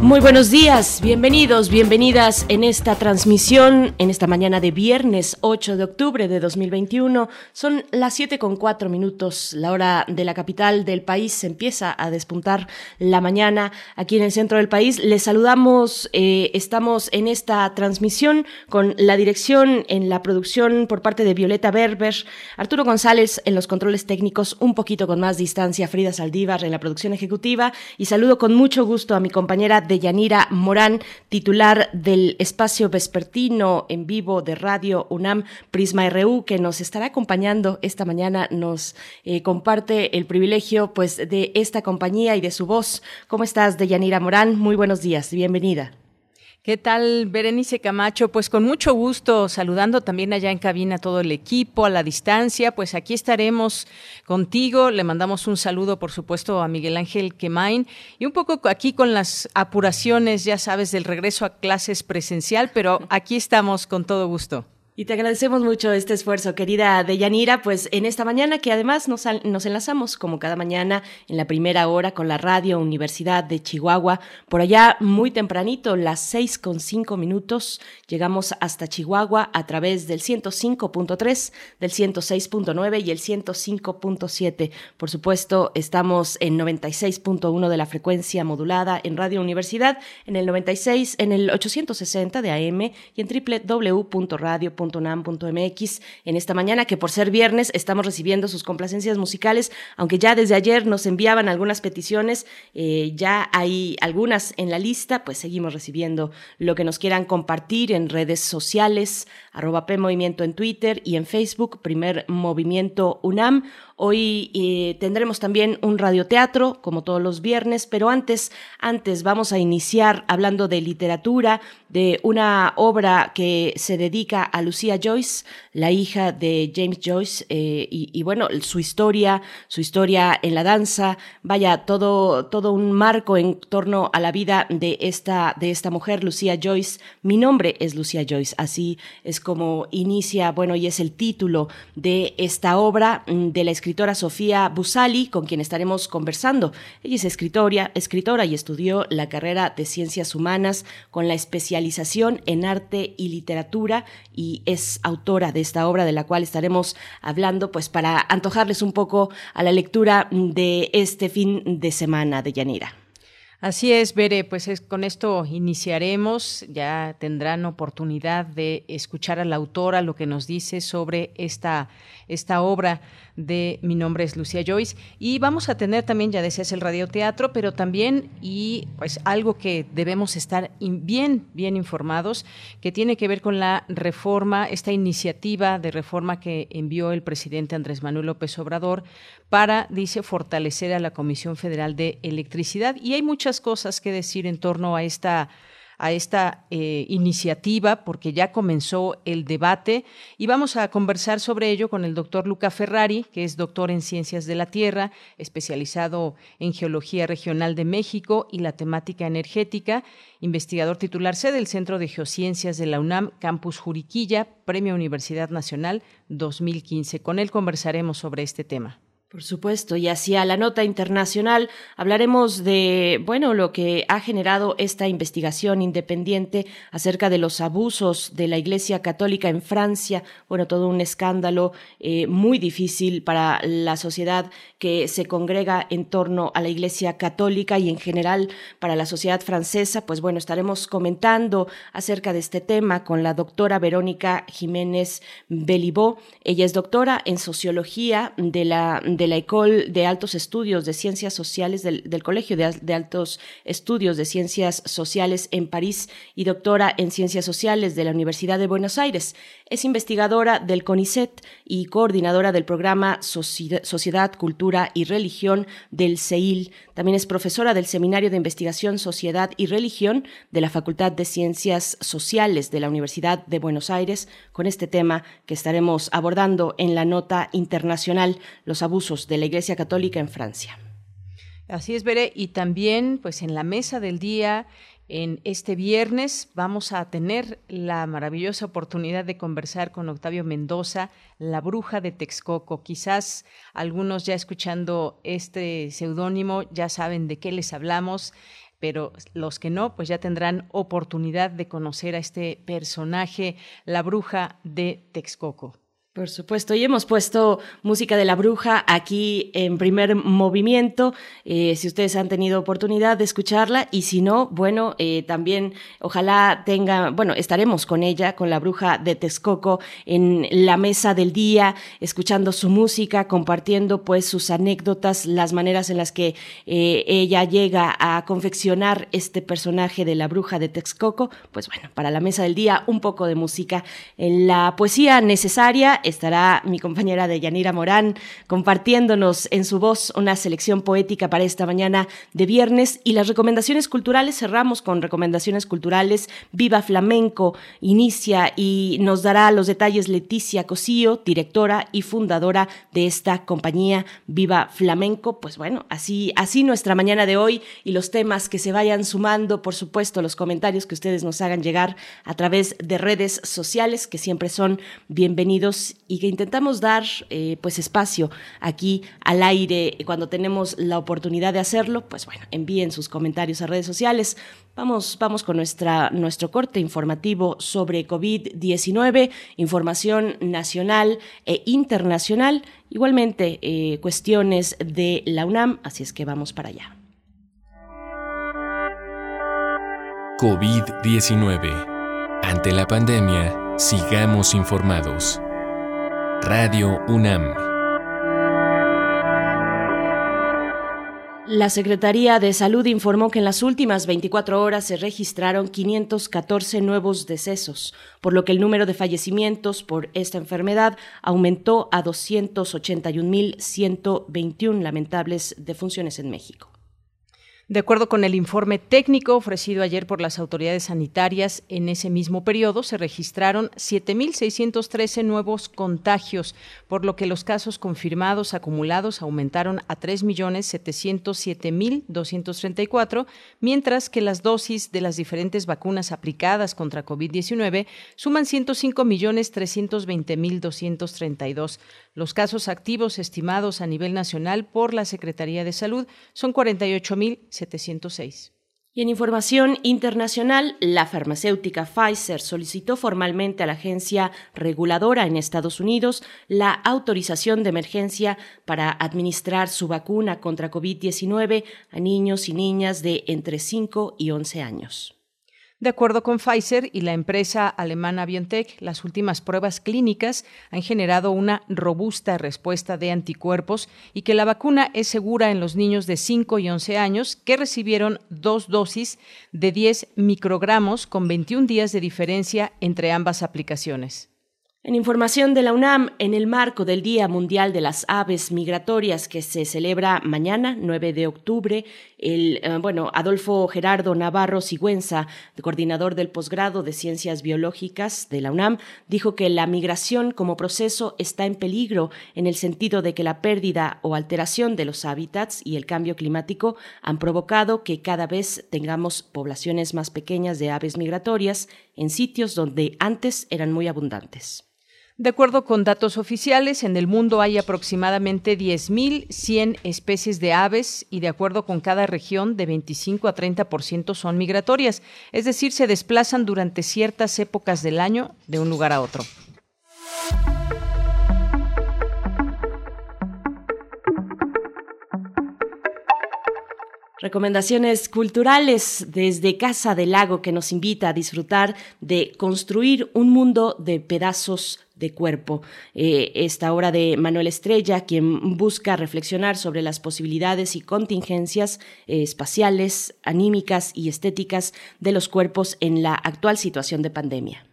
Muy buenos días, bienvenidos, bienvenidas en esta transmisión, en esta mañana de viernes 8 de octubre de 2021. Son las 7 con 4 minutos, la hora de la capital del país. Se empieza a despuntar la mañana aquí en el centro del país. Les saludamos, eh, estamos en esta transmisión con la dirección en la producción por parte de Violeta Berber, Arturo González en los controles técnicos, un poquito con más distancia, Frida Saldívar en la producción ejecutiva. Y saludo con mucho gusto a mi compañera de Yanira Morán, titular del espacio vespertino en vivo de Radio UNAM Prisma RU, que nos estará acompañando esta mañana, nos eh, comparte el privilegio pues de esta compañía y de su voz. ¿Cómo estás, Deyanira Morán? Muy buenos días, bienvenida. ¿Qué tal, Berenice Camacho? Pues con mucho gusto, saludando también allá en cabina todo el equipo, a la distancia, pues aquí estaremos contigo. Le mandamos un saludo, por supuesto, a Miguel Ángel Quemain y un poco aquí con las apuraciones, ya sabes, del regreso a clases presencial, pero aquí estamos con todo gusto. Y te agradecemos mucho este esfuerzo, querida Deyanira, pues en esta mañana que además nos, nos, enlazamos como cada mañana en la primera hora con la Radio Universidad de Chihuahua. Por allá muy tempranito, las seis con cinco minutos, llegamos hasta Chihuahua a través del 105.3, del 106.9 y el 105.7. Por supuesto, estamos en 96.1 de la frecuencia modulada en Radio Universidad, en el 96, en el 860 de AM y en www.radio.com .unam.mx en esta mañana, que por ser viernes estamos recibiendo sus complacencias musicales, aunque ya desde ayer nos enviaban algunas peticiones, eh, ya hay algunas en la lista, pues seguimos recibiendo lo que nos quieran compartir en redes sociales, arroba P Movimiento en Twitter y en Facebook, Primer Movimiento UNAM Hoy eh, tendremos también un radioteatro, como todos los viernes, pero antes, antes vamos a iniciar hablando de literatura, de una obra que se dedica a Lucía Joyce, la hija de James Joyce, eh, y, bueno, su historia, su historia en la danza, vaya, todo, todo un marco en torno a la vida de esta, de esta mujer, Lucía Joyce. Mi nombre es Lucía Joyce, así es como inicia, bueno, y es el título de esta obra mm, de la escritora Sofía Busali, con quien estaremos conversando. Ella es escritora, escritora y estudió la carrera de Ciencias Humanas con la especialización en arte y literatura y es autora de esta obra de la cual estaremos hablando pues para antojarles un poco a la lectura de este fin de semana de Yanira. Así es, Bere, pues es, con esto iniciaremos, ya tendrán oportunidad de escuchar a la autora lo que nos dice sobre esta, esta obra de Mi nombre es Lucía Joyce. Y vamos a tener también, ya decías, el radioteatro, pero también, y pues algo que debemos estar bien, bien informados, que tiene que ver con la reforma, esta iniciativa de reforma que envió el presidente Andrés Manuel López Obrador para, dice, fortalecer a la Comisión Federal de Electricidad. Y hay muchas cosas que decir en torno a esta a esta eh, iniciativa porque ya comenzó el debate y vamos a conversar sobre ello con el doctor Luca Ferrari, que es doctor en Ciencias de la Tierra, especializado en Geología Regional de México y la temática energética, investigador titular C del Centro de Geociencias de la UNAM, Campus Juriquilla, Premio Universidad Nacional 2015. Con él conversaremos sobre este tema. Por supuesto, y hacia la nota internacional hablaremos de, bueno, lo que ha generado esta investigación independiente acerca de los abusos de la Iglesia Católica en Francia, bueno, todo un escándalo eh, muy difícil para la sociedad que se congrega en torno a la Iglesia Católica y en general para la sociedad francesa, pues bueno, estaremos comentando acerca de este tema con la doctora Verónica Jiménez Belibó. Ella es doctora en sociología de la la École de Altos Estudios de Ciencias Sociales, del, Colegio de, Altos Estudios de Ciencias Sociales en París y doctora en Ciencias Sociales de la Universidad de Buenos Aires. Es investigadora del CONICET y coordinadora del programa Sociedad, Cultura y Religión del CEIL. También es profesora del Seminario de Investigación Sociedad y Religión de la Facultad de Ciencias Sociales de la Universidad de Buenos Aires con este tema que estaremos abordando en la nota internacional, los abusos de la Iglesia Católica en Francia. Así es, Veré, y también pues en la mesa del día en este viernes vamos a tener la maravillosa oportunidad de conversar con Octavio Mendoza, la bruja de Texcoco. Quizás algunos ya escuchando este seudónimo ya saben de qué les hablamos, pero los que no, pues ya tendrán oportunidad de conocer a este personaje, la bruja de Texcoco. Por supuesto, y hemos puesto música de la bruja aquí en primer movimiento, eh, si ustedes han tenido oportunidad de escucharla, y si no, bueno, eh, también ojalá tenga, bueno, estaremos con ella, con la bruja de Texcoco, en la mesa del día, escuchando su música, compartiendo pues sus anécdotas, las maneras en las que eh, ella llega a confeccionar este personaje de la bruja de Texcoco, pues bueno, para la mesa del día, un poco de música la poesía necesaria estará mi compañera de Yanira Morán compartiéndonos en su voz una selección poética para esta mañana de viernes y las recomendaciones culturales. Cerramos con recomendaciones culturales. Viva Flamenco inicia y nos dará los detalles Leticia Cosío, directora y fundadora de esta compañía Viva Flamenco. Pues bueno, así, así nuestra mañana de hoy y los temas que se vayan sumando, por supuesto, los comentarios que ustedes nos hagan llegar a través de redes sociales que siempre son bienvenidos y que intentamos dar eh, pues espacio aquí al aire cuando tenemos la oportunidad de hacerlo, pues bueno, envíen sus comentarios a redes sociales. Vamos, vamos con nuestra, nuestro corte informativo sobre COVID-19, información nacional e internacional, igualmente eh, cuestiones de la UNAM, así es que vamos para allá. COVID-19. Ante la pandemia, sigamos informados. Radio UNAM. La Secretaría de Salud informó que en las últimas 24 horas se registraron 514 nuevos decesos, por lo que el número de fallecimientos por esta enfermedad aumentó a 281.121 lamentables defunciones en México. De acuerdo con el informe técnico ofrecido ayer por las autoridades sanitarias, en ese mismo periodo se registraron 7.613 nuevos contagios, por lo que los casos confirmados acumulados aumentaron a 3.707.234, mientras que las dosis de las diferentes vacunas aplicadas contra COVID-19 suman 105.320.232. Los casos activos estimados a nivel nacional por la Secretaría de Salud son 48.706. Y en información internacional, la farmacéutica Pfizer solicitó formalmente a la agencia reguladora en Estados Unidos la autorización de emergencia para administrar su vacuna contra COVID-19 a niños y niñas de entre 5 y 11 años. De acuerdo con Pfizer y la empresa alemana BioNTech, las últimas pruebas clínicas han generado una robusta respuesta de anticuerpos y que la vacuna es segura en los niños de 5 y 11 años que recibieron dos dosis de 10 microgramos con 21 días de diferencia entre ambas aplicaciones. En información de la UNAM, en el marco del Día Mundial de las Aves Migratorias que se celebra mañana, 9 de octubre, el eh, bueno, Adolfo Gerardo Navarro Sigüenza, coordinador del posgrado de Ciencias Biológicas de la UNAM, dijo que la migración como proceso está en peligro en el sentido de que la pérdida o alteración de los hábitats y el cambio climático han provocado que cada vez tengamos poblaciones más pequeñas de aves migratorias en sitios donde antes eran muy abundantes. De acuerdo con datos oficiales, en el mundo hay aproximadamente 10.100 especies de aves y de acuerdo con cada región, de 25 a 30% son migratorias, es decir, se desplazan durante ciertas épocas del año de un lugar a otro. Recomendaciones culturales desde Casa del Lago que nos invita a disfrutar de construir un mundo de pedazos de cuerpo. Eh, esta obra de Manuel Estrella, quien busca reflexionar sobre las posibilidades y contingencias eh, espaciales, anímicas y estéticas de los cuerpos en la actual situación de pandemia.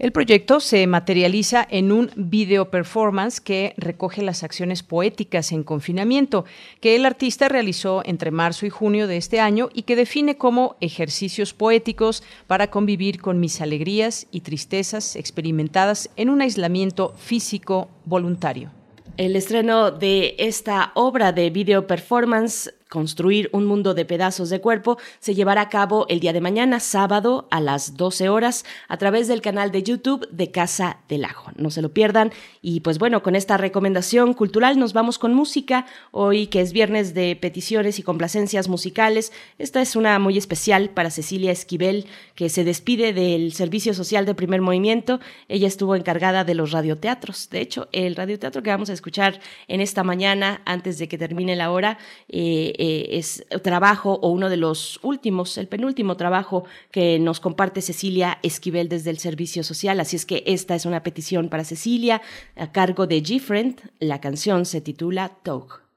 El proyecto se materializa en un video performance que recoge las acciones poéticas en confinamiento que el artista realizó entre marzo y junio de este año y que define como ejercicios poéticos para convivir con mis alegrías y tristezas experimentadas en un aislamiento físico voluntario. El estreno de esta obra de video performance construir un mundo de pedazos de cuerpo se llevará a cabo el día de mañana, sábado, a las 12 horas, a través del canal de YouTube de Casa del Ajo. No se lo pierdan. Y pues bueno, con esta recomendación cultural nos vamos con música. Hoy que es viernes de peticiones y complacencias musicales, esta es una muy especial para Cecilia Esquivel, que se despide del Servicio Social de Primer Movimiento. Ella estuvo encargada de los radioteatros. De hecho, el radioteatro que vamos a escuchar en esta mañana, antes de que termine la hora, eh, eh, es trabajo o uno de los últimos, el penúltimo trabajo que nos comparte Cecilia Esquivel desde el Servicio Social. Así es que esta es una petición para Cecilia a cargo de G-Friend. La canción se titula Talk.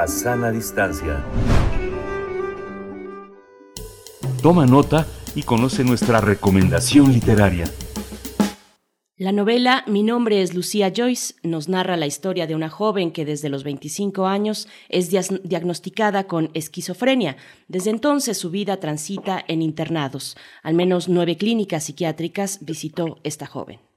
La sana distancia. Toma nota y conoce nuestra recomendación literaria. La novela Mi nombre es Lucía Joyce nos narra la historia de una joven que desde los 25 años es diagnosticada con esquizofrenia. Desde entonces su vida transita en internados. Al menos nueve clínicas psiquiátricas visitó esta joven.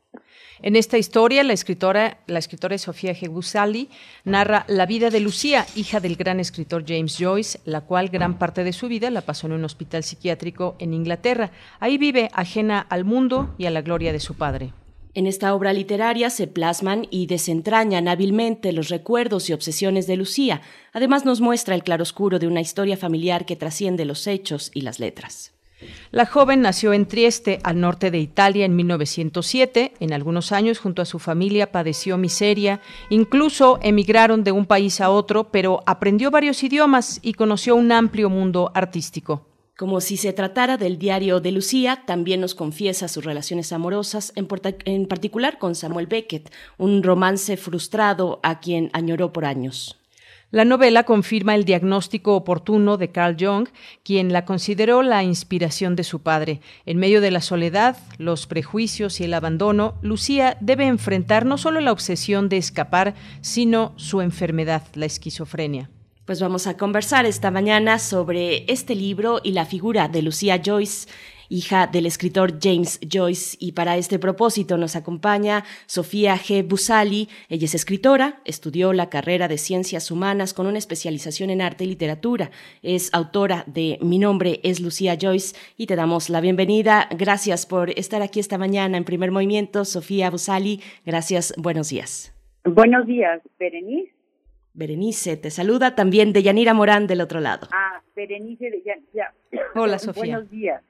En esta historia, la escritora, la escritora Sofía Gebusali narra la vida de Lucía, hija del gran escritor James Joyce, la cual gran parte de su vida la pasó en un hospital psiquiátrico en Inglaterra. Ahí vive ajena al mundo y a la gloria de su padre. En esta obra literaria se plasman y desentrañan hábilmente los recuerdos y obsesiones de Lucía. Además nos muestra el claroscuro de una historia familiar que trasciende los hechos y las letras. La joven nació en Trieste, al norte de Italia, en 1907. En algunos años, junto a su familia, padeció miseria. Incluso emigraron de un país a otro, pero aprendió varios idiomas y conoció un amplio mundo artístico. Como si se tratara del diario de Lucía, también nos confiesa sus relaciones amorosas, en, en, particular con Samuel Beckett, un romance frustrado a quien añoró por años. La novela confirma el diagnóstico oportuno de Carl Jung, quien la consideró la inspiración de su padre. En medio de la soledad, los prejuicios y el abandono, Lucía debe enfrentar no solo la obsesión de escapar, sino su enfermedad, la esquizofrenia. Pues vamos a conversar esta mañana sobre este libro y la figura de Lucía Joyce hija del escritor James Joyce, y para este propósito nos acompaña Sofía G. Busali. Ella es escritora, estudió la carrera de Ciencias Humanas con una especialización en arte y literatura. Es autora de Mi nombre es Lucía Joyce y te damos la bienvenida. Gracias por estar aquí esta mañana en Primer Movimiento. Sofía Busali, gracias. Buenos días. Buenos días, Berenice. Berenice, te saluda también de Yanira Morán del otro lado. Ah, Berenice de ya, Hola, Sofía. Buenos días.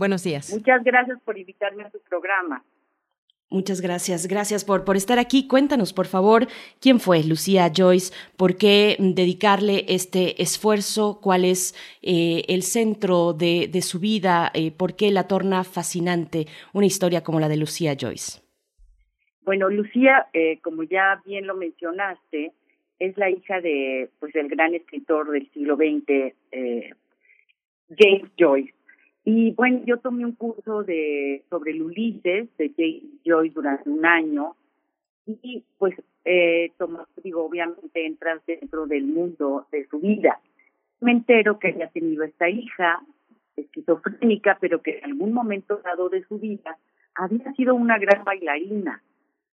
Buenos días. Muchas gracias por invitarme a tu programa. Muchas gracias, gracias por, por estar aquí. Cuéntanos, por favor, quién fue Lucía Joyce, por qué dedicarle este esfuerzo, cuál es eh, el centro de, de su vida, eh, por qué la torna fascinante una historia como la de Lucía Joyce. Bueno, Lucía, eh, como ya bien lo mencionaste, es la hija de, pues, el gran escritor del siglo XX, James Joyce. Y bueno, yo tomé un curso de sobre el Ulises de James Joyce durante un año y pues eh, digo, obviamente entras dentro del mundo de su vida. Me entero que había tenido esta hija esquizofrénica, pero que en algún momento dado de su vida había sido una gran bailarina.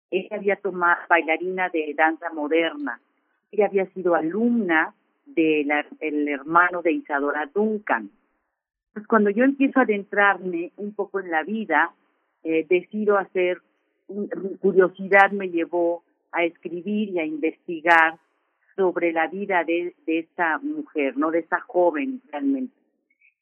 Ella había tomado bailarina de danza moderna. Ella había sido alumna del el hermano de Isadora Duncan pues cuando yo empiezo a adentrarme un poco en la vida, eh, decido hacer, curiosidad me llevó a escribir y a investigar sobre la vida de, de esta mujer, no de esta joven realmente.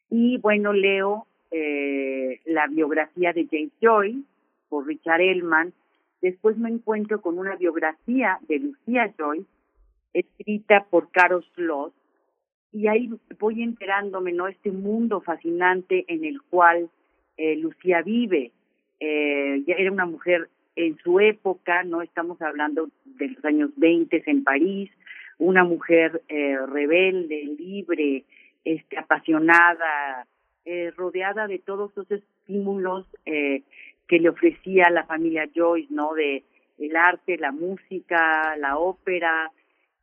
Y bueno, leo eh, la biografía de James Joyce por Richard Ellman. Después me encuentro con una biografía de Lucía Joyce, escrita por Carol Sloss, y ahí voy enterándome, ¿no? Este mundo fascinante en el cual eh, Lucía vive. Eh, ya era una mujer en su época, ¿no? Estamos hablando de los años 20 en París, una mujer eh, rebelde, libre, este, apasionada, eh, rodeada de todos esos estímulos eh, que le ofrecía la familia Joyce, ¿no? De el arte, la música, la ópera,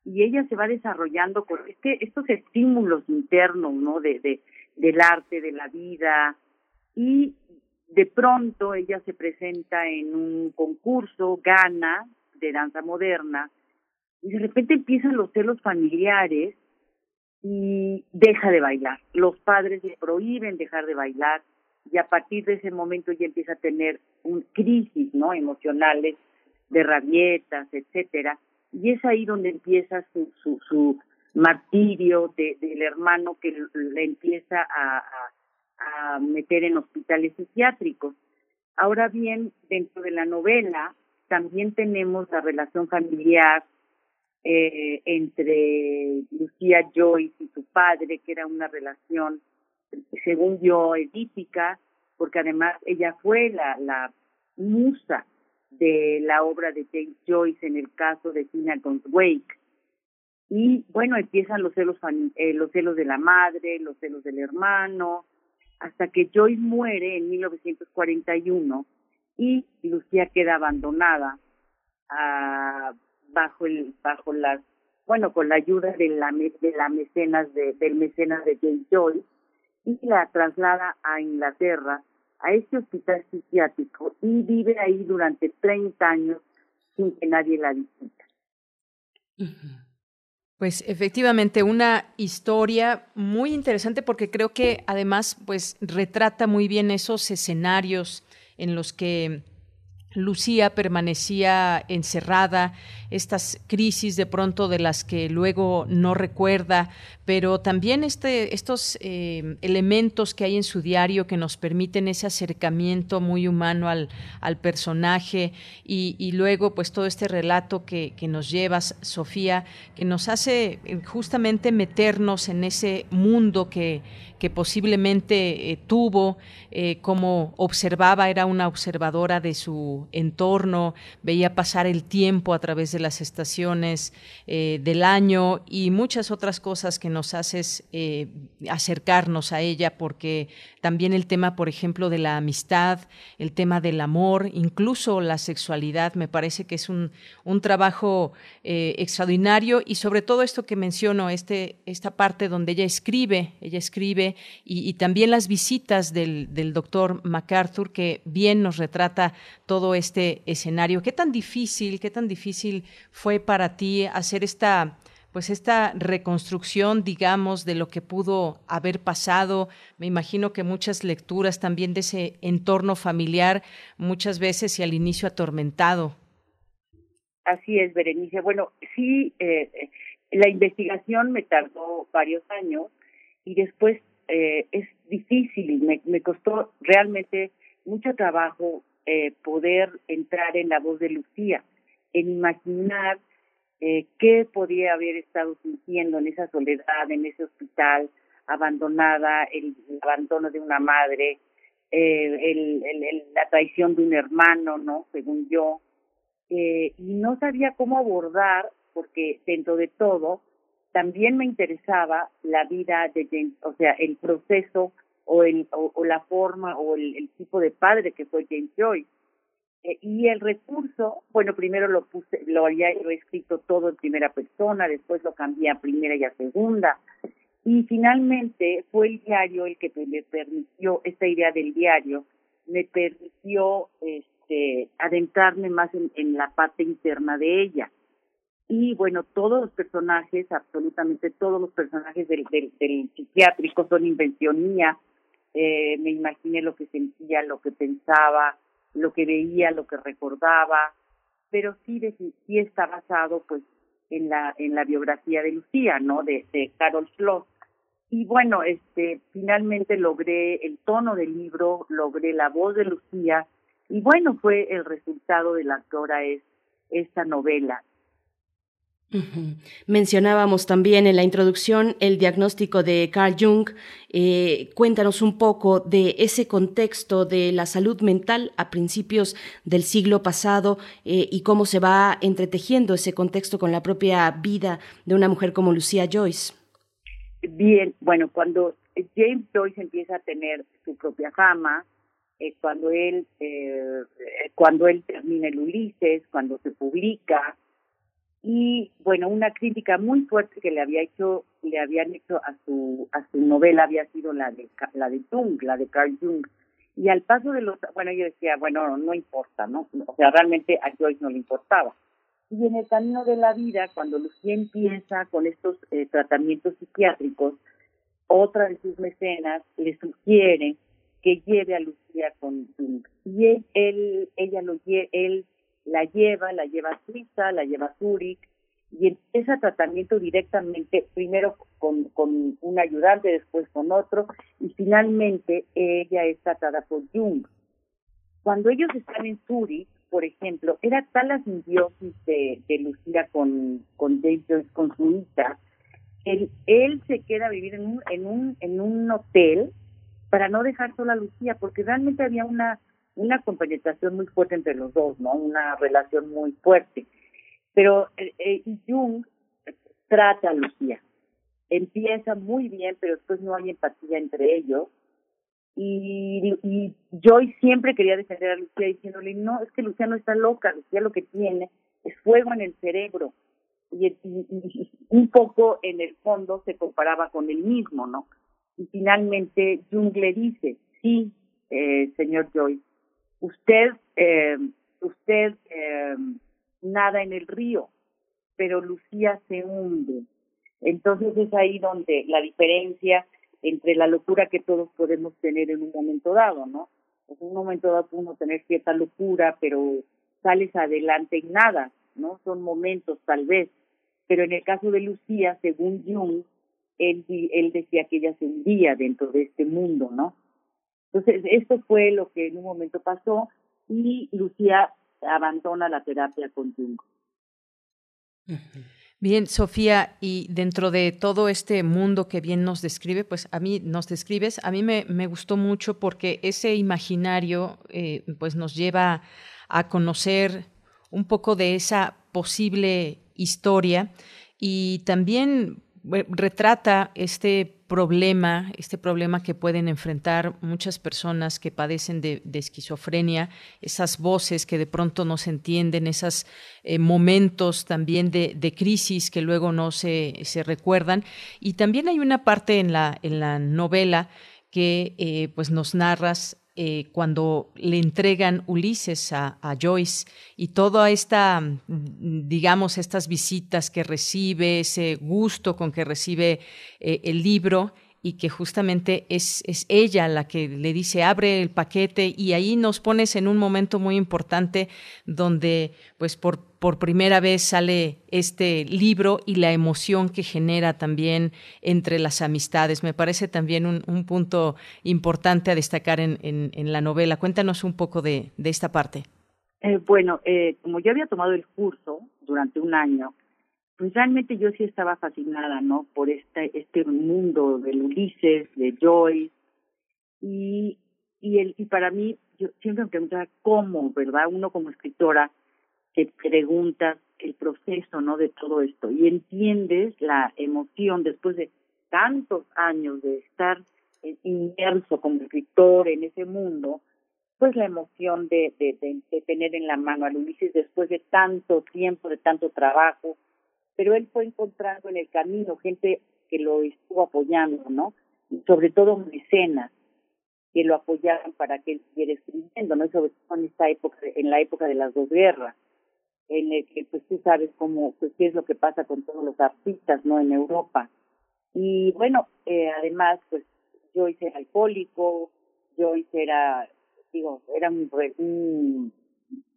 y ella se va desarrollando con este, estos estímulos internos, ¿no? De, de, del arte, de la vida, y de pronto ella se presenta en un concurso, gana de danza moderna, y de repente empiezan los celos familiares y deja de bailar. Los padres le prohíben dejar de bailar y a partir de ese momento ya empieza a tener un crisis, ¿no? Emocionales, de rabietas, etcétera y es ahí donde empieza su, su, su martirio de, del hermano que le empieza a, a, meter en hospitales psiquiátricos. Ahora bien, dentro de la novela también tenemos la relación familiar eh, entre Lucía Joyce y su padre, que era una relación, según yo, edípica, porque además ella fue la, la musa de la obra de James Joyce en el caso de Finnegan's Wake. Y bueno, empiezan los celos, eh, los celos de la madre, los celos del hermano, hasta que Joyce muere en 1941 y Lucía queda abandonada ah, bajo el bajo las bueno con la ayuda de la de la mecenas de del mecenas de James Joyce y la traslada a Inglaterra a este hospital psiquiátrico y vive ahí durante 30 años sin que nadie la visita. Pues efectivamente una historia muy interesante porque creo que además pues retrata muy bien esos escenarios en los que Lucía permanecía encerrada, estas crisis de pronto de las que luego no recuerda, pero también este, estos eh, elementos que hay en su diario que nos permiten ese acercamiento muy humano al, al personaje y, luego pues todo este relato que, que nos llevas, Sofía, que nos hace eh, justamente meternos en ese mundo que, que posiblemente eh, tuvo, como observaba, era una observadora de su entorno, veía pasar el tiempo a través de las estaciones del año y muchas otras cosas que nos haces eh, acercarnos a ella, porque también el tema, por ejemplo, de la amistad, el tema del amor, incluso la sexualidad, me parece que es un, un trabajo eh, extraordinario. Y sobre todo esto que menciono, este, esta parte donde ella escribe, ella escribe y, también las visitas del, del doctor MacArthur, que bien nos retrata todo este escenario. ¿Qué tan difícil, qué tan difícil fue para ti hacer esta pues esta reconstrucción, digamos, de lo que pudo haber pasado. Me imagino que muchas lecturas también de ese entorno familiar, muchas veces y al inicio atormentado. Así es, Berenice. Bueno, sí, eh, la investigación me tardó varios años y después eh, es difícil, me, me costó realmente mucho trabajo eh, poder entrar en la voz de Lucía, en imaginar eh, qué podía haber estado sintiendo en esa soledad, en ese hospital, abandonada, el, abandono de una madre, eh, el, el, la traición de un hermano, ¿no? Según yo. Eh, y no sabía cómo abordar, porque dentro de todo, también me interesaba la vida de James, o sea, el proceso o, el, o, la forma o el, el tipo de padre que fue James Joyce eh, y el recurso, bueno, primero lo puse, lo había escrito todo en primera persona, después lo cambié a primera y a segunda. Y finalmente fue el diario el que me permitió, esta idea del diario, me permitió este, adentrarme más en, en la parte interna de ella. Y bueno, todos los personajes, absolutamente todos los personajes del, del, del psiquiátrico son invención mía. Eh, me imaginé lo que sentía, lo que pensaba, lo que veía, lo que recordaba, pero sí, sí está basado pues en la en la biografía de Lucía, ¿no? De, Carol Schloss. Y bueno, este finalmente logré el tono del libro, logré la voz de Lucía y bueno, fue el resultado de la que ahora es esta novela. Mencionábamos también en la introducción el diagnóstico de Carl Jung. Eh, cuéntanos un poco de ese contexto de la salud mental a principios del siglo pasado eh, y cómo se va entretejiendo ese contexto con la propia vida de una mujer como Lucía Joyce. Bien, bueno, cuando James Joyce empieza a tener su propia fama, eh, cuando él cuando él termina el Ulises, cuando se publica, y bueno una crítica muy fuerte que le había hecho le habían hecho a su a su novela había sido la de la de Jung la de Carl Jung. Y al paso de los bueno yo decía bueno no importa no o sea realmente a Joyce no le importaba. Y en el camino de la vida cuando Lucía empieza con estos eh, tratamientos psiquiátricos otra de sus mecenas le sugiere que lleve a Lucía con Jung. Y él, él ella lo él la lleva, la lleva a Suiza, la lleva a Zurich y empieza tratamiento directamente, primero con, con un ayudante, después con otro, y finalmente ella es tratada por Jung. Cuando ellos están en Zurich, por ejemplo, era tal la simbiosis de, de Lucía con, con James con su hija, él, él se queda a vivir en un, en un, en un hotel para no dejar sola a Lucía, porque realmente había una una compenetración muy fuerte entre los dos, ¿no? Una relación muy fuerte. Pero eh, eh, Jung trata a Lucía. Empieza muy bien, pero después no hay empatía entre ellos. Y, y Joy siempre quería defender a Lucía diciéndole, no, es que Lucía no está loca, Lucía lo que tiene es fuego en el cerebro. Y, un poco en el fondo se comparaba con el mismo, ¿no? Y finalmente Jung le dice, sí, eh, señor Joy, usted, eh, usted eh, nada en el río, pero Lucía se hunde. Entonces es ahí donde la diferencia entre la locura que todos podemos tener en un momento dado, ¿no? En un momento dado uno tener cierta locura, pero sales adelante en nada, ¿no? Son momentos tal vez. Pero en el caso de Lucía, según Jung, él, él decía que ella se hundía dentro de este mundo, ¿no? Entonces, esto fue lo que en un momento pasó y Lucía abandona la terapia con. Bien, Sofía, y dentro de todo este mundo que bien nos describe, pues a mí nos describes, a mí me, me gustó mucho porque ese imaginario eh, pues nos lleva a conocer un poco de esa posible historia y también retrata este problema, este problema que pueden enfrentar muchas personas que padecen de, esquizofrenia, esas voces que de pronto no se entienden, esos eh, momentos también de, crisis que luego no se, se, recuerdan. Y también hay una parte en la, en la novela que eh, pues nos narras eh, cuando le entregan Ulises a, Joyce y toda esta, mm, digamos, estas visitas que recibe, ese gusto con que recibe eh, el libro y que justamente es, es ella la que le dice abre el paquete y ahí nos pones en un momento muy importante donde pues por, por primera vez sale este libro y la emoción que genera también entre las amistades. Me parece también un, un punto importante a destacar en, en, la novela. Cuéntanos un poco de, de esta parte. Eh, bueno, eh, como yo había tomado el curso durante un año, pues realmente yo sí estaba fascinada, ¿no? Por este, este mundo del Ulises, de Joyce, y, y, el, y para mí, yo siempre me preguntaba cómo, ¿verdad? Uno como escritora, te preguntas el proceso, ¿no? De todo esto, y entiendes la emoción después de tantos años de estar inmerso como escritor en ese mundo, pues la emoción de, de, de tener en la mano al Ulises después de tanto tiempo, de tanto trabajo, pero él fue encontrando en el camino gente que lo estuvo apoyando, ¿no? sobre todo mecenas que lo apoyaban para que él siguiera escribiendo, ¿no? sobre todo en esta época, en la época de las dos guerras, en el que pues tú sabes cómo, pues qué es lo que pasa con todos los artistas, ¿no? En Europa. Y bueno, eh, además, pues Joyce era alcohólico, Joyce era, digo, era un, un,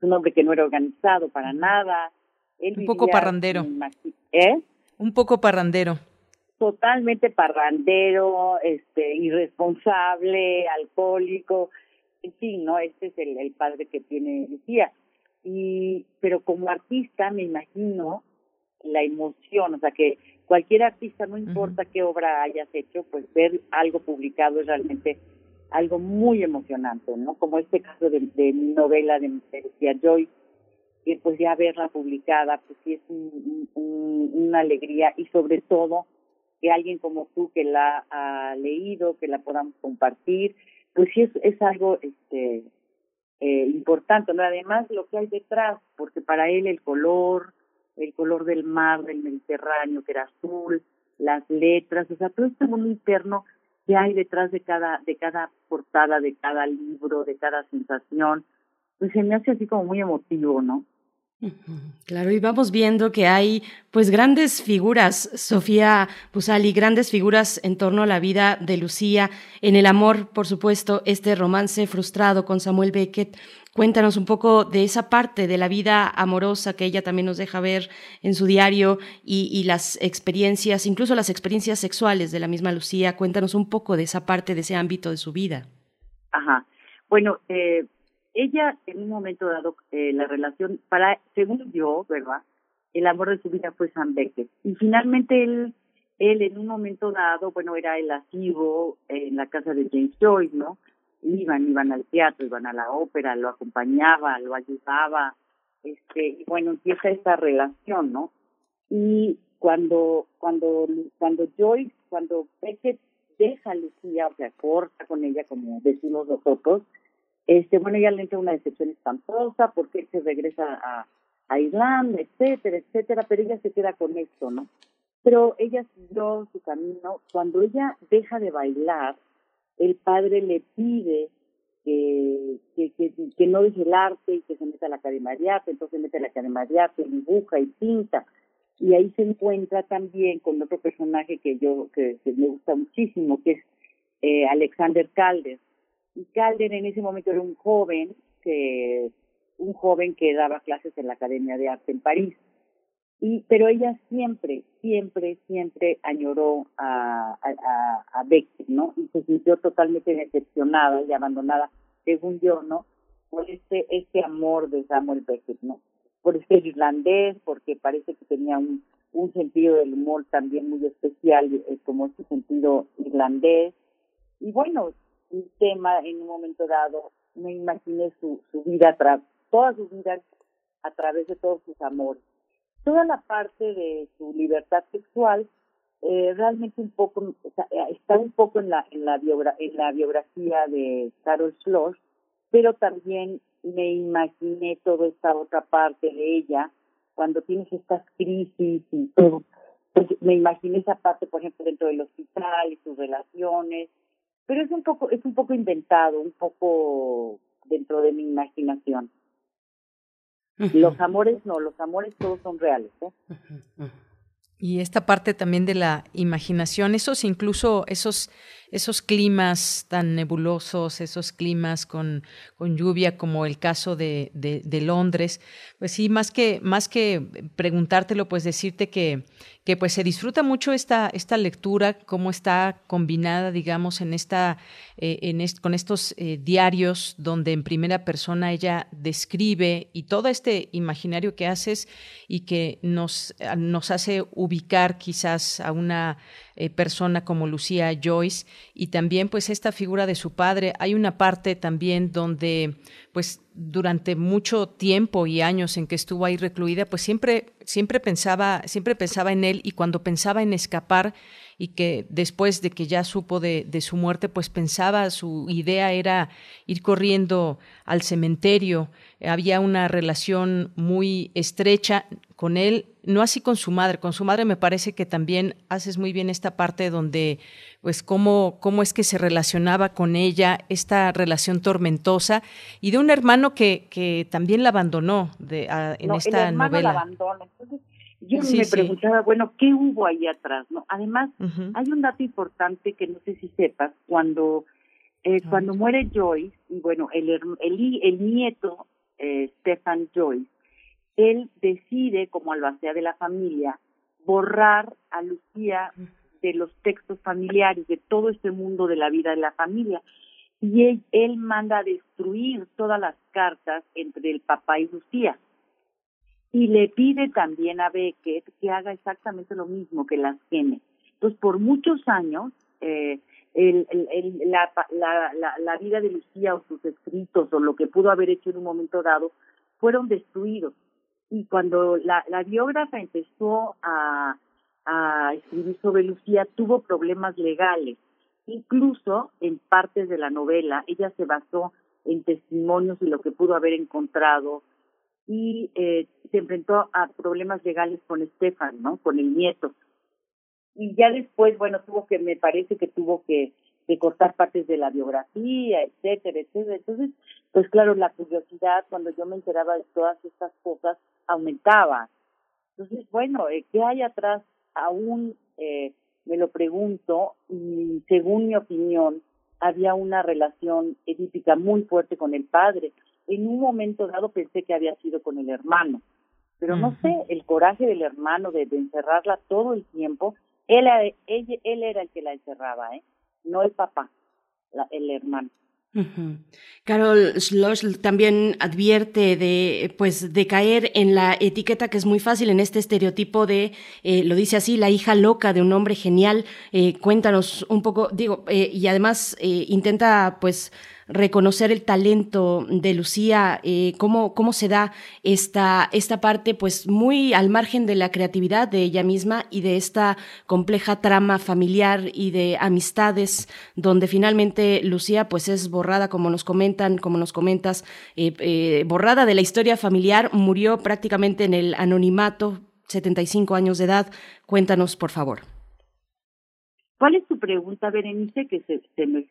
un hombre que no era organizado para nada, un poco parrandero. ¿Eh? Un poco parrandero. Totalmente parrandero, este, irresponsable, alcohólico, en fin, ¿no? Este es el, el padre que tiene Lucía. Y, pero como artista me imagino la emoción, o sea que cualquier artista, no importa qué obra hayas hecho, pues ver algo publicado es realmente algo muy emocionante, ¿no? Como este caso de, de mi novela de, de Lucía Joy, y pues ya verla publicada, pues sí es una alegría y sobre todo que alguien como tú que la ha leído, que la podamos compartir, pues sí es, es algo este eh, importante, ¿no? Además lo que hay detrás, porque para él el color, el color del mar, del Mediterráneo, que era azul, las letras, o sea, todo este mundo interno que hay detrás de cada, de cada portada, de cada libro, de cada sensación, pues se me hace así como muy emotivo, ¿no? Claro, y vamos viendo que hay pues grandes figuras, Sofía Pusali, grandes figuras en torno a la vida de Lucía, en el amor, por supuesto, este romance frustrado con Samuel Beckett. Cuéntanos un poco de esa parte de la vida amorosa que ella también nos deja ver en su diario y, y las experiencias, incluso las experiencias sexuales de la misma Lucía. Cuéntanos un poco de esa parte, de ese ámbito de su vida. Ajá. Bueno, eh, ella en un momento dado eh, la relación para según yo verdad el amor de su vida fue Sam Beckett y finalmente él él en un momento dado bueno era el asivo en la casa de James Joyce no iban iban al teatro iban a la ópera lo acompañaba lo ayudaba este y bueno empieza esta relación no y cuando cuando cuando Joyce cuando Beckett deja a Lucía, o sea, corta con ella, como decimos nosotros, este, bueno, ella le entra una decepción espantosa porque él se regresa a, a etcétera, etcétera, pero ella se queda con esto, ¿no? Pero ella siguió su camino. Cuando ella deja de bailar, el padre le pide que, que, que, no deje el arte y que se meta a la academia de arte, entonces se mete a la academia de arte, dibuja y pinta. Y ahí se encuentra también con otro personaje que yo, que, me gusta muchísimo, que es eh, Alexander Calder. Y Calder en ese momento era un joven que un joven que daba clases en la Academia de Arte en París. Y, pero ella siempre, siempre, siempre añoró a, a, a Beckett, ¿no? Y se sintió totalmente decepcionada y abandonada, según yo, ¿no? Por este, este amor de Samuel Beckett, ¿no? Por este irlandés, porque parece que tenía un, un sentido del humor también muy especial, eh, como este sentido irlandés. Y bueno, un tema en un momento dado, me imaginé su, su vida, toda su vida a través de todos sus amores. Toda la parte de su libertad sexual eh, realmente un poco está un poco en la en la en la biografía de Carol Schloss pero también me imaginé toda esta otra parte de ella cuando tienes estas crisis y todo. Pues me imaginé esa parte por ejemplo dentro del hospital y sus relaciones pero es un poco es un poco inventado un poco dentro de mi imaginación los amores no, los amores todos son reales. ¿eh? Y esta parte también de la imaginación, esos incluso esos esos climas tan nebulosos, esos climas con, con lluvia, como el caso de, de, Londres, pues sí, más que, más que preguntártelo, pues decirte que, que pues se disfruta mucho esta, esta lectura, cómo está combinada, digamos, en esta, eh, en con estos eh, diarios donde en primera persona ella describe y todo este imaginario que haces y que nos, nos hace ubicar quizás a una eh, persona como Lucía Joyce y también pues esta figura de su padre. Hay una parte también donde pues durante mucho tiempo y años en que estuvo ahí recluida, pues siempre siempre pensaba siempre pensaba en él y cuando pensaba en escapar y que después de que ya supo de, de su muerte, pues pensaba, su idea era ir corriendo al cementerio. Había una relación muy estrecha con él, no así con su madre. Con su madre me parece que también haces muy bien esta parte donde, pues, cómo, cómo es que se relacionaba con ella, esta relación tormentosa, y de un hermano que, que también la abandonó de, en esta el novela. La abandona. yo me preguntaba, bueno, ¿qué hubo ahí atrás? no Además, hay un dato importante que no sé si sepas, cuando, eh, cuando muere Joyce, y bueno, el, el, el nieto, eh, Stefan Joyce, él decide, como albacea de la familia, borrar a Lucía de los textos familiares, de todo este mundo de la vida de la familia. Y él, manda a destruir todas las cartas entre el papá y Lucía. Y le pide también a Beckett que haga exactamente lo mismo, que las queme. Entonces, por muchos años, eh, el, el, la, la, la, la vida de Lucía o sus escritos o lo que pudo haber hecho en un momento dado fueron destruidos y cuando la, la biógrafa empezó a, escribir sobre Lucía, tuvo problemas legales. Incluso en partes de la novela, ella se basó en testimonios y lo que pudo haber encontrado y eh, se enfrentó a problemas legales con Estefan, ¿no? Con el nieto. Y ya después, bueno, tuvo que, me parece que tuvo que cortar partes de la biografía, etcétera, etcétera. Entonces, pues claro, la curiosidad cuando yo me enteraba de todas estas cosas aumentaba. Entonces, bueno, eh, ¿qué hay atrás? Aún eh, me lo pregunto y según mi opinión, había una relación edípica muy fuerte con el padre. En un momento dado pensé que había sido con el hermano, pero no sé, el coraje del hermano de, encerrarla todo el tiempo, él, él, él era el que la encerraba, ¿eh? no el papá, el hermano. Carol Schloss también advierte de, pues, de caer en la etiqueta que es muy fácil en este estereotipo de, eh, lo dice así, la hija loca de un hombre genial. Eh, cuéntanos un poco, digo, eh, y además intenta, pues, reconocer el talento de Lucía, eh, cómo, cómo se da esta, esta parte, pues muy al margen de la creatividad de ella misma y de esta compleja trama familiar y de amistades, donde finalmente Lucía pues es borrada, como nos comentan, como nos comentas, eh, eh, borrada de la historia familiar, murió prácticamente en el anonimato, 75 años de edad. Cuéntanos, por favor. ¿Cuál es tu pregunta, Berenice, que se, me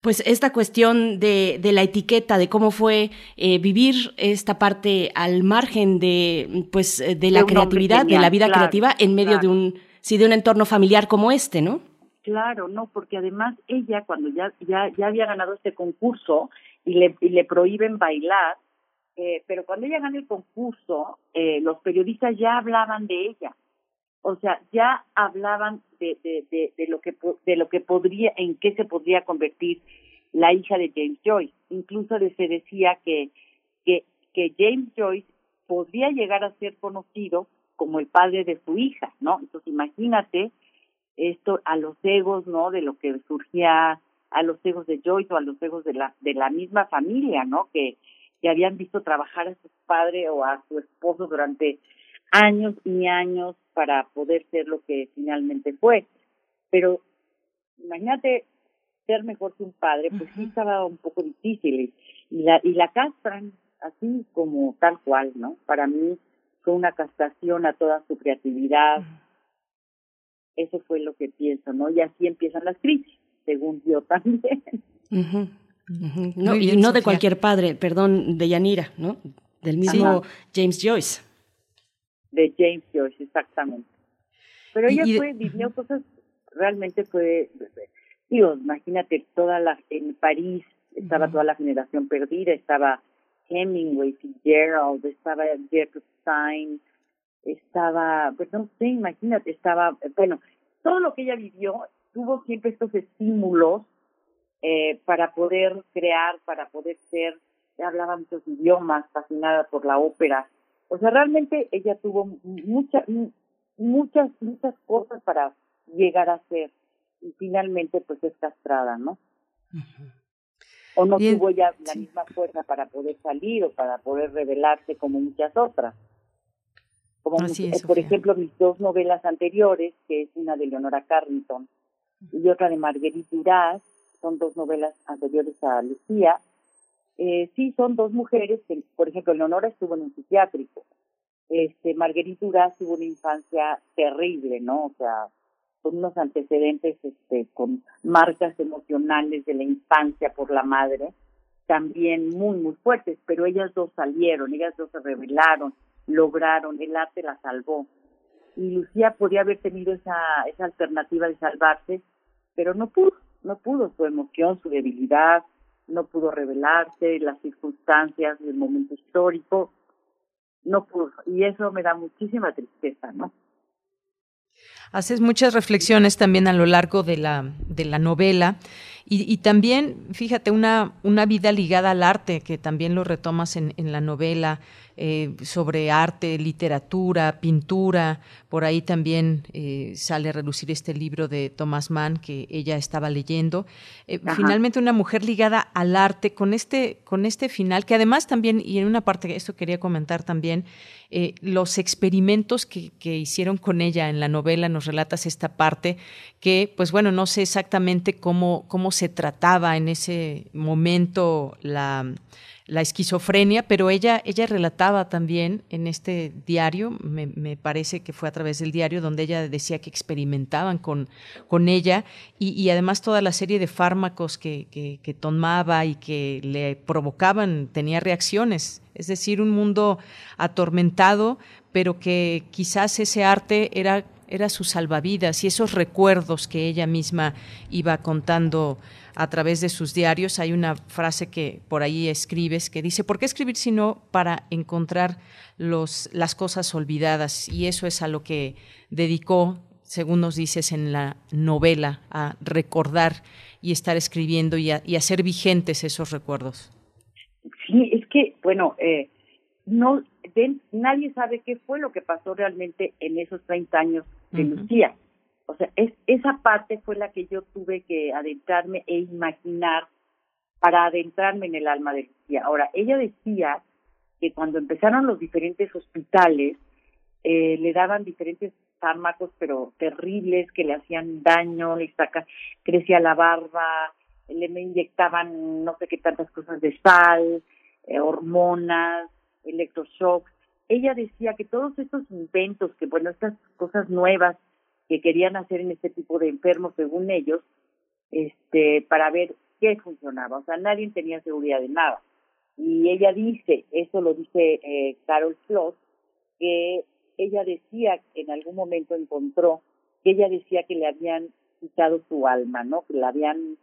pues esta cuestión de, de, la etiqueta, de cómo fue eh, vivir esta parte al margen de, pues, de la creatividad, de la vida creativa en medio de un, sí, de un entorno familiar como este, ¿no? Claro, no, porque además ella cuando ya, ya, ya había ganado este concurso y le, y le prohíben bailar, eh, pero cuando ella gana el concurso, eh, los periodistas ya hablaban de ella o sea, ya hablaban de, de, de, lo que de lo que podría, en qué se podría convertir la hija de James Joyce. Incluso se decía que, que, que James Joyce podría llegar a ser conocido como el padre de su hija, ¿no? Entonces imagínate esto a los egos, ¿no? De lo que surgía a los egos de Joyce o a los egos de la de la misma familia, ¿no? Que que habían visto trabajar a su padre o a su esposo durante años y años para poder ser lo que finalmente fue. Pero imagínate ser mejor que un padre, pues sí estaba un poco difícil y, la y la castran así como tal cual, ¿no? Para mí fue una castración a toda su creatividad. Eso fue lo que pienso, ¿no? Y así empiezan las crisis, según yo también. No, y no de cualquier padre, perdón, de Yanira, ¿no? Del mismo James Joyce de James Joyce, exactamente. Pero ella fue, vivió cosas, realmente fue, digo, imagínate, toda la, en París estaba toda la generación perdida, estaba Hemingway, Fitzgerald, estaba Gertrude Stein, estaba, pues no sé, imagínate, estaba, bueno, todo lo que ella vivió tuvo siempre estos estímulos eh, para poder crear, para poder ser, hablaba muchos idiomas, fascinada por la ópera, o sea, realmente ella tuvo muchas, muchas, muchas cosas para llegar a ser y finalmente pues es castrada, ¿no? O no tuvo ya la misma fuerza para poder salir o para poder revelarse como muchas otras. Como por ejemplo mis dos novelas anteriores, que es una de Leonora Carrington y otra de Marguerite Duras, son dos novelas anteriores a Lucía, eh, sí son dos mujeres que, por ejemplo, Leonora estuvo en un psiquiátrico. Este, Marguerite Duras tuvo una infancia terrible, ¿no? O sea, con unos antecedentes este, con marcas emocionales de la infancia por la madre, también muy, muy fuertes, pero ellas dos salieron, ellas dos se rebelaron, lograron, el arte la salvó. Y Lucía podía haber tenido esa, esa alternativa de salvarse, pero no pudo, no pudo, su emoción, su debilidad, no pudo revelarse, las circunstancias del momento histórico, no pudo. Y eso me da muchísima tristeza, ¿no? Haces muchas reflexiones también a lo largo de la, de la novela y, también, fíjate, una, una vida ligada al arte, que también lo retomas en, en la novela, eh, sobre arte, literatura, pintura. Por ahí también eh, sale a relucir este libro de Thomas Mann que ella estaba leyendo. Eh, finalmente una mujer ligada al arte con este, con este final, que además también, y en una parte, esto quería comentar también, los experimentos que, que, hicieron con ella en la novela, nos relatas esta parte, que pues bueno, no sé exactamente cómo, cómo se trataba en ese momento la la esquizofrenia, pero ella, ella relataba también en este diario, me, parece que fue a través del diario, donde ella decía que experimentaban con, con ella y, además toda la serie de fármacos que, que, tomaba y que le provocaban, tenía reacciones, es decir, un mundo atormentado, pero que quizás ese arte era era su salvavidas y esos recuerdos que ella misma iba contando a través de sus diarios. Hay una frase que por ahí escribes que dice, ¿por qué escribir sino para encontrar los, las cosas olvidadas? Y eso es a lo que dedicó, según nos dices en la novela, a recordar y estar escribiendo y, a, hacer vigentes esos recuerdos. Sí, es que, bueno, eh, no, nadie sabe qué fue lo que pasó realmente en esos 30 años de Lucía. O sea, es, esa parte fue la que yo tuve que adentrarme e imaginar para adentrarme en el alma de Lucía. Ahora, ella decía que cuando empezaron los diferentes hospitales, eh, le daban diferentes fármacos, pero terribles, que le hacían daño, le saca, crecía la barba, le inyectaban no sé qué tantas cosas de sal, eh, hormonas, electroshocks. Ella decía que todos estos inventos, que bueno, estas cosas nuevas que querían hacer en este tipo de enfermos, según ellos, este, para ver qué funcionaba. O sea, nadie tenía seguridad de nada. Y ella dice, eso lo dice eh, Carol Floss, que ella decía, en algún momento encontró, que ella decía que le habían quitado su alma, ¿no? Que la habían,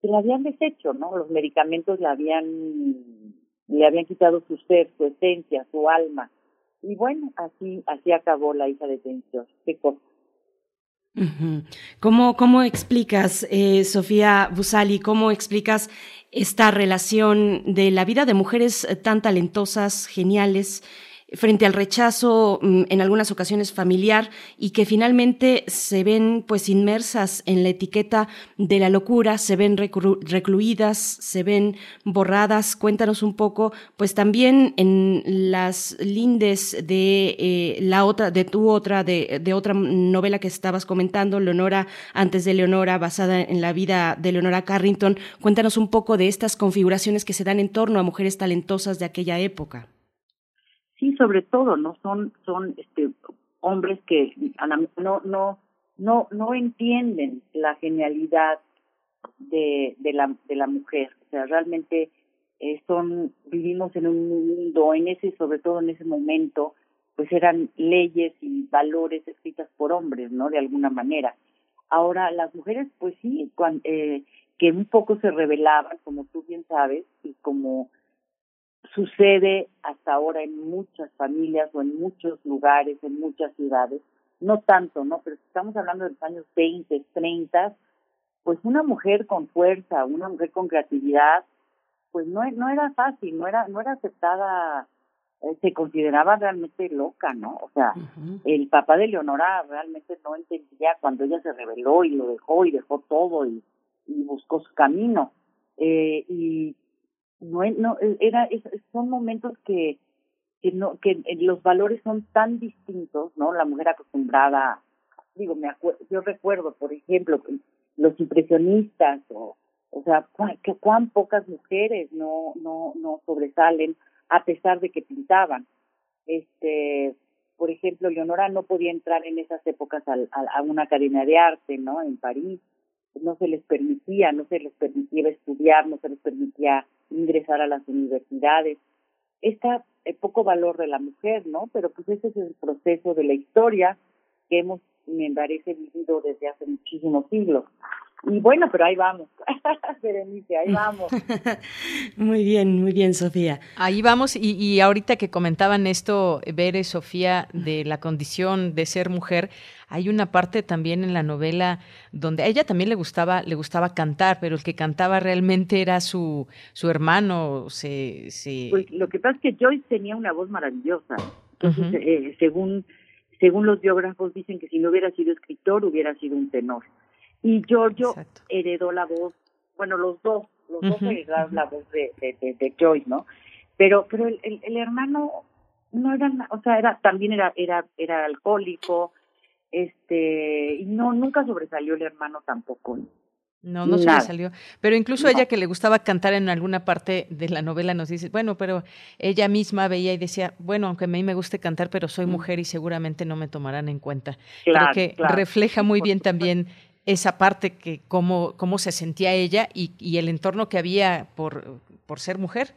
que la habían deshecho, ¿no? Los medicamentos la habían, le habían quitado su ser, su esencia, su alma. Y bueno, así, así acabó la hija de Tensión. Qué. ¿Cómo, ¿Cómo explicas, eh, Sofía Busali, cómo explicas esta relación de la vida de mujeres eh, tan talentosas, geniales, frente al rechazo mm, en algunas ocasiones familiar y que finalmente se ven pues inmersas en la etiqueta de la locura, se ven recluidas, se ven borradas. Cuéntanos un poco pues también en las lindes de eh, la otra, de tu otra, de, de otra novela que estabas comentando, Leonora antes de Leonora, basada en la vida de Leonora Carrington. Cuéntanos un poco de estas configuraciones que se dan en torno a mujeres talentosas de aquella época sí sobre todo no son son este hombres que no no no no entienden la genialidad de de la de la mujer. O sea realmente eh, son vivimos en un mundo en ese sobre todo en ese momento pues eran leyes y valores escritas por hombres no de alguna manera. Ahora las mujeres pues sí cuando, eh, que un poco se revelaban como tú bien sabes y como sucede hasta ahora en muchas familias o en muchos lugares, en muchas ciudades, no tanto, ¿no? Pero si estamos hablando de los años 20, 30, pues una mujer con fuerza, una mujer con creatividad, pues no, no era fácil, no era, no era aceptada, eh, se consideraba realmente loca, ¿no? O sea, el papá de Leonora realmente no entendía cuando ella se rebeló y lo dejó y dejó todo y, y buscó su camino. Eh, y no, no e, era son momentos que que no que eh, los valores son tan distintos no la mujer acostumbrada digo me yo recuerdo por ejemplo los impresionistas o o sea que cuán pocas mujeres no no no sobresalen a pesar de que pintaban. Este por ejemplo Leonora no podía entrar en esas épocas a, a una academia de arte no en París no se les permitía no se les permitía estudiar no se les permitía ingresar a las universidades. Está el poco valor de la mujer, ¿no? Pero pues ese es el proceso de la historia que hemos, me parece, vivido desde hace muchísimos siglos. Y bueno, pero ahí vamos, Berenice, ahí vamos. muy bien, muy bien, Sofía. Ahí vamos, y, y ahorita que comentaban esto, Bere, Sofía, de la condición de ser mujer, hay una parte también en la novela donde a ella también le gustaba, le gustaba cantar, pero el que cantaba realmente era su, su hermano. Se, se... Pues lo que pasa es que Joyce tenía una voz maravillosa. Entonces, eh, según, según los biógrafos dicen que si no hubiera sido escritor, hubiera sido un tenor. Y Giorgio heredó la voz, bueno, los dos, los dos heredaron la voz de, de, de, Joyce, ¿no? Pero, pero el, el, el hermano no era, o sea, era, también era, era, era alcohólico, este y no nunca sobresalió el hermano tampoco no, no sobresalió. Pero incluso ella que le gustaba cantar en alguna parte de la novela nos dice, bueno, pero ella misma veía y decía, bueno, aunque a mí me guste cantar, pero soy mujer y seguramente no me tomarán en cuenta. Creo que refleja muy bien también esa parte que cómo, cómo se sentía ella y, y el entorno que había por, por ser mujer.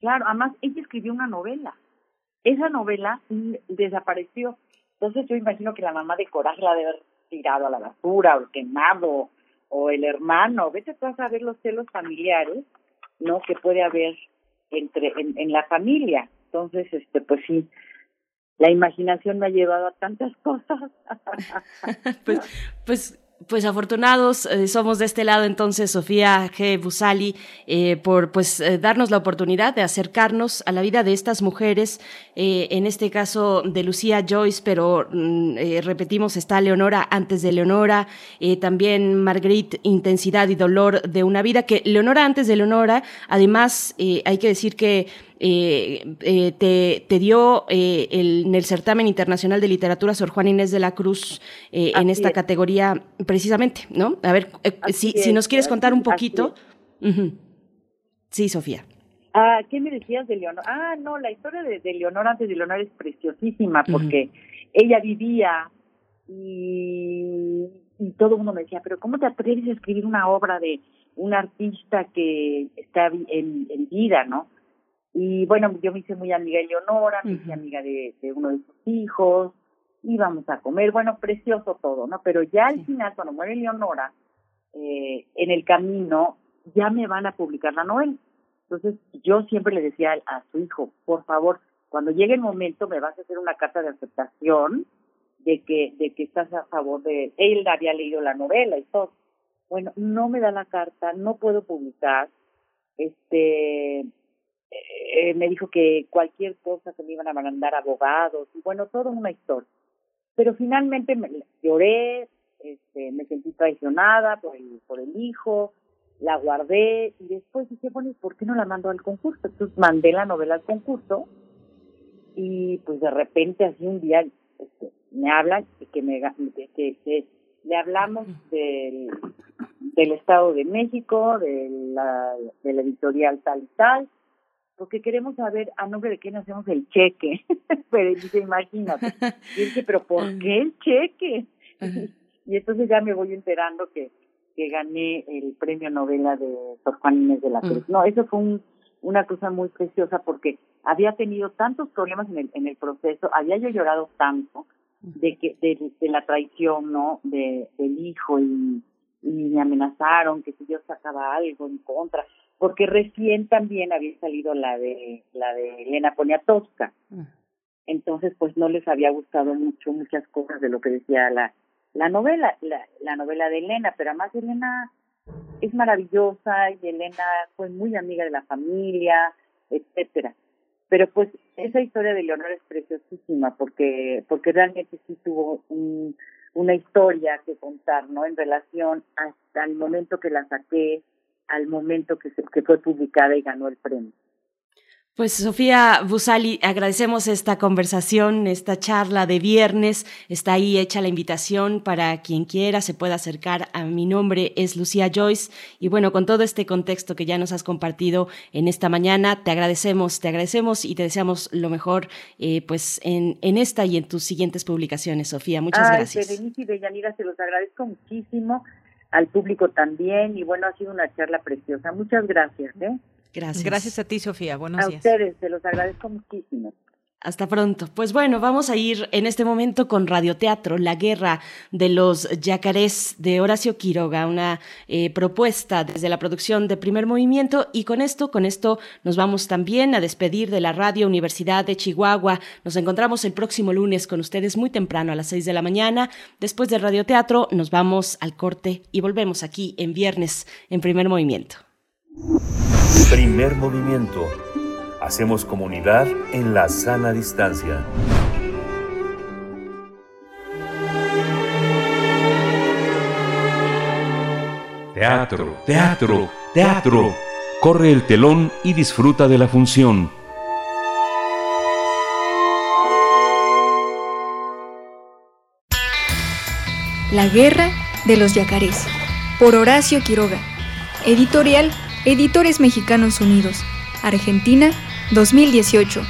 Claro, además ella escribió una novela. Esa novela desapareció entonces yo imagino que la mamá de Coraje la debe haber tirado a la basura o quemado o el hermano, vete tú a saber los celos familiares, ¿no? Que puede haber entre en, en la familia. Entonces, este, pues sí, la imaginación me ha llevado a tantas cosas. pues, pues pues afortunados eh, somos de este lado entonces, Sofía G. Busali, eh, por pues eh, darnos la oportunidad de acercarnos a la vida de estas mujeres, en este caso de Lucía Joyce, pero mm, repetimos, está Leonora antes de Leonora, también Marguerite, Intensidad y Dolor de una vida, que Leonora antes de Leonora, además hay que decir que eh, eh, te, te, dio eh, el, en el certamen internacional de literatura Sor Juan Inés de la Cruz eh, en esta categoría precisamente, ¿no? A ver, eh, si, si, nos quieres contar un poquito. Sí, Sofía. Ah, ¿qué me decías de Leonor? Ah, no, la historia de, de Leonor antes de Leonor es preciosísima porque ella vivía y, y todo el mundo me decía, pero ¿cómo te atreves a escribir una obra de un artista que está en, en vida, no? Y bueno, yo me hice muy amiga de Leonora, me hice amiga de, de uno de sus hijos, íbamos a comer, bueno, precioso todo, ¿no? Pero ya al final, cuando muere Leonora, eh, en el camino ya me van a publicar la novela. Entonces yo siempre le decía a, su hijo, por favor, cuando llegue el momento me vas a hacer una carta de aceptación de que, de que estás a favor de, él había leído la novela y todo. Bueno, no me da la carta, no puedo publicar, este, eh, me dijo que cualquier cosa se me iban a mandar abogados y bueno, toda una historia. Pero finalmente me, lloré, este, me sentí traicionada por el, por el hijo, la guardé y después dije, bueno, ¿por qué no la mando al concurso? Entonces mandé la novela al concurso y pues de repente así un día este, me hablan y que me que, que le hablamos del, del Estado de México, de la, de la editorial tal y tal, porque queremos saber a nombre de quién hacemos el cheque. pero dice, imagínate. Y dice, pero ¿por qué el cheque? y entonces ya me voy enterando que, que gané el premio novela de Sor Juan Inés de la Cruz. No, eso fue un, una cosa muy preciosa porque había tenido tantos problemas en el, en el proceso, había yo llorado tanto de que de, de la traición, ¿no? De, del hijo y, y me amenazaron que si yo sacaba algo en contra porque recién también había salido la de la de Elena Poniatowska. Mm. Entonces, pues no les había gustado mucho muchas cosas de lo que decía la la novela, la, la novela de Elena, pero además Elena es maravillosa y Elena fue muy amiga de la familia, etcétera. Pero pues esa historia de Leonor es preciosísima porque porque realmente sí tuvo un, una historia que contar, ¿no? En relación hasta el momento que la saqué, al momento que, se, que fue publicada y ganó el premio. Pues Sofía Busali, agradecemos esta conversación, esta charla de viernes. Está ahí hecha la invitación para quien quiera se pueda acercar. A mi nombre es Lucía Joyce y bueno, con todo este contexto que ya nos has compartido en esta mañana, te agradecemos, te agradecemos y te deseamos lo mejor eh, pues en, en esta y en tus siguientes publicaciones, Sofía. Muchas Ay, gracias. Berenice y Deyanira, se los agradezco muchísimo al público también y bueno, ha sido una charla preciosa. Muchas gracias. ¿eh? Gracias. Gracias a ti, Sofía. Buenos a días. A ustedes, se los agradezco muchísimo. Hasta pronto. Pues bueno, vamos a ir en este momento con Radioteatro, La Guerra de los Yacarés de Horacio Quiroga, una eh, propuesta desde la producción de primer movimiento. Y con esto, con esto nos vamos también a despedir de la Radio Universidad de Chihuahua. Nos encontramos el próximo lunes con ustedes muy temprano a las seis de la mañana. Después del Radioteatro nos vamos al corte y volvemos aquí en viernes en primer movimiento. Primer movimiento Hacemos comunidad en la sana distancia. Teatro, teatro, teatro. Corre el telón y disfruta de la función. La guerra de los yacarés. Por Horacio Quiroga. Editorial Editores Mexicanos Unidos. Argentina 2018.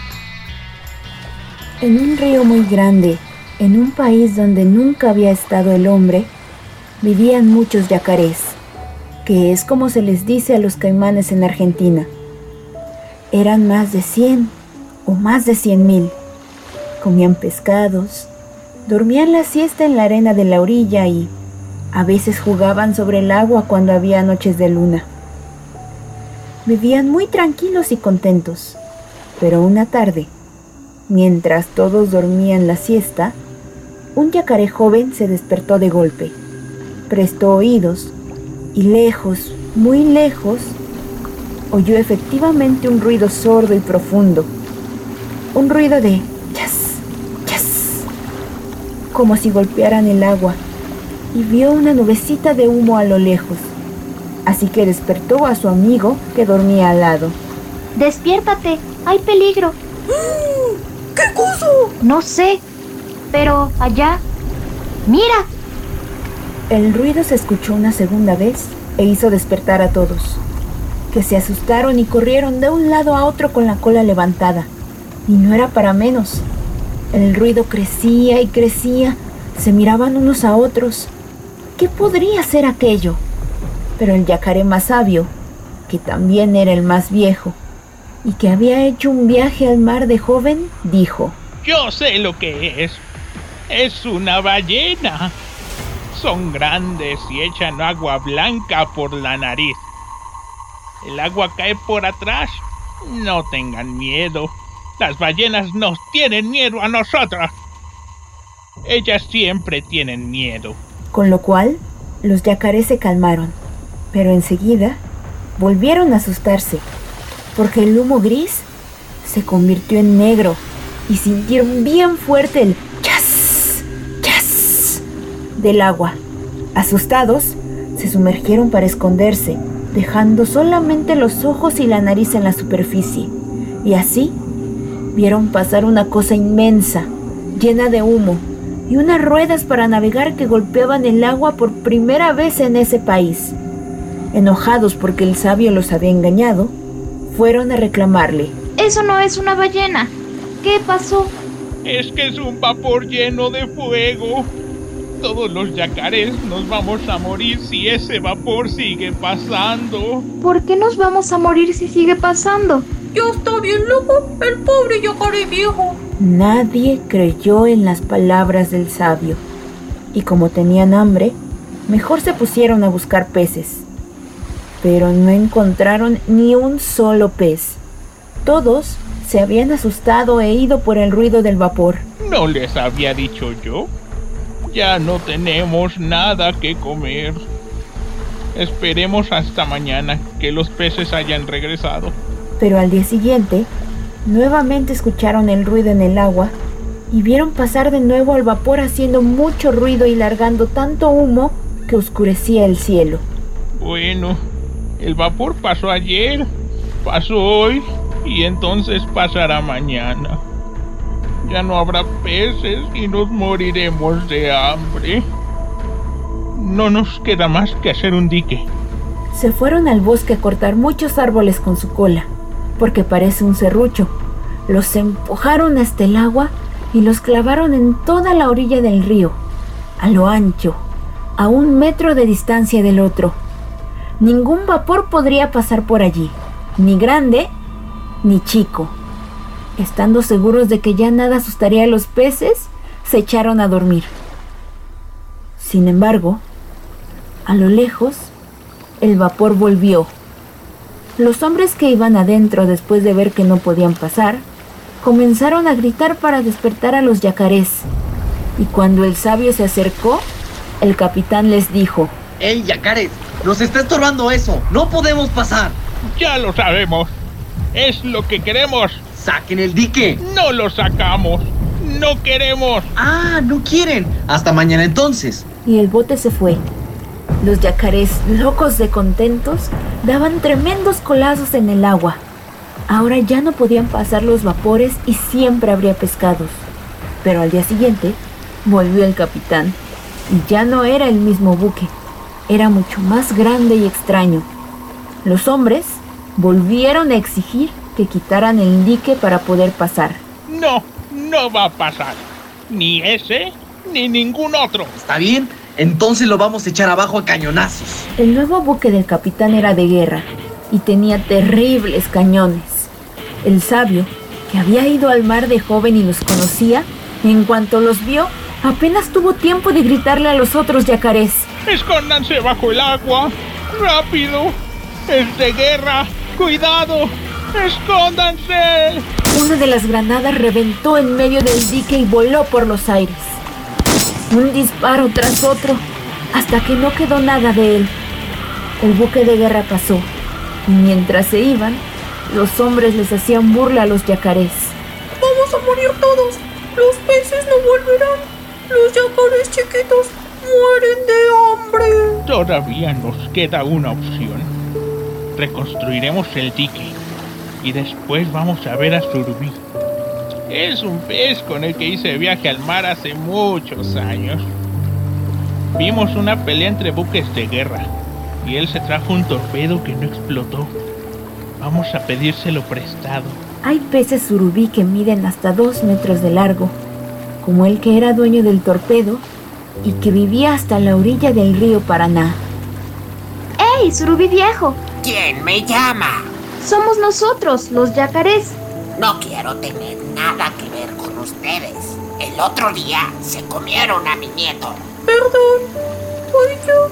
En un río muy grande, en un país donde nunca había estado el hombre, vivían muchos yacarés, que es como se les dice a los caimanes en Argentina. Eran más de 100 o más de cien mil. Comían pescados, dormían la siesta en la arena de la orilla y a veces jugaban sobre el agua cuando había noches de luna. Vivían muy tranquilos y contentos. Pero una tarde, mientras todos dormían la siesta, un yacaré joven se despertó de golpe. prestó oídos y lejos, muy lejos, oyó efectivamente un ruido sordo y profundo. Un ruido de chas, chas, como si golpearan el agua, y vio una nubecita de humo a lo lejos. Así que despertó a su amigo que dormía al lado. Despiértate, hay peligro. ¿Qué cosa? No sé, pero allá. ¡Mira! El ruido se escuchó una segunda vez e hizo despertar a todos, que se asustaron y corrieron de un lado a otro con la cola levantada. Y no era para menos. El ruido crecía y crecía, se miraban unos a otros. ¿Qué podría ser aquello? Pero el yacaré más sabio, que también era el más viejo, y que había hecho un viaje al mar de joven, dijo, Yo sé lo que es. Es una ballena. Son grandes y echan agua blanca por la nariz. El agua cae por atrás. No tengan miedo. Las ballenas nos tienen miedo a nosotros. Ellas siempre tienen miedo. Con lo cual, los yacarés se calmaron, pero enseguida volvieron a asustarse, porque el humo gris se convirtió en negro y sintieron bien fuerte el chas, chas del agua. Asustados, se sumergieron para esconderse, dejando solamente los ojos y la nariz en la superficie. Y así vieron pasar una cosa inmensa, llena de humo, y unas ruedas para navegar que golpeaban el agua por primera vez en ese país. Enojados porque el sabio los había engañado, fueron a reclamarle. Eso no es una ballena. ¿Qué pasó? Es que es un vapor lleno de fuego. Todos los yacarés nos vamos a morir si ese vapor sigue pasando. ¿Por qué nos vamos a morir si sigue pasando? Ya está bien loco el pobre yacaré viejo. Nadie creyó en las palabras del sabio, y como tenían hambre, mejor se pusieron a buscar peces. Pero no encontraron ni un solo pez. Todos se habían asustado e ido por el ruido del vapor. ¿No les había dicho yo? Ya no tenemos nada que comer. Esperemos hasta mañana que los peces hayan regresado. Pero al día siguiente, nuevamente escucharon el ruido en el agua y vieron pasar de nuevo al vapor haciendo mucho ruido y largando tanto humo que oscurecía el cielo. Bueno, el vapor pasó ayer, pasó hoy y entonces pasará mañana. Ya no habrá peces y nos moriremos de hambre. No nos queda más que hacer un dique. Se fueron al bosque a cortar muchos árboles con su cola, porque parece un serrucho. Los empujaron hasta el agua y los clavaron en toda la orilla del río, a lo ancho, a un metro de distancia del otro. Ningún vapor podría pasar por allí, ni grande ni chico. Estando seguros de que ya nada asustaría a los peces, se echaron a dormir. Sin embargo, a lo lejos, el vapor volvió. Los hombres que iban adentro después de ver que no podían pasar, comenzaron a gritar para despertar a los yacarés. Y cuando el sabio se acercó, el capitán les dijo, ¡Ey, yacarés! ¡Nos está estorbando eso! ¡No podemos pasar! Ya lo sabemos. Es lo que queremos. ¡Saquen el dique! No lo sacamos. No queremos. Ah, no quieren. Hasta mañana entonces. Y el bote se fue. Los yacarés, locos de contentos, daban tremendos colazos en el agua. Ahora ya no podían pasar los vapores y siempre habría pescados. Pero al día siguiente volvió el capitán y ya no era el mismo buque. Era mucho más grande y extraño. Los hombres volvieron a exigir que quitaran el dique para poder pasar. No, no va a pasar. Ni ese, ni ningún otro. ¿Está bien? Entonces lo vamos a echar abajo a cañonazos. El nuevo buque del capitán era de guerra y tenía terribles cañones. El sabio, que había ido al mar de joven y los conocía, en cuanto los vio, apenas tuvo tiempo de gritarle a los otros yacarés. Escóndanse bajo el agua. Rápido. Es de guerra. Cuidado. Escóndanse. Una de las granadas reventó en medio del dique y voló por los aires. Un disparo tras otro hasta que no quedó nada de él. El buque de guerra pasó, y mientras se iban, los hombres les hacían burla a los yacarés. Vamos a morir todos. Los peces no volverán. Los yacarés chiquitos mueren de hambre. Todavía nos queda una opción. Reconstruiremos el dique y después vamos a ver a Surubí. Es un pez con el que hice viaje al mar hace muchos años. Vimos una pelea entre buques de guerra y él se trajo un torpedo que no explotó. Vamos a pedírselo prestado. Hay peces surubí que miden hasta dos metros de largo, como el que era dueño del torpedo y que vivía hasta la orilla del río Paraná. ¡Ey, surubí viejo! ¿Quién me llama? Somos nosotros, los yacarés. No quiero tener nada que ver con ustedes. El otro día se comieron a mi nieto. Perdón, fui yo.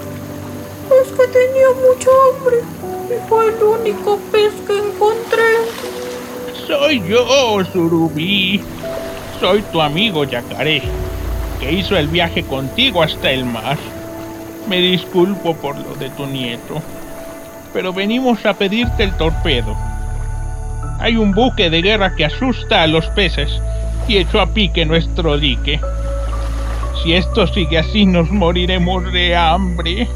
Es que tenía mucha hambre y fue el único pez que encontré. Soy yo, Surubí. Soy tu amigo Yacaré, que hizo el viaje contigo hasta el mar. Me disculpo por lo de tu nieto, pero venimos a pedirte el torpedo. Hay un buque de guerra que asusta a los peces y echó a pique nuestro dique. Si esto sigue así nos moriremos de hambre.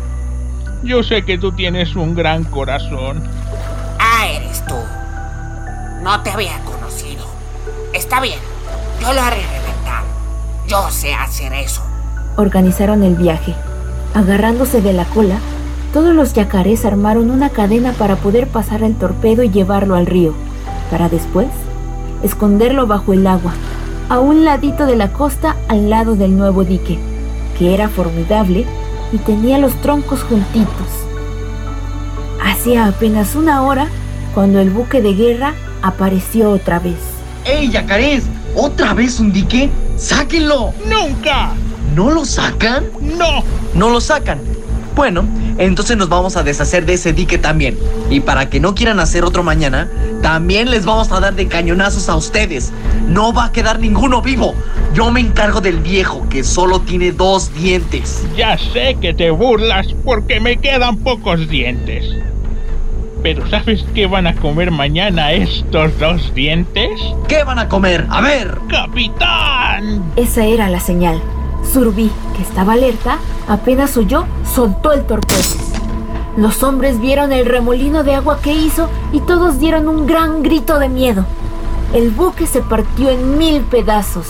Yo sé que tú tienes un gran corazón. Ah, eres tú. No te había conocido. Está bien, yo lo reventar. Yo sé hacer eso. Organizaron el viaje. Agarrándose de la cola, todos los yacarés armaron una cadena para poder pasar el torpedo y llevarlo al río, para después esconderlo bajo el agua, a un ladito de la costa al lado del nuevo dique, que era formidable y tenía los troncos juntitos. Hacía apenas una hora cuando el buque de guerra apareció otra vez. ¡Ey, yacarés! ¿Otra vez un dique? ¡Sáquenlo! ¡Nunca! ¿No lo sacan? ¡No! No lo sacan. Bueno, entonces nos vamos a deshacer de ese dique también. Y para que no quieran hacer otro mañana, también les vamos a dar de cañonazos a ustedes. No va a quedar ninguno vivo. Yo me encargo del viejo, que solo tiene dos dientes. Ya sé que te burlas porque me quedan pocos dientes. Pero ¿sabes qué van a comer mañana estos dos dientes? ¿Qué van a comer? A ver. ¡Capitán! Esa era la señal. Surubí, que estaba alerta, apenas oyó, soltó el torpedo. Los hombres vieron el remolino de agua que hizo y todos dieron un gran grito de miedo. El buque se partió en mil pedazos.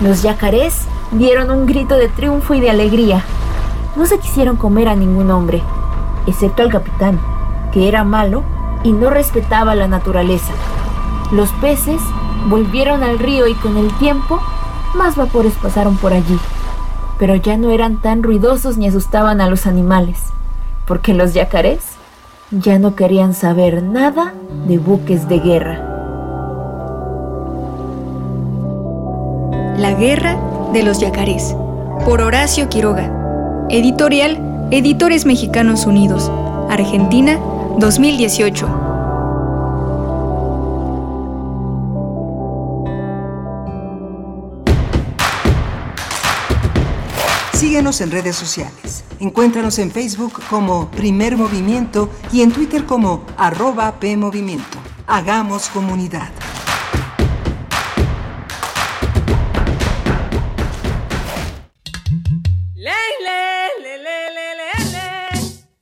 Los yacarés dieron un grito de triunfo y de alegría. No se quisieron comer a ningún hombre, excepto al capitán, que era malo y no respetaba la naturaleza. Los peces volvieron al río y con el tiempo más vapores pasaron por allí, pero ya no eran tan ruidosos ni asustaban a los animales, porque los yacarés ya no querían saber nada de buques de guerra. La guerra de los yacarés, por Horacio Quiroga. Editorial Editores Mexicanos Unidos, Argentina, 2018. Síguenos en redes sociales. Encuéntranos en Facebook como Primer Movimiento y en Twitter como arroba PMovimiento. Hagamos comunidad.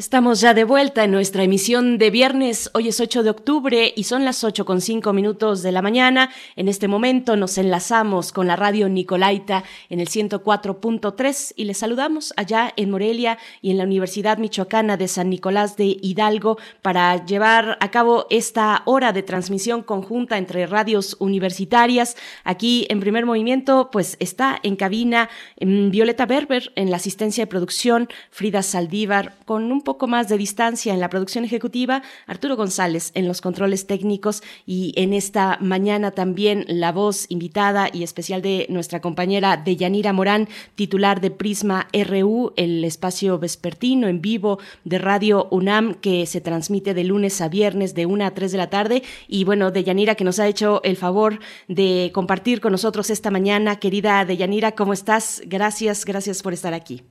Estamos ya de vuelta en nuestra emisión de viernes. Hoy es 8 de octubre y son las 8 con 5 minutos de la mañana. En este momento nos enlazamos con la radio Nicolaita en el 104.3 y les saludamos allá en Morelia y en la Universidad Michoacana de San Nicolás de Hidalgo para llevar a cabo esta hora de transmisión conjunta entre radios universitarias. Aquí en primer movimiento, pues está en cabina mm, Violeta Berber en la asistencia de producción, Frida Saldívar con un más de distancia en la producción ejecutiva, Arturo González en los controles técnicos y en esta mañana también la voz invitada y especial de nuestra compañera Deyanira Morán, titular de Prisma RU, el espacio vespertino en vivo de Radio UNAM que se transmite de lunes a viernes de 1 a 3 de la tarde. Y bueno, Deyanira que nos ha hecho el favor de compartir con nosotros esta mañana. Querida Deyanira, ¿cómo estás? Gracias, gracias por estar aquí.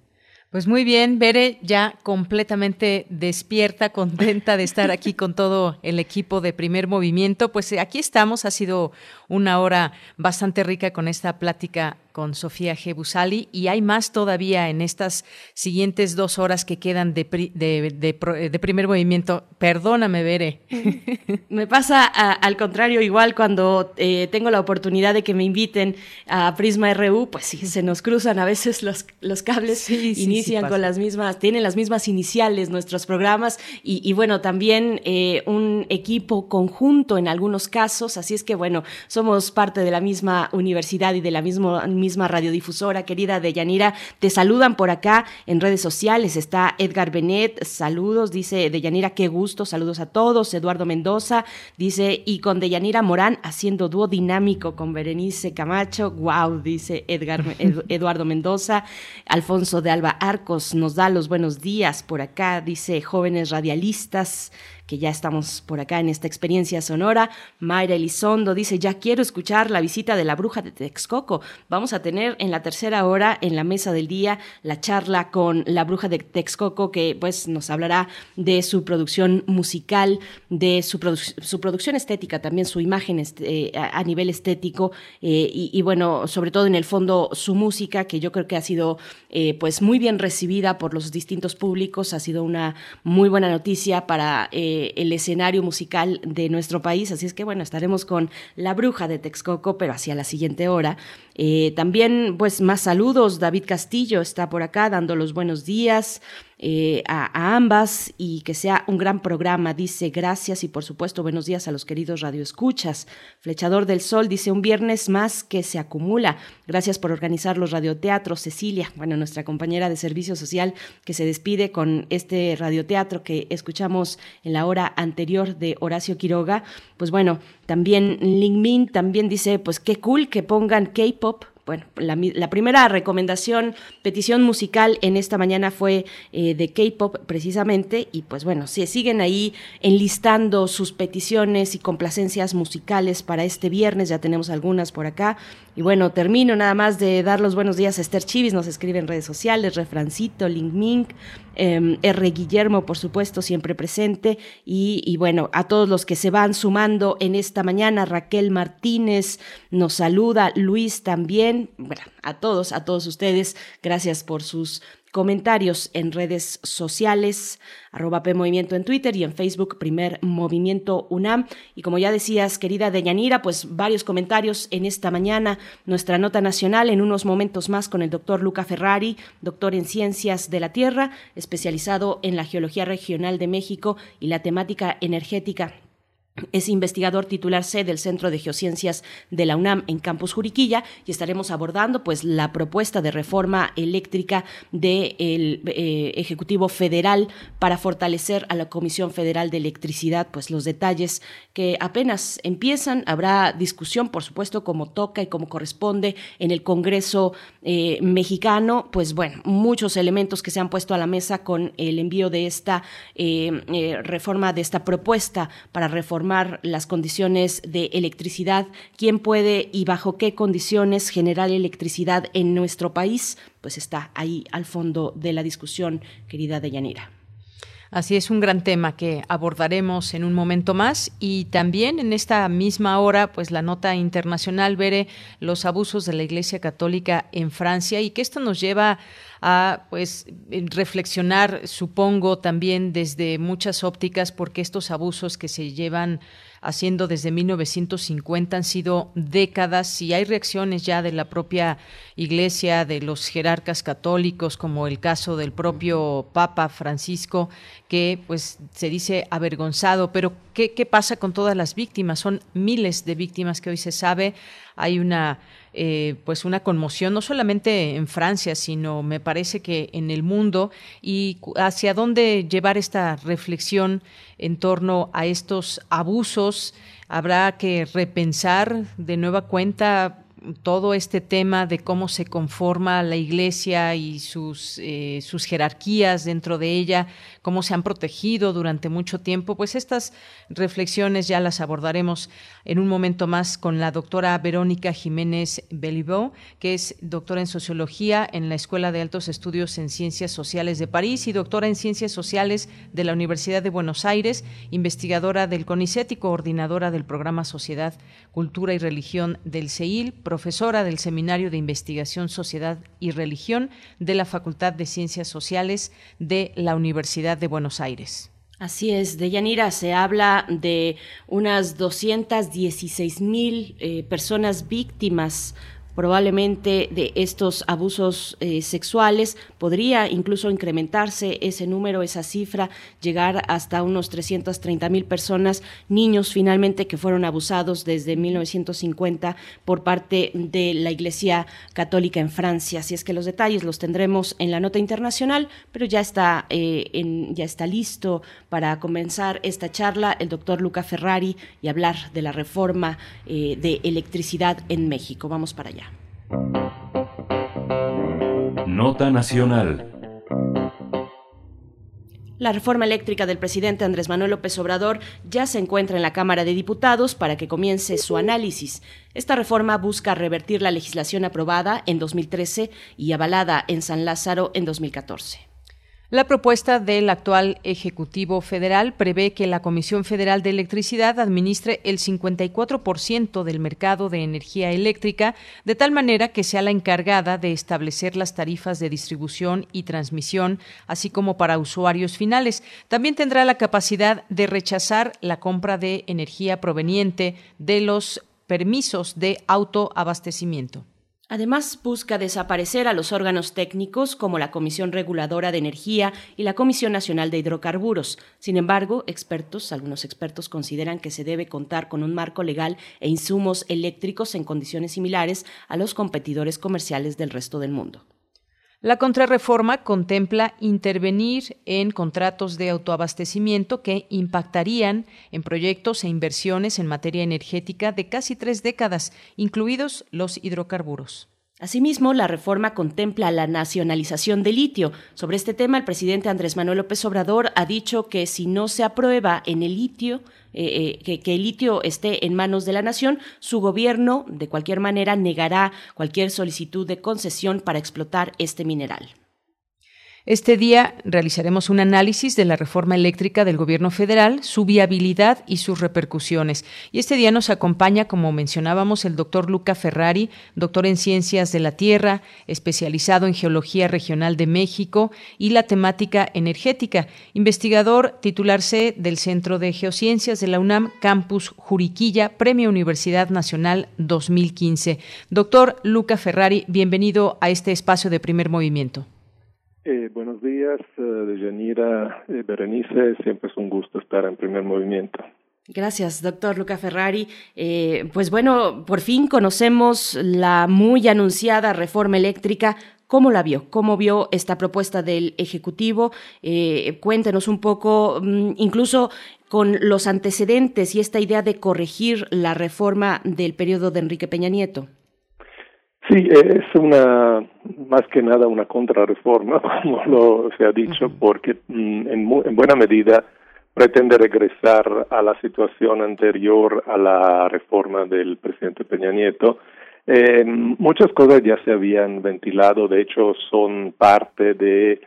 Pues muy bien, Bere, ya completamente despierta, contenta de estar aquí con todo el equipo de primer movimiento. Pues eh, aquí estamos, ha sido una hora bastante rica con esta plática con Sofía G. Busali y hay más todavía en estas siguientes dos horas que quedan de, de, primer movimiento. Perdóname, Bere. Me pasa al contrario, igual cuando eh, tengo la oportunidad de que me inviten a Prisma RU, pues sí, se nos cruzan a veces los, los cables, inician con las mismas, tienen las mismas iniciales nuestros programas y, bueno, también eh, un equipo conjunto en algunos casos, así es que bueno, somos parte de la misma universidad y de la misma misma radiodifusora, querida Deyanira. Te saludan por acá en redes sociales. Está Edgar Benet, saludos, dice Deyanira, qué gusto, saludos a todos. Eduardo Mendoza dice, y con Deyanira Morán haciendo dúo dinámico con Berenice Camacho. Wow, dice Edgar, Eduardo Mendoza. Alfonso de Alba Arcos nos da los buenos días por acá, dice jóvenes radialistas que ya estamos por acá en esta experiencia sonora. Mayra Elizondo dice, ya quiero escuchar la visita de la bruja de Texcoco. Vamos a tener en la tercera hora, en la mesa del día, la charla con la bruja de Texcoco, que pues nos hablará de su producción musical, de su, su producción estética, también su imagen este, a, nivel estético, eh, y, bueno, sobre todo en el fondo su música, que yo creo que ha sido eh, pues muy bien recibida por los distintos públicos, ha sido una muy buena noticia para el escenario musical de nuestro país. Así es que bueno, estaremos con La Bruja de Texcoco, pero hacia la siguiente hora. Eh, también, pues, más saludos. David Castillo está por acá dando los buenos días. Eh, a, ambas y que sea un gran programa. Dice gracias y por supuesto buenos días a los queridos radioescuchas. Flechador del Sol dice un viernes más que se acumula. Gracias por organizar los radioteatros. Cecilia, bueno, nuestra compañera de servicio social que se despide con este radioteatro que escuchamos en la hora anterior de Horacio Quiroga. Pues bueno, también Ling Min también dice, pues qué cool que pongan K-pop bueno, la, primera recomendación, petición musical en esta mañana fue eh, de K-pop precisamente y pues bueno, si siguen ahí enlistando sus peticiones y complacencias musicales para este viernes, ya tenemos algunas por acá. Y bueno, termino nada más de dar los buenos días a Esther Chivis, nos escribe en redes sociales, Refrancito, Link Mink, Em, R. Guillermo, por supuesto, siempre presente, y, bueno, a todos los que se van sumando en esta mañana, Raquel Martínez nos saluda, Luis también, bueno, a todos, a todos ustedes, gracias por sus comentarios en redes sociales, arroba P Movimiento en Twitter y en Facebook Primer Movimiento UNAM. Y como ya decías, querida Deyanira, pues varios comentarios en esta mañana, nuestra nota nacional en unos momentos más con el doctor Luca Ferrari, doctor en Ciencias de la Tierra, especializado en la Geología Regional de México y la temática energética es investigador titular C del Centro de Geociencias de la UNAM en Campus Juriquilla y estaremos abordando pues la propuesta de reforma eléctrica del eh, Ejecutivo Federal para fortalecer a la Comisión Federal de Electricidad, pues los detalles que apenas empiezan, habrá discusión por supuesto como toca y como corresponde en el Congreso eh, mexicano, pues bueno, muchos elementos que se han puesto a la mesa con el envío de esta eh, reforma, de esta propuesta para reformar las condiciones de electricidad, quién puede y bajo qué condiciones generar electricidad en nuestro país, pues está ahí al fondo de la discusión, querida Deyanira. Así es, un gran tema que abordaremos en un momento más. Y también en esta misma hora, pues la nota internacional veré los abusos de la Iglesia Católica en Francia y que esto nos lleva a pues reflexionar, supongo, también desde muchas ópticas, porque estos abusos que se llevan haciendo desde 1950 han sido décadas y hay reacciones ya de la propia Iglesia, de los jerarcas católicos, como el caso del propio Papa Francisco, que pues se dice avergonzado, pero ¿qué, qué pasa con todas las víctimas? Son miles de víctimas que hoy se sabe. Hay una eh, pues una conmoción no solamente en Francia, sino me parece que en el mundo y hacia dónde llevar esta reflexión en torno a estos abusos. Habrá que repensar de nueva cuenta todo este tema de cómo se conforma la Iglesia y sus, eh, sus jerarquías dentro de ella, cómo se han protegido durante mucho tiempo, pues estas reflexiones ya las abordaremos en un momento más con la doctora Verónica Jiménez Belibó, que es doctora en Sociología en la Escuela de Altos Estudios en Ciencias Sociales de París y doctora en Ciencias Sociales de la Universidad de Buenos Aires, investigadora del CONICET y coordinadora del programa Sociedad, Cultura y Religión del CEIL, profesora del Seminario de Investigación, Sociedad y Religión de la Facultad de Ciencias Sociales de la Universidad de Buenos Aires. Así es, de Yanira se habla de unas 216 mil eh, personas víctimas probablemente de estos abusos eh, sexuales. Podría incluso incrementarse ese número, esa cifra, llegar hasta unos 330 mil personas, niños finalmente que fueron abusados desde 1950 por parte de la Iglesia Católica en Francia. Así es que los detalles los tendremos en la nota internacional, pero ya está, eh, en, ya está listo para comenzar esta charla el doctor Luca Ferrari y hablar de la reforma eh, de electricidad en México. Vamos para allá. Nota Nacional. La reforma eléctrica del presidente Andrés Manuel López Obrador ya se encuentra en la Cámara de Diputados para que comience su análisis. Esta reforma busca revertir la legislación aprobada en 2013 y avalada en San Lázaro en 2014. La propuesta del actual Ejecutivo Federal prevé que la Comisión Federal de Electricidad administre el 54% del mercado de energía eléctrica, de tal manera que sea la encargada de establecer las tarifas de distribución y transmisión, así como para usuarios finales. También tendrá la capacidad de rechazar la compra de energía proveniente de los permisos de autoabastecimiento. Además, busca desaparecer a los órganos técnicos como la Comisión Reguladora de Energía y la Comisión Nacional de Hidrocarburos. Sin embargo, expertos, algunos expertos consideran que se debe contar con un marco legal e insumos eléctricos en condiciones similares a los competidores comerciales del resto del mundo. La contrarreforma contempla intervenir en contratos de autoabastecimiento que impactarían en proyectos e inversiones en materia energética de casi tres décadas, incluidos los hidrocarburos. Asimismo, la reforma contempla la nacionalización del litio. Sobre este tema, el presidente Andrés Manuel López Obrador ha dicho que si no se aprueba en el litio, eh, eh, que, el litio esté en manos de la nación, su gobierno, de cualquier manera, negará cualquier solicitud de concesión para explotar este mineral. Este día realizaremos un análisis de la reforma eléctrica del gobierno federal, su viabilidad y sus repercusiones. Y este día nos acompaña, como mencionábamos, el doctor Luca Ferrari, doctor en Ciencias de la Tierra, especializado en Geología Regional de México y la temática energética, investigador titular C del Centro de Geociencias de la UNAM, Campus Juriquilla, Premio Universidad Nacional 2015. Doctor Luca Ferrari, bienvenido a este espacio de primer movimiento. Eh, buenos días, uh, Deyanira, eh, Berenice. Siempre es un gusto estar en primer movimiento. Gracias, doctor Luca Ferrari. Eh, pues bueno, por fin conocemos la muy anunciada reforma eléctrica. ¿Cómo la vio? ¿Cómo vio esta propuesta del Ejecutivo? Eh, cuéntenos un poco, mm, incluso con los antecedentes y esta idea de corregir la reforma del periodo de Enrique Peña Nieto. Sí, es una más que nada una contrarreforma, como lo se ha dicho, porque mm, en, en buena medida pretende regresar a la situación anterior a la reforma del presidente Peña Nieto. Eh, muchas cosas ya se habían ventilado, de hecho son parte de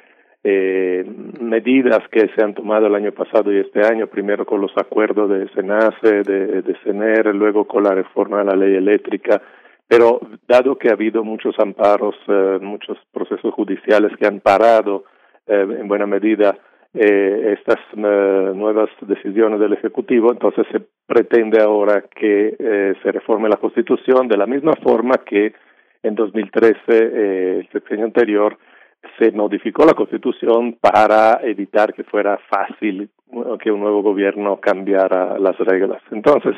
eh, medidas que se han tomado el año pasado y este año, primero con los acuerdos de SENACE, de, de CENER, luego con la reforma de la ley eléctrica, pero dado que ha habido muchos amparos, eh, muchos procesos judiciales que han parado eh, en buena medida eh, estas nuevas decisiones del Ejecutivo, entonces se pretende ahora que se reforme la Constitución de la misma forma que en 2013, el sexenio anterior, se modificó la Constitución para evitar que fuera fácil que un nuevo gobierno cambiara las reglas. Entonces,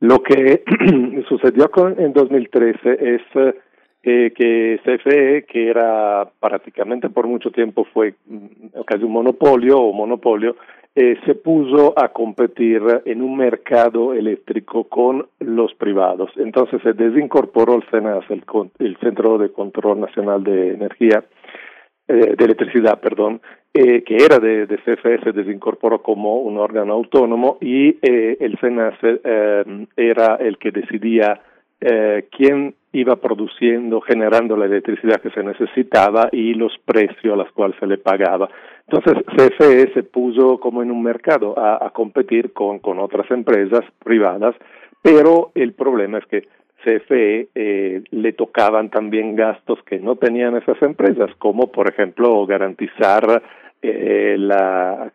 lo que sucedió con, en 2013 es eh, que CFE, que era prácticamente por mucho tiempo fue mm, casi un monopolio o monopolio, eh, se puso a competir en un mercado eléctrico con los privados. Entonces se desincorporó el CENAS, el, el Centro de Control Nacional de Energía, eh, de electricidad, perdón, eh, que era de, de CFE, se desincorporó como un órgano autónomo y eh, el SENACE eh, era el que decidía eh, quién iba produciendo, generando la electricidad que se necesitaba y los precios a los cuales se le pagaba. Entonces, CFE se puso como en un mercado a, a competir con, con otras empresas privadas, pero el problema es que CFE eh, le tocaban también gastos que no tenían esas empresas, como por ejemplo garantizar eh, la,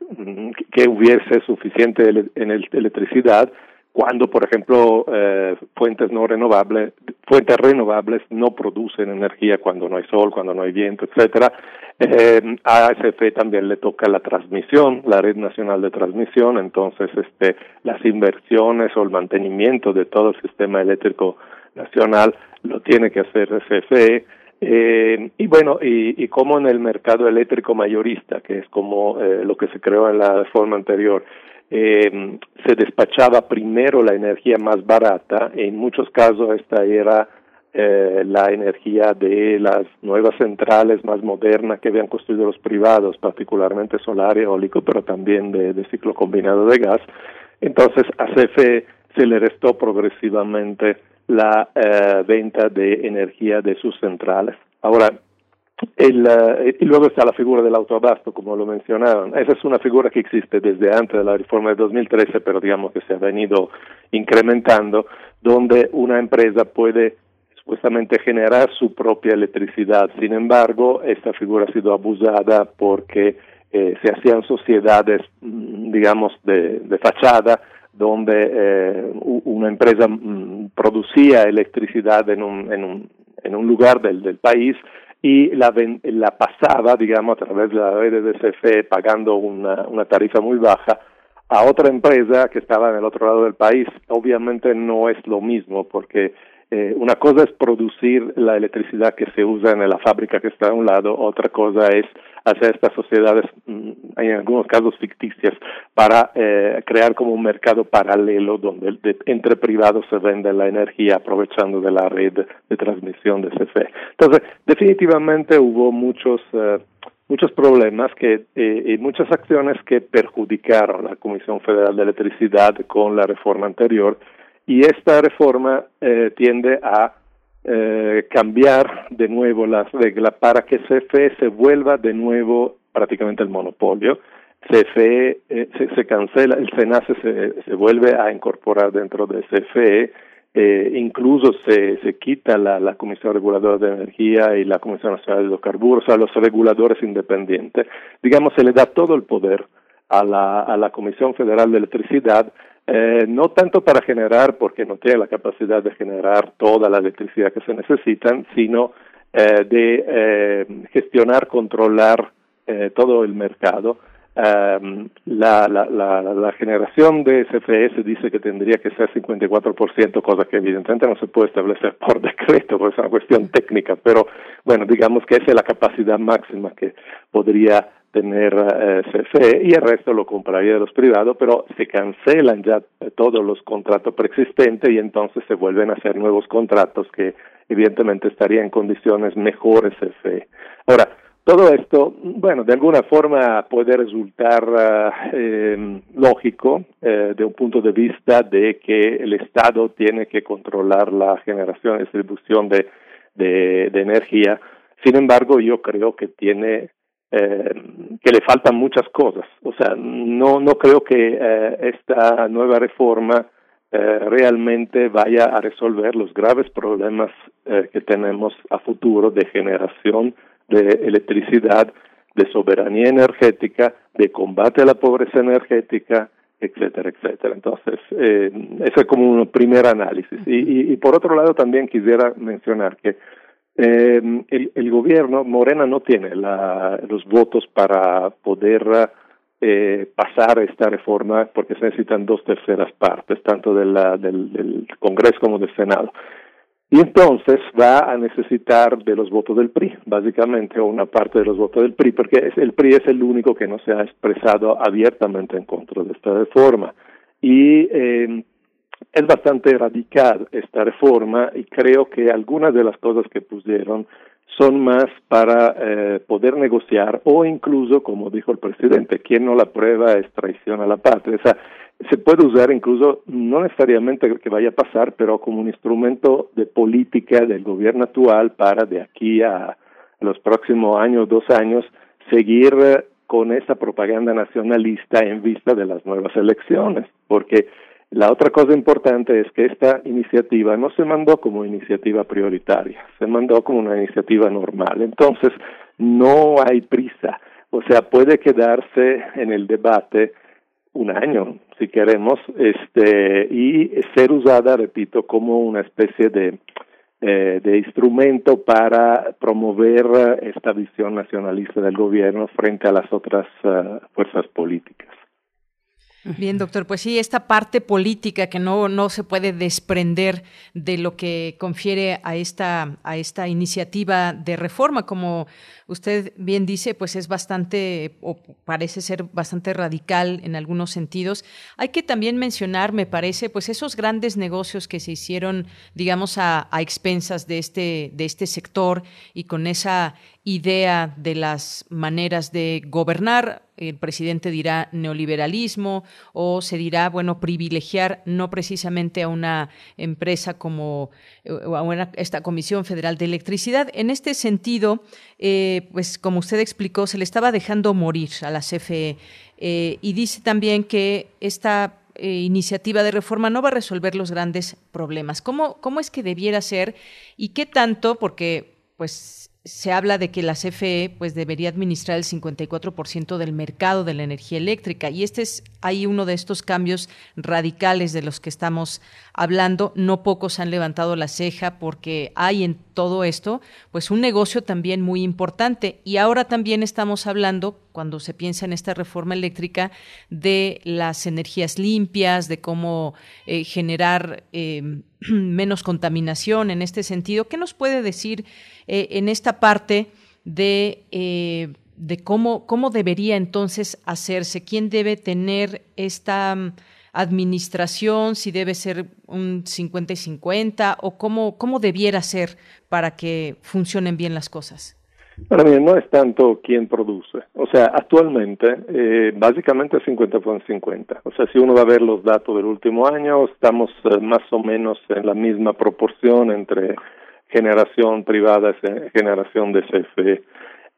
que hubiese suficiente en electricidad cuando, por ejemplo, eh, fuentes no renovables, fuentes renovables no producen energía cuando no hay sol, cuando no hay viento, etcétera. Eh, a ASF también le toca la transmisión, la red nacional de transmisión, entonces, este, las inversiones o el mantenimiento de todo el sistema eléctrico nacional lo tiene que hacer CFE eh, y bueno, y, como en el mercado eléctrico mayorista, que es como eh, lo que se creó en la forma anterior, eh, se despachaba primero la energía más barata, en muchos casos esta era eh, la energía de las nuevas centrales más modernas que habían construido los privados, particularmente solar y eólico, pero también de, de ciclo combinado de gas. Entonces a CFE se le restó progresivamente la eh, venta de energía de sus centrales. Ahora, el, uh, y luego está la figura del autoabasto, como lo mencionaron. Esa es una figura que existe desde antes de la reforma de 2013, pero digamos que se ha venido incrementando, donde una empresa puede supuestamente generar su propia electricidad. Sin embargo, esta figura ha sido abusada porque eh, se hacían sociedades, mm, digamos, de, de fachada, donde eh, una empresa mm, producía electricidad en un, en un, en un lugar del, del país y la, la pasaba, digamos, a través de la red de CFE pagando una, una tarifa muy baja a otra empresa que estaba en el otro lado del país. Obviamente no es lo mismo porque eh, una cosa es producir la electricidad que se usa en la fábrica que está a un lado, otra cosa es hacer estas sociedades, mm, en algunos casos ficticias, para eh, crear como un mercado paralelo donde entre privados se vende la energía aprovechando de la red de transmisión de CFE. Entonces, definitivamente hubo muchos eh, muchos problemas que y muchas acciones que perjudicaron a la Comisión Federal de Electricidad con la reforma anterior y esta reforma eh, tiende a eh, cambiar de nuevo las reglas para que CFE se vuelva de nuevo prácticamente el monopolio. CFE eh, se, se, cancela, el SENACE se, se vuelve a incorporar dentro de CFE, eh, incluso se, se quita la, la Comisión Reguladora de Energía y la Comisión Nacional de Hidrocarburos a los reguladores independientes. Digamos, se le da todo el poder a la, a la Comisión Federal de Electricidad eh, no tanto para generar, porque no tiene la capacidad de generar toda la electricidad que se necesitan, sino eh, de eh, gestionar, controlar eh, todo el mercado. Um, la, la, la, la, generación de CFS dice que tendría que ser 54%, cosa que evidentemente no se puede establecer por decreto, porque es una cuestión técnica, pero bueno, digamos que esa es la capacidad máxima que podría tener eh, y el resto lo compraría de los privados, pero se cancelan ya todos los contratos preexistentes y entonces se vuelven a hacer nuevos contratos que evidentemente estarían en condiciones mejores CFE. Ahora, todo esto, bueno, de alguna forma puede resultar eh, lógico eh, de un punto de vista de que el Estado tiene que controlar la generación y distribución de, de energía. Sin embargo, yo creo que tiene eh, que le faltan muchas cosas. O sea, no, no creo que eh, esta nueva reforma eh, realmente vaya a resolver los graves problemas eh, que tenemos a futuro de generación de electricidad, de soberanía energética, de combate a la pobreza energética, etcétera, etcétera. Entonces, eh, ese es como un primer análisis. Y, y, y por otro lado, también quisiera mencionar que eh, el, gobierno, Morena no tiene la, los votos para poder eh, pasar esta reforma porque se necesitan dos terceras partes, tanto del, del Congreso como del Senado. Y entonces va a necesitar de los votos del PRI, básicamente, o una parte de los votos del PRI, porque el PRI es el único que no se ha expresado abiertamente en contra de esta reforma. Y eh, es bastante radical esta reforma y creo que algunas de las cosas que pusieron son más para eh, poder negociar o incluso, como dijo el presidente, quien no la prueba es traición a la patria. O sea, se puede usar incluso, no necesariamente que vaya a pasar, pero como un instrumento de política del gobierno actual para de aquí a, los próximos años, dos años, seguir eh, con esa propaganda nacionalista en vista de las nuevas elecciones, porque la otra cosa importante es que esta iniciativa no se mandó como iniciativa prioritaria, se mandó como una iniciativa normal. Entonces, no hay prisa. O sea, puede quedarse en el debate un año, si queremos, este, y ser usada, repito, como una especie de, eh, de instrumento para promover esta visión nacionalista del gobierno frente a las otras uh, fuerzas políticas. Bien, doctor, pues sí, esta parte política que no, no se puede desprender de lo que confiere a esta, a esta iniciativa de reforma, como usted bien dice, pues es bastante, o parece ser bastante radical en algunos sentidos. Hay que también mencionar, me parece, pues esos grandes negocios que se hicieron, digamos, a, a expensas de este, de este sector y con esa idea de las maneras de gobernar. El presidente dirá neoliberalismo o se dirá, bueno, privilegiar no precisamente a una empresa como eh, a esta Comisión Federal de Electricidad. En este sentido, eh, pues como usted explicó, se le estaba dejando morir a la CFE eh, y dice también que esta iniciativa de reforma no va a resolver los grandes problemas. ¿Cómo, ¿Cómo es que debiera ser y qué tanto? Porque pues se habla de que la CFE pues debería administrar el 54% del mercado de la energía eléctrica y este es ahí uno de estos cambios radicales de los que estamos hablando. No pocos han levantado la ceja porque hay en todo esto pues un negocio también muy importante y ahora también estamos hablando cuando se piensa en esta reforma eléctrica de las energías limpias, de cómo eh, generar eh, menos contaminación en este sentido. ¿Qué nos puede decir eh, en esta parte de, eh, de cómo, cómo debería entonces hacerse? ¿Quién debe tener esta mm, administración? Si debe ser un 50 y 50 o cómo, cómo debiera ser para que funcionen bien las cosas? Para mí no es tanto quién produce. O sea, actualmente, eh, básicamente es 50 por 50. O sea, si uno va a ver los datos del último año, estamos eh, más o menos en la misma proporción entre generación privada generación de CFE.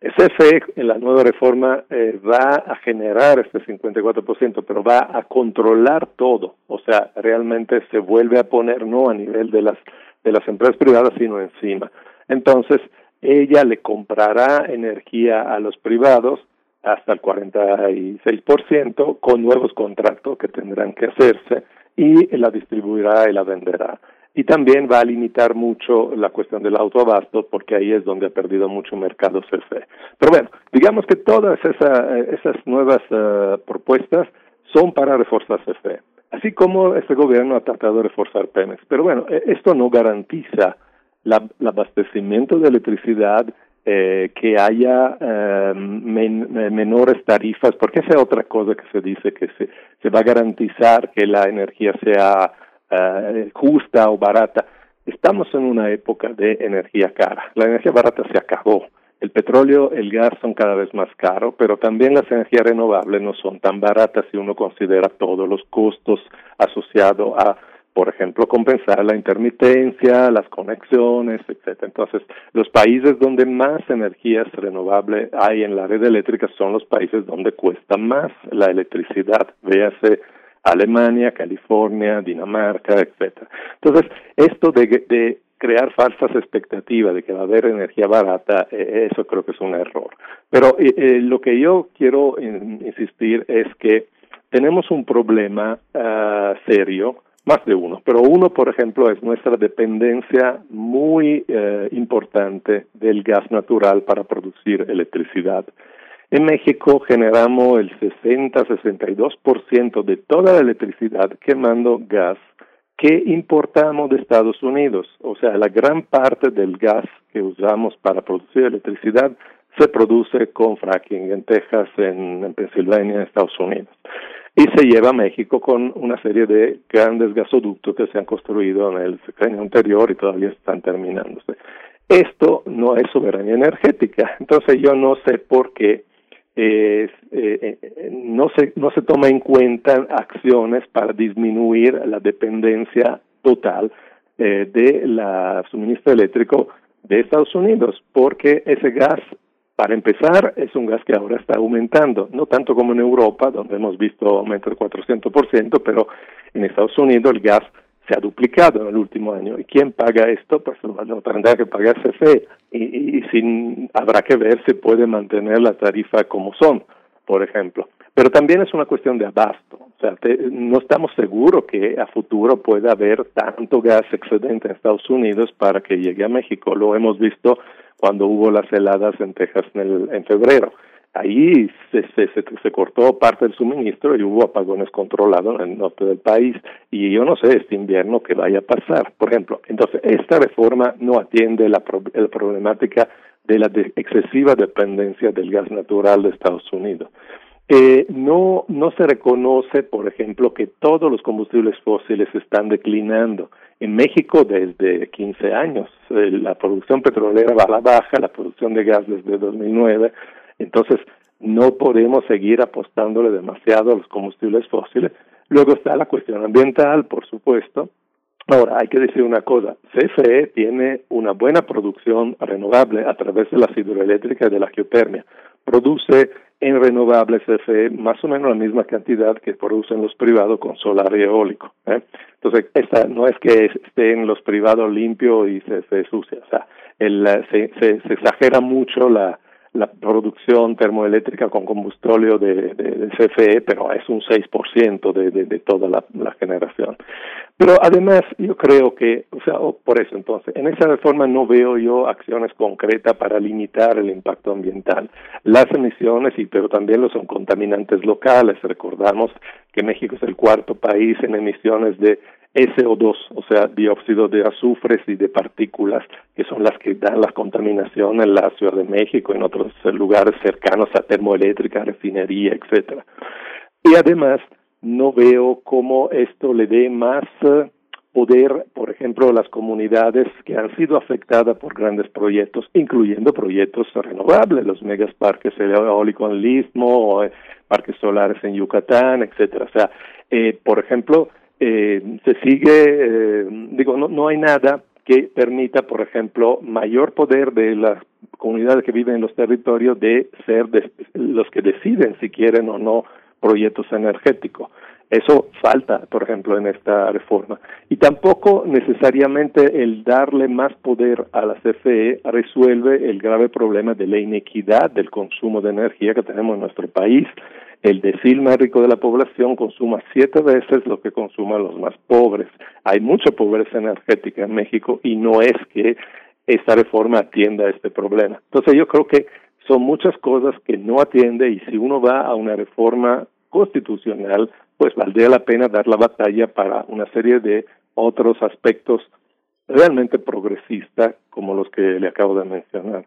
CFE en la nueva reforma eh, va a generar este 54%, pero va a controlar todo. O sea, realmente se vuelve a poner no a nivel de las de las empresas privadas, sino encima. Entonces, ella le comprará energía a los privados hasta el 46% con nuevos contratos que tendrán que hacerse y la distribuirá y la venderá. Y también va a limitar mucho la cuestión del autoabasto porque ahí es donde ha perdido mucho mercado CFE. Pero bueno, digamos que todas esas nuevas eh, propuestas son para reforzar CFE, así como este gobierno ha tratado de reforzar Pemex. Pero bueno, e, esto no garantiza la, el abastecimiento de electricidad, eh, que haya eh, menores tarifas, porque esa es otra cosa que se dice, que se, se va a garantizar que la energía sea eh, justa o barata. Estamos en una época de energía cara. La energía barata se acabó. El petróleo, el gas son cada vez más caros, pero también las energías renovables no son tan baratas si uno considera todos los costos asociados a por ejemplo, compensar la intermitencia, las conexiones, etcétera. Entonces, los países donde más energías renovables hay en la red eléctrica son los países donde cuesta más la electricidad. Véase Alemania, California, Dinamarca, etcétera. Entonces, esto de, crear falsas expectativas de que va a haber energía barata, eh, eso creo que es un error. Pero eh, eh, lo que yo quiero insistir es que tenemos un problema uh, serio más de uno, pero uno, por ejemplo, es nuestra dependencia muy eh, importante del gas natural para producir electricidad. En México generamos el 60-62% de toda la electricidad quemando gas que importamos de Estados Unidos. O sea, la gran parte del gas que usamos para producir electricidad se produce con fracking en Texas, en, en Pensilvania, en Estados Unidos y se lleva a México con una serie de grandes gasoductos que se han construido en el sexenio anterior y todavía están terminándose. Esto no es soberanía energética, entonces yo no sé por qué eh, eh, no se no se toma en cuenta acciones para disminuir la dependencia total eh, de la suministro eléctrico de Estados Unidos, porque ese gas para empezar, es un gas que ahora está aumentando, no tanto como en Europa, donde hemos visto aumento del 400%, pero en Estados Unidos el gas se ha duplicado en el último año. ¿Y quién paga esto? Pues lo tendrá que pagar CFE. Y, y sin, habrá que ver si puede mantener la tarifa como son, por ejemplo. Pero también es una cuestión de abasto. O sea, no estamos seguros que a futuro pueda haber tanto gas excedente en Estados Unidos para que llegue a México. Lo hemos visto cuando hubo las heladas en Texas en, el, en febrero. Ahí se, se, se, cortó parte del suministro y hubo apagones controlados en el norte del país. Y yo no sé este invierno qué vaya a pasar. Por ejemplo, entonces esta reforma no atiende la, la problemática de la excesiva dependencia del gas natural de Estados Unidos. Eh, no, no se reconoce, por ejemplo, que todos los combustibles fósiles están declinando. En México desde 15 años eh, la producción petrolera va a la baja, la producción de gas desde 2009, entonces no podemos seguir apostándole demasiado a los combustibles fósiles. Luego está la cuestión ambiental, por supuesto. Ahora, hay que decir una cosa, CFE tiene una buena producción renovable a través de la hidroeléctrica y de la geotermia. Produce en renovables CFE más o menos la misma cantidad que producen los privados con solar y eólico. ¿eh? Entonces, esta no es que estén los privados limpio y CFE sucia, o sea, el, se, se, se exagera mucho la, la producción termoeléctrica con combustóleo de, de, CFE, pero es un 6% de, de, de toda la, la, generación. Pero además, yo creo que, o sea, por eso entonces, en esa reforma no veo yo acciones concretas para limitar el impacto ambiental. Las emisiones, y pero también los son contaminantes locales. Recordamos que México es el cuarto país en emisiones de SO2, o sea, dióxido de azufres y de partículas, que son las que dan la contaminación en la Ciudad de México, en otros lugares cercanos a termoeléctrica, refinería, etcétera. Y además, no veo cómo esto le dé más eh, poder, por ejemplo, a las comunidades que han sido afectadas por grandes proyectos, incluyendo proyectos renovables, los megasparques eólicos en el Istmo, eh, parques solares en Yucatán, etcétera. O sea, eh, por ejemplo, eh, se sigue, eh, digo, no, no hay nada que permita, por ejemplo, mayor poder de las comunidades que viven en los territorios de ser los que deciden si quieren o no proyectos energéticos. Eso falta, por ejemplo, en esta reforma. Y tampoco necesariamente el darle más poder a la CFE resuelve el grave problema de la inequidad del consumo de energía que tenemos en nuestro país el decil más rico de la población consuma siete veces lo que consuman los más pobres. Hay mucha pobreza energética en México y no es que esta reforma atienda a este problema. Entonces yo creo que son muchas cosas que no atiende y si uno va a una reforma constitucional, pues valdría la pena dar la batalla para una serie de otros aspectos realmente progresistas como los que le acabo de mencionar.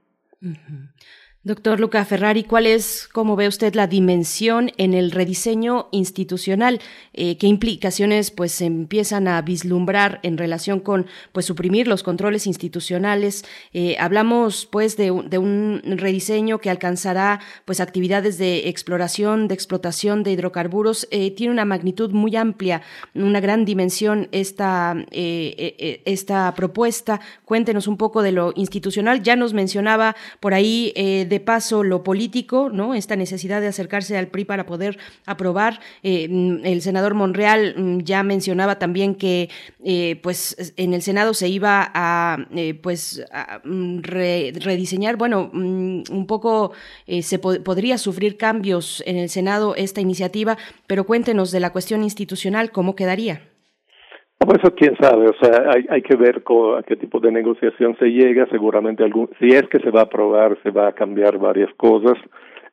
Doctor Luca Ferrari, ¿cuál es, cómo ve usted, la dimensión en el rediseño institucional? Eh, ¿Qué implicaciones pues se empiezan a vislumbrar en relación con pues suprimir los controles institucionales? Eh, hablamos pues de, un rediseño que alcanzará pues actividades de exploración, de explotación de hidrocarburos. Eh, tiene una magnitud muy amplia, una gran dimensión esta, esta propuesta. Cuéntenos un poco de lo institucional. Ya nos mencionaba por ahí de paso lo político, ¿no? Esta necesidad de acercarse al PRI para poder aprobar. Eh, mm, el senador Monreal mm, ya mencionaba también que, eh, pues, en el Senado se iba a, eh, pues, mm, rediseñar, bueno, un poco se podría sufrir cambios en el Senado esta iniciativa, pero cuéntenos de la cuestión institucional, ¿cómo quedaría? Pues eso quién sabe, o sea, hay, hay que ver a qué tipo de negociación se llega, seguramente algún, si es que se va a aprobar, se va a cambiar varias cosas.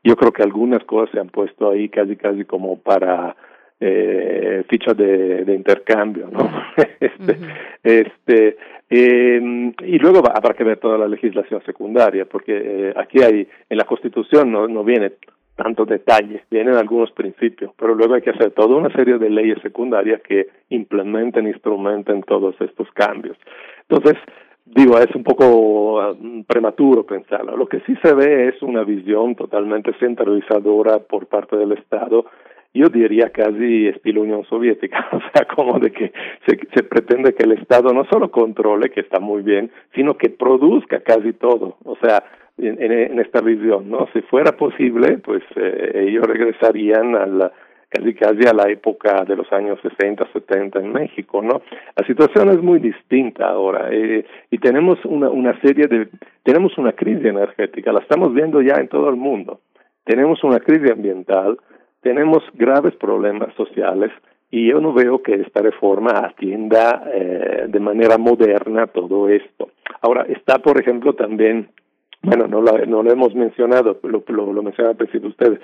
Yo creo que algunas cosas se han puesto ahí casi casi como para eh, ficha de, de intercambio, ¿no? este, este eh, y luego va, habrá que ver toda la legislación secundaria, porque eh, aquí hay, en la Constitución no, no viene tantos detalles, vienen algunos principios, pero luego hay que hacer toda una serie de leyes secundarias que implementen, instrumenten todos estos cambios. Entonces, digo, es un poco ah, prematuro pensarlo. Lo que sí se ve es una visión totalmente centralizadora por parte del Estado, yo diría casi estilo Unión Soviética, o sea, como de que se pretende que el Estado no solo controle, que está muy bien, sino que produzca casi todo, o sea, en, esta visión, ¿no? Si fuera posible, pues eh, ellos regresarían a la, casi casi a la época de los años 60, 70 en México, ¿no? La situación es muy distinta ahora eh, y tenemos una, una serie de, tenemos una crisis energética, la estamos viendo ya en todo el mundo, tenemos una crisis ambiental, tenemos graves problemas sociales y yo no veo que esta reforma atienda eh, de manera moderna todo esto. Ahora, está, por ejemplo, también bueno, no lo, no lo hemos mencionado, lo, lo, lo mencionaba principio ustedes,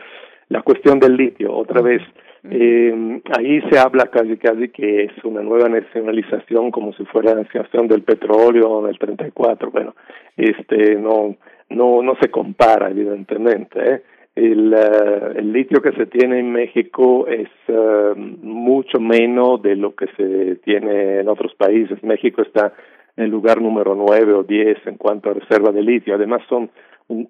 la cuestión del litio, otra vez, eh, ahí se habla casi casi que es una nueva nacionalización como si fuera la nacionalización del petróleo del 34, bueno, este no no no se compara evidentemente, ¿eh? el, uh, el litio que se tiene en México es uh, mucho menos de lo que se tiene en otros países. México está el lugar número nueve o diez en cuanto a reserva de litio. Además son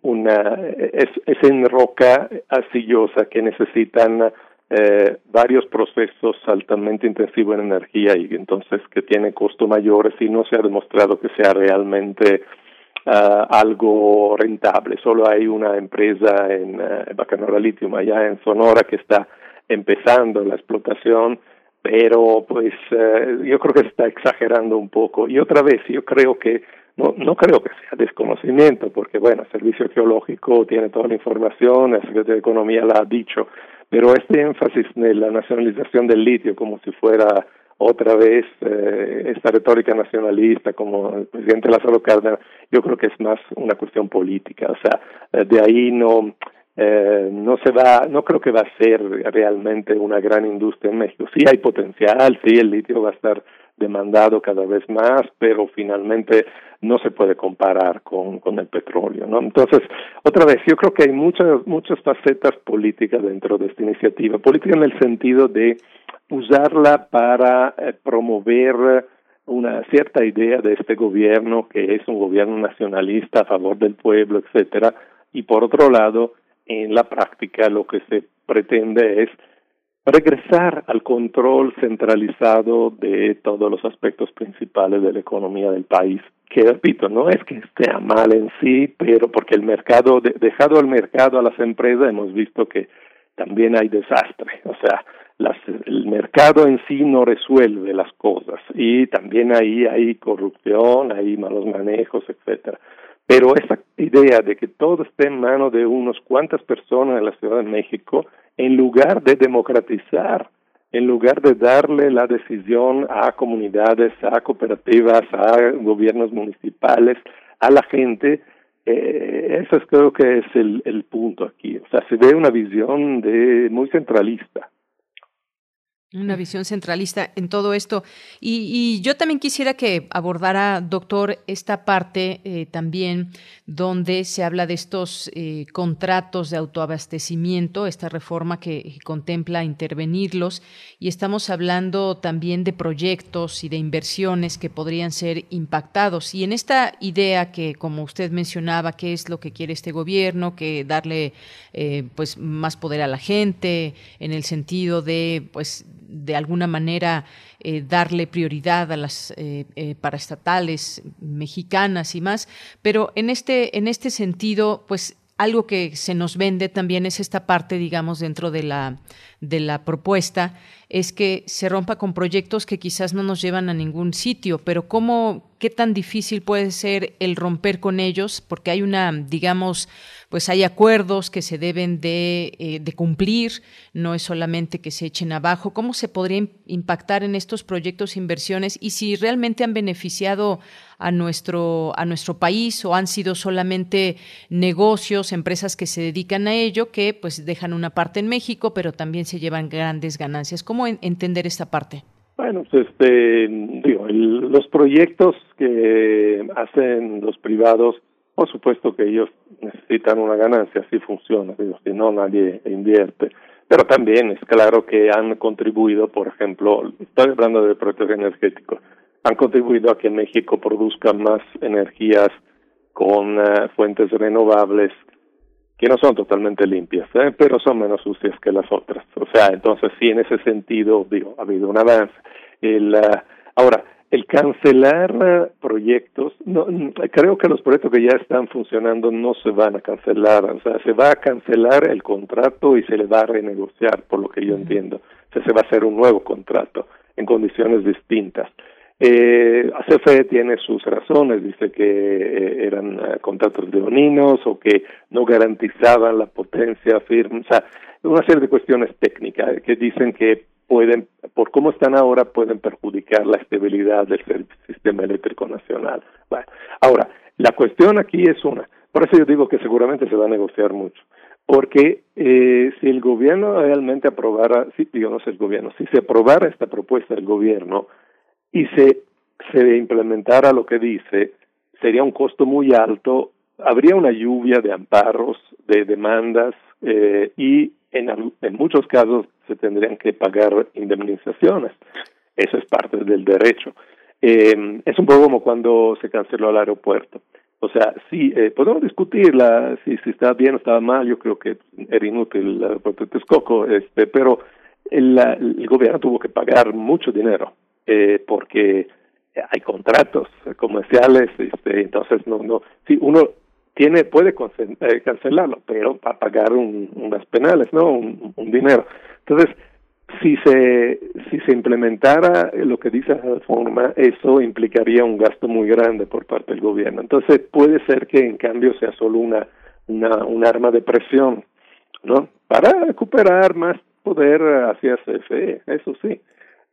una es, es en roca arcillosa que necesitan eh, varios procesos altamente intensivos en energía y entonces que tiene costos mayores y no se ha demostrado que sea realmente uh, algo rentable. Solo hay una empresa en uh, Bacanora Lithium allá en Sonora que está empezando la explotación pero pues uh, yo creo que está exagerando un poco. Y otra vez yo creo que no, no creo que sea desconocimiento, porque bueno, el Servicio Geológico tiene toda la información, el Secretario de Economía la ha dicho, pero este énfasis en la nacionalización del litio como si fuera otra vez eh, esta retórica nacionalista como el presidente Lázaro Cárdenas, yo creo que es más una cuestión política, o sea, eh, de ahí no eh, no se va, no creo que va a ser realmente una gran industria en México. Sí hay potencial, sí el litio va a estar demandado cada vez más, pero finalmente no se puede comparar con, con el petróleo, ¿no? Entonces, otra vez, yo creo que hay muchas, muchas facetas políticas dentro de esta iniciativa. Política en el sentido de usarla para eh, promover una cierta idea de este gobierno que es un gobierno nacionalista a favor del pueblo, etcétera, y por otro lado, en la práctica lo que se pretende es regresar al control centralizado de todos los aspectos principales de la economía del país, que repito, no es que esté mal en sí, pero porque el mercado, dejado el mercado a las empresas, hemos visto que también hay desastre, o sea, las, el mercado en sí no resuelve las cosas y también ahí hay corrupción, hay malos manejos, etcétera. Pero esa idea de que todo esté en manos de unos cuantas personas en la Ciudad de México, en lugar de democratizar, en lugar de darle la decisión a comunidades, a cooperativas, a gobiernos municipales, a la gente, eh, eso es, creo que es el, el punto aquí. O sea, se ve una visión de muy centralista. Una visión centralista en todo esto. Y, yo también quisiera que abordara, doctor, esta parte eh, también donde se habla de estos eh, contratos de autoabastecimiento, esta reforma que contempla intervenirlos. Y estamos hablando también de proyectos y de inversiones que podrían ser impactados. Y en esta idea que, como usted mencionaba, qué es lo que quiere este gobierno, que darle eh, pues más poder a la gente, en el sentido de pues de alguna manera eh, darle prioridad a las eh, eh, paraestatales mexicanas y más, pero en este, en este sentido, pues algo que se nos vende también es esta parte, digamos, dentro de la, de la propuesta, es que se rompa con proyectos que quizás no nos llevan a ningún sitio, pero cómo, qué tan difícil puede ser el romper con ellos, porque hay una, digamos, pues hay acuerdos que se deben de, eh, de cumplir, no es solamente que se echen abajo. ¿Cómo se podría impactar en estos proyectos e inversiones y si realmente han beneficiado a nuestro, a nuestro país o han sido solamente negocios, empresas que se dedican a ello, que pues dejan una parte en México, pero también se llevan grandes ganancias? ¿Cómo entender esta parte? Bueno, pues este, digo, los proyectos que hacen los privados por supuesto que ellos necesitan una ganancia, así funciona, digo, si no nadie invierte. Pero también es claro que han contribuido, por ejemplo, estoy hablando de proyectos energéticos, han contribuido a que México produzca más energías con uh, fuentes renovables que no son totalmente limpias, ¿eh? pero son menos sucias que las otras. O sea, entonces sí, en ese sentido, digo, ha habido un avance. El, uh, ahora, el cancelar eh, proyectos, no, creo que los proyectos que ya están funcionando no se van a cancelar, o sea, se va a cancelar el contrato y se le va a renegociar, por lo que yo entiendo. O sea, se va a hacer un nuevo contrato en condiciones distintas. Eh, ACFE tiene sus razones, dice que eh, eran eh, contratos leoninos o que no garantizaban la potencia firme, o sea, una serie de cuestiones técnicas que dicen que pueden, por cómo están ahora, pueden perjudicar la estabilidad del sistema eléctrico nacional. Bueno, ahora, la cuestión aquí es una, Por eso yo digo que seguramente se va a negociar mucho. Porque eh, si el gobierno realmente aprobara, si, digamos el gobierno, si se aprobara esta propuesta del gobierno y se, se implementara lo que dice, sería un costo muy alto, habría una lluvia de amparos, de demandas eh, y en, en muchos casos se tendrían que pagar indemnizaciones. Eso es parte del derecho. Eh, es un poco como cuando se canceló el aeropuerto. O sea, sí, eh, podemos discutir la, si, si está bien o estaba mal, yo creo que era inútil el aeropuerto de Texcoco, este, pero el, el gobierno tuvo que pagar mucho dinero eh, porque hay contratos comerciales, este, entonces no, no, sí, uno tiene puede eh, cancelarlo, pero para pagar un, unas penales, ¿no? Un, dinero. Entonces, si se si se implementara lo que dice la reforma, eso implicaría un gasto muy grande por parte del gobierno. Entonces puede ser que en cambio sea solo una una un arma de presión, ¿no? Para recuperar más poder hacia CFE, eso sí.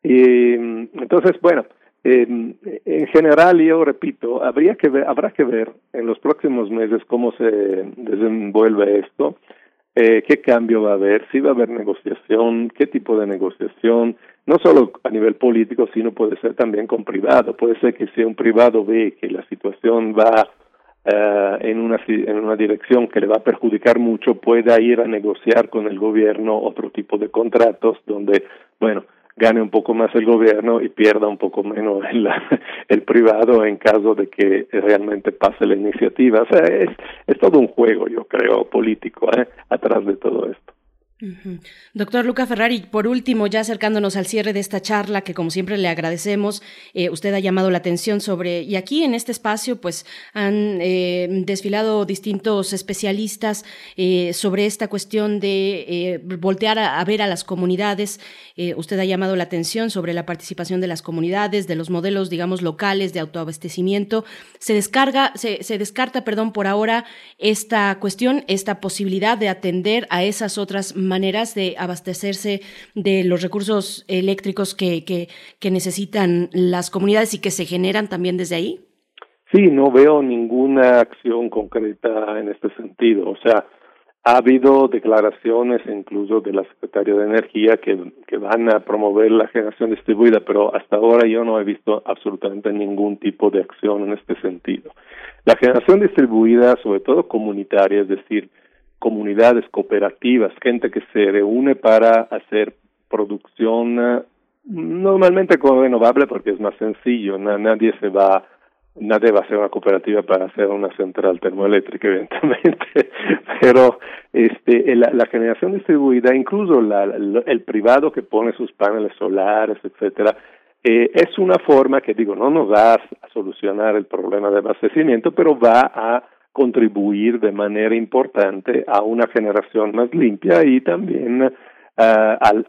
Y entonces, bueno, en, en general yo repito, habría que ver, habrá que ver en los próximos meses cómo se desenvuelve esto eh, qué cambio va a haber, si va a haber negociación, qué tipo de negociación, no solo a nivel político, sino puede ser también con privado. Puede ser que si un privado ve que la situación va uh, en, una, en una dirección que le va a perjudicar mucho, pueda ir a negociar con el gobierno otro tipo de contratos donde, bueno, gane un poco más el gobierno y pierda un poco menos el, el privado en caso de que realmente pase la iniciativa. O sea, es, es todo un juego, yo creo, político, ¿eh? atrás de todo esto. Doctor Luca Ferrari, por último, ya acercándonos al cierre de esta charla, que como siempre le agradecemos, eh, usted ha llamado la atención sobre, y aquí en este espacio, pues han eh, desfilado distintos especialistas eh, sobre esta cuestión de voltear a, ver a las comunidades. usted ha llamado la atención sobre la participación de las comunidades, de los modelos, digamos, locales de autoabastecimiento. Se descarga, se, se descarta, perdón, por ahora esta cuestión, esta posibilidad de atender a esas otras maneras de abastecerse de los recursos eléctricos que, que, necesitan las comunidades y que se generan también desde ahí? Sí, no veo ninguna acción concreta en este sentido. O sea, ha habido declaraciones incluso de la Secretaría de Energía que, que van a promover la generación distribuida, pero hasta ahora yo no he visto absolutamente ningún tipo de acción en este sentido. La generación distribuida, sobre todo comunitaria, es decir, comunidades cooperativas, gente que se reúne para hacer producción eh, normalmente con renovable porque es más sencillo, nadie se va nadie va a hacer una cooperativa para hacer una central termoeléctrica evidentemente. Pero este la, la generación distribuida incluso la, el privado que pone sus paneles solares etcétera eh, es una forma que digo no nos va a solucionar el problema de abastecimiento pero va a contribuir de manera importante a una generación más limpia y también al,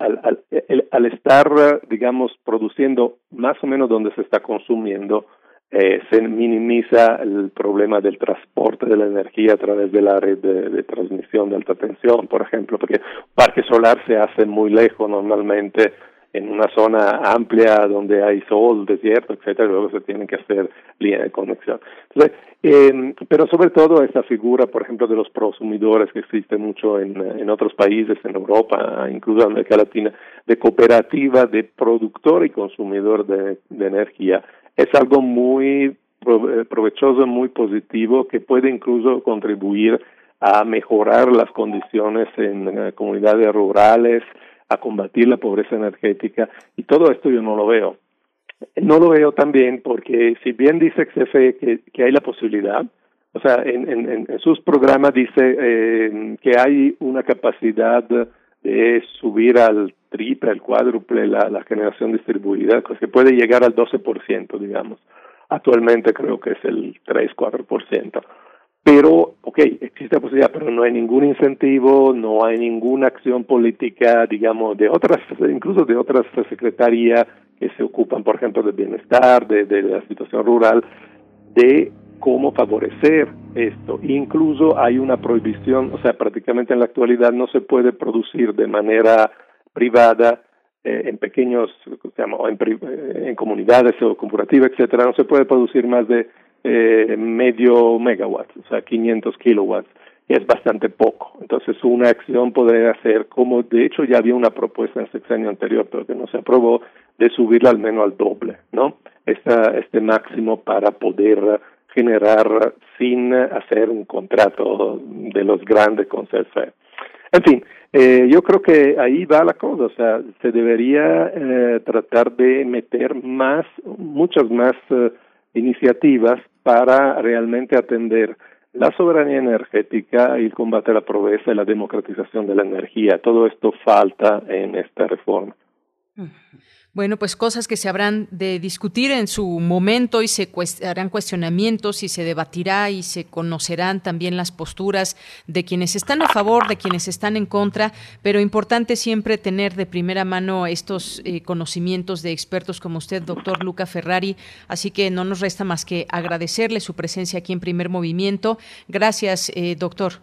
al, estar, digamos, produciendo más o menos donde se está consumiendo, eh, se minimiza el problema del transporte de la energía a través de la red de, de transmisión de alta tensión, por ejemplo, porque parque solar se hace muy lejos normalmente en una zona amplia donde hay sol, desierto, etcétera, luego se tienen que hacer líneas de conexión. Entonces, eh, pero sobre todo esta figura, por ejemplo, de los prosumidores que existe mucho en, en otros países, en Europa, incluso en América Latina, de cooperativa de productor y consumidor de, energía, es algo muy provechoso, muy positivo, que puede incluso contribuir a mejorar las condiciones en, en comunidades rurales, a combatir la pobreza energética y todo esto yo no lo veo. No lo veo también porque si bien dice XFE que, que hay la posibilidad, o sea, en, en, en sus programas dice eh, que hay una capacidad de subir al triple, al cuádruple la, la generación distribuida, pues que puede llegar al 12%, digamos. Actualmente creo que es el 3-4% pero, ok, existe la posibilidad, pero no hay ningún incentivo, no hay ninguna acción política, digamos, de otras, incluso de otras secretarías que se ocupan, por ejemplo, del bienestar, de, la situación rural, de cómo favorecer esto. Incluso hay una prohibición, o sea, prácticamente en la actualidad no se puede producir de manera privada eh, en pequeños, digamos, en, en comunidades o cooperativas, etcétera, no se puede producir más de eh, medio megawatt, o sea, 500 kilowatts, y es bastante poco. Entonces, una acción podría ser, como de hecho ya había una propuesta en el sexenio anterior, pero que no se aprobó, de subirla al menos al doble, ¿no? Esta, este máximo para poder generar sin hacer un contrato de los grandes con CFE. En fin, eh, yo creo que ahí va la cosa, o sea, se debería eh, tratar de meter más, muchas más eh, iniciativas para realmente atender la soberanía energética y el combate a la pobreza y la democratización de la energía. Todo esto falta en esta reforma. Bueno, pues cosas que se habrán de discutir en su momento y se harán cuestionamientos y se debatirá y se conocerán también las posturas de quienes están a favor, de quienes están en contra, pero importante siempre tener de primera mano estos eh, conocimientos de expertos como usted, doctor Luca Ferrari. Así que no nos resta más que agradecerle su presencia aquí en Primer Movimiento. Gracias, eh, doctor.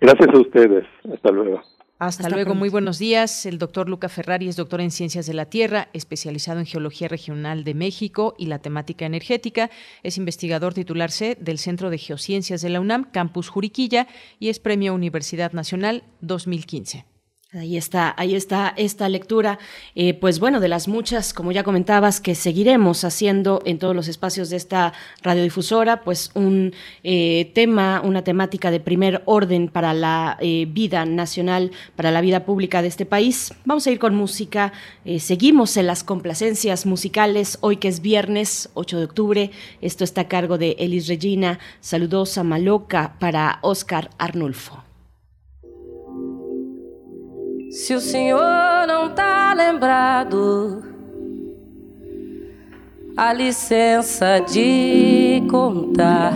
Gracias a ustedes. Hasta luego. Hasta, luego, muy buenos días. El doctor Luca Ferrari es doctor en Ciencias de la Tierra, especializado en Geología Regional de México y la temática energética. Es investigador titular C del Centro de Geociencias de la UNAM, Campus Juriquilla, y es Premio Universidad Nacional 2015. Ahí está, ahí está esta lectura, eh, pues bueno, de las muchas, como ya comentabas, que seguiremos haciendo en todos los espacios de esta radiodifusora, pues un eh, tema, una temática de primer orden para la eh, vida nacional, para la vida pública de este país. Vamos a ir con música, seguimos en las complacencias musicales, hoy que es viernes 8 de octubre, esto está a cargo de Elis Regina, saludosa maloca para Oscar Arnulfo. Se o senhor não tá lembrado, a licença de contar.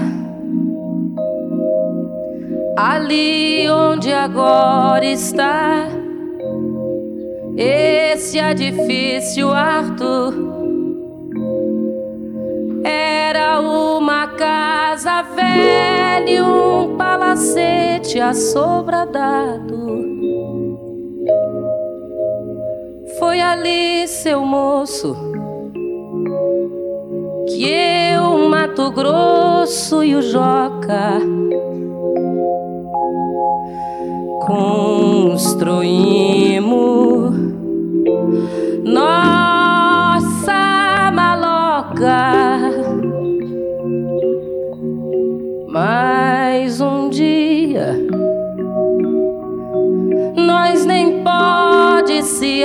Ali onde agora está esse edifício Arthur era uma casa velha um palacete assobradado. Foi ali, seu moço, que eu, Mato Grosso e o Joca construímos nossa maloca. Mais um dia nós nem pode se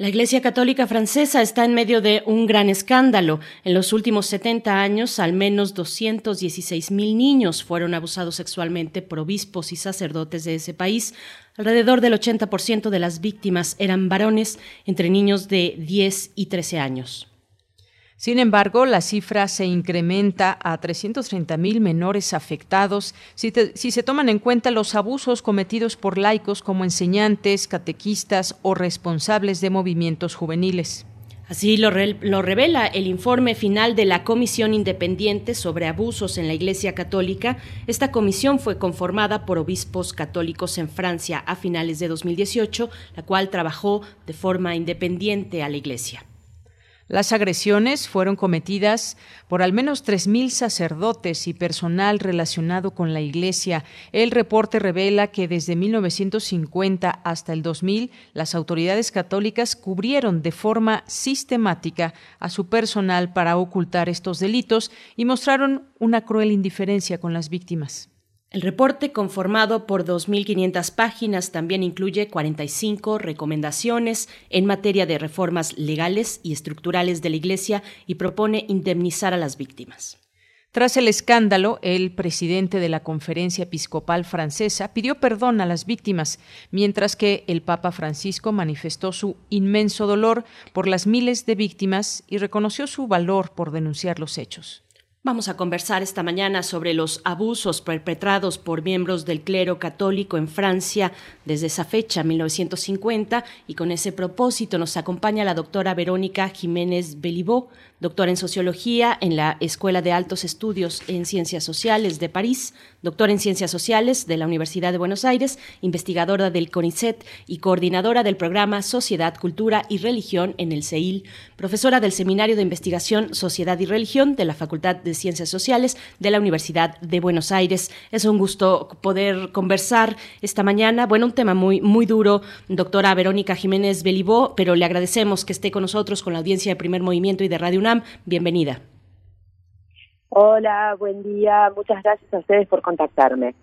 la Iglesia Católica Francesa está en medio de un gran escándalo. En los últimos 70 años, al menos 216 mil niños fueron abusados sexualmente por obispos y sacerdotes de ese país. Alrededor del 80% de las víctimas eran varones entre niños de 10 y 13 años. Sin embargo, la cifra se incrementa a 330.000 menores afectados si, se toman en cuenta los abusos cometidos por laicos como enseñantes, catequistas o responsables de movimientos juveniles. Así lo, lo, revela el informe final de la Comisión Independiente sobre Abusos en la Iglesia Católica. Esta comisión fue conformada por obispos católicos en Francia a finales de 2018, la cual trabajó de forma independiente a la Iglesia. Las agresiones fueron cometidas por al menos 3.000 sacerdotes y personal relacionado con la Iglesia. El reporte revela que desde 1950 hasta el 2000 las autoridades católicas cubrieron de forma sistemática a su personal para ocultar estos delitos y mostraron una cruel indiferencia con las víctimas. El reporte, conformado por 2.500 páginas, también incluye 45 recomendaciones en materia de reformas legales y estructurales de la Iglesia y propone indemnizar a las víctimas. Tras el escándalo, el presidente de la Conferencia Episcopal Francesa pidió perdón a las víctimas, mientras que el Papa Francisco manifestó su inmenso dolor por las miles de víctimas y reconoció su valor por denunciar los hechos. Vamos a conversar esta mañana sobre los abusos perpetrados por miembros del clero católico en Francia desde esa fecha, 1950, y con ese propósito nos acompaña la doctora Verónica Jiménez Belibó, doctora en Sociología en la Escuela de Altos Estudios en Ciencias Sociales de París, doctora en Ciencias Sociales de la Universidad de Buenos Aires, investigadora del CONICET y coordinadora del programa Sociedad, Cultura y Religión en el CEIL, profesora del Seminario de Investigación Sociedad y Religión de la Facultad de Ciencias Sociales de la Universidad de Buenos Aires. Es un gusto poder conversar esta mañana. Bueno, un tema muy, muy duro, doctora Verónica Jiménez Belibó, pero le agradecemos que esté con nosotros, con la audiencia de Primer Movimiento y de Radio UNAM Bienvenida. Hola, buen día. Muchas gracias a ustedes por contactarme.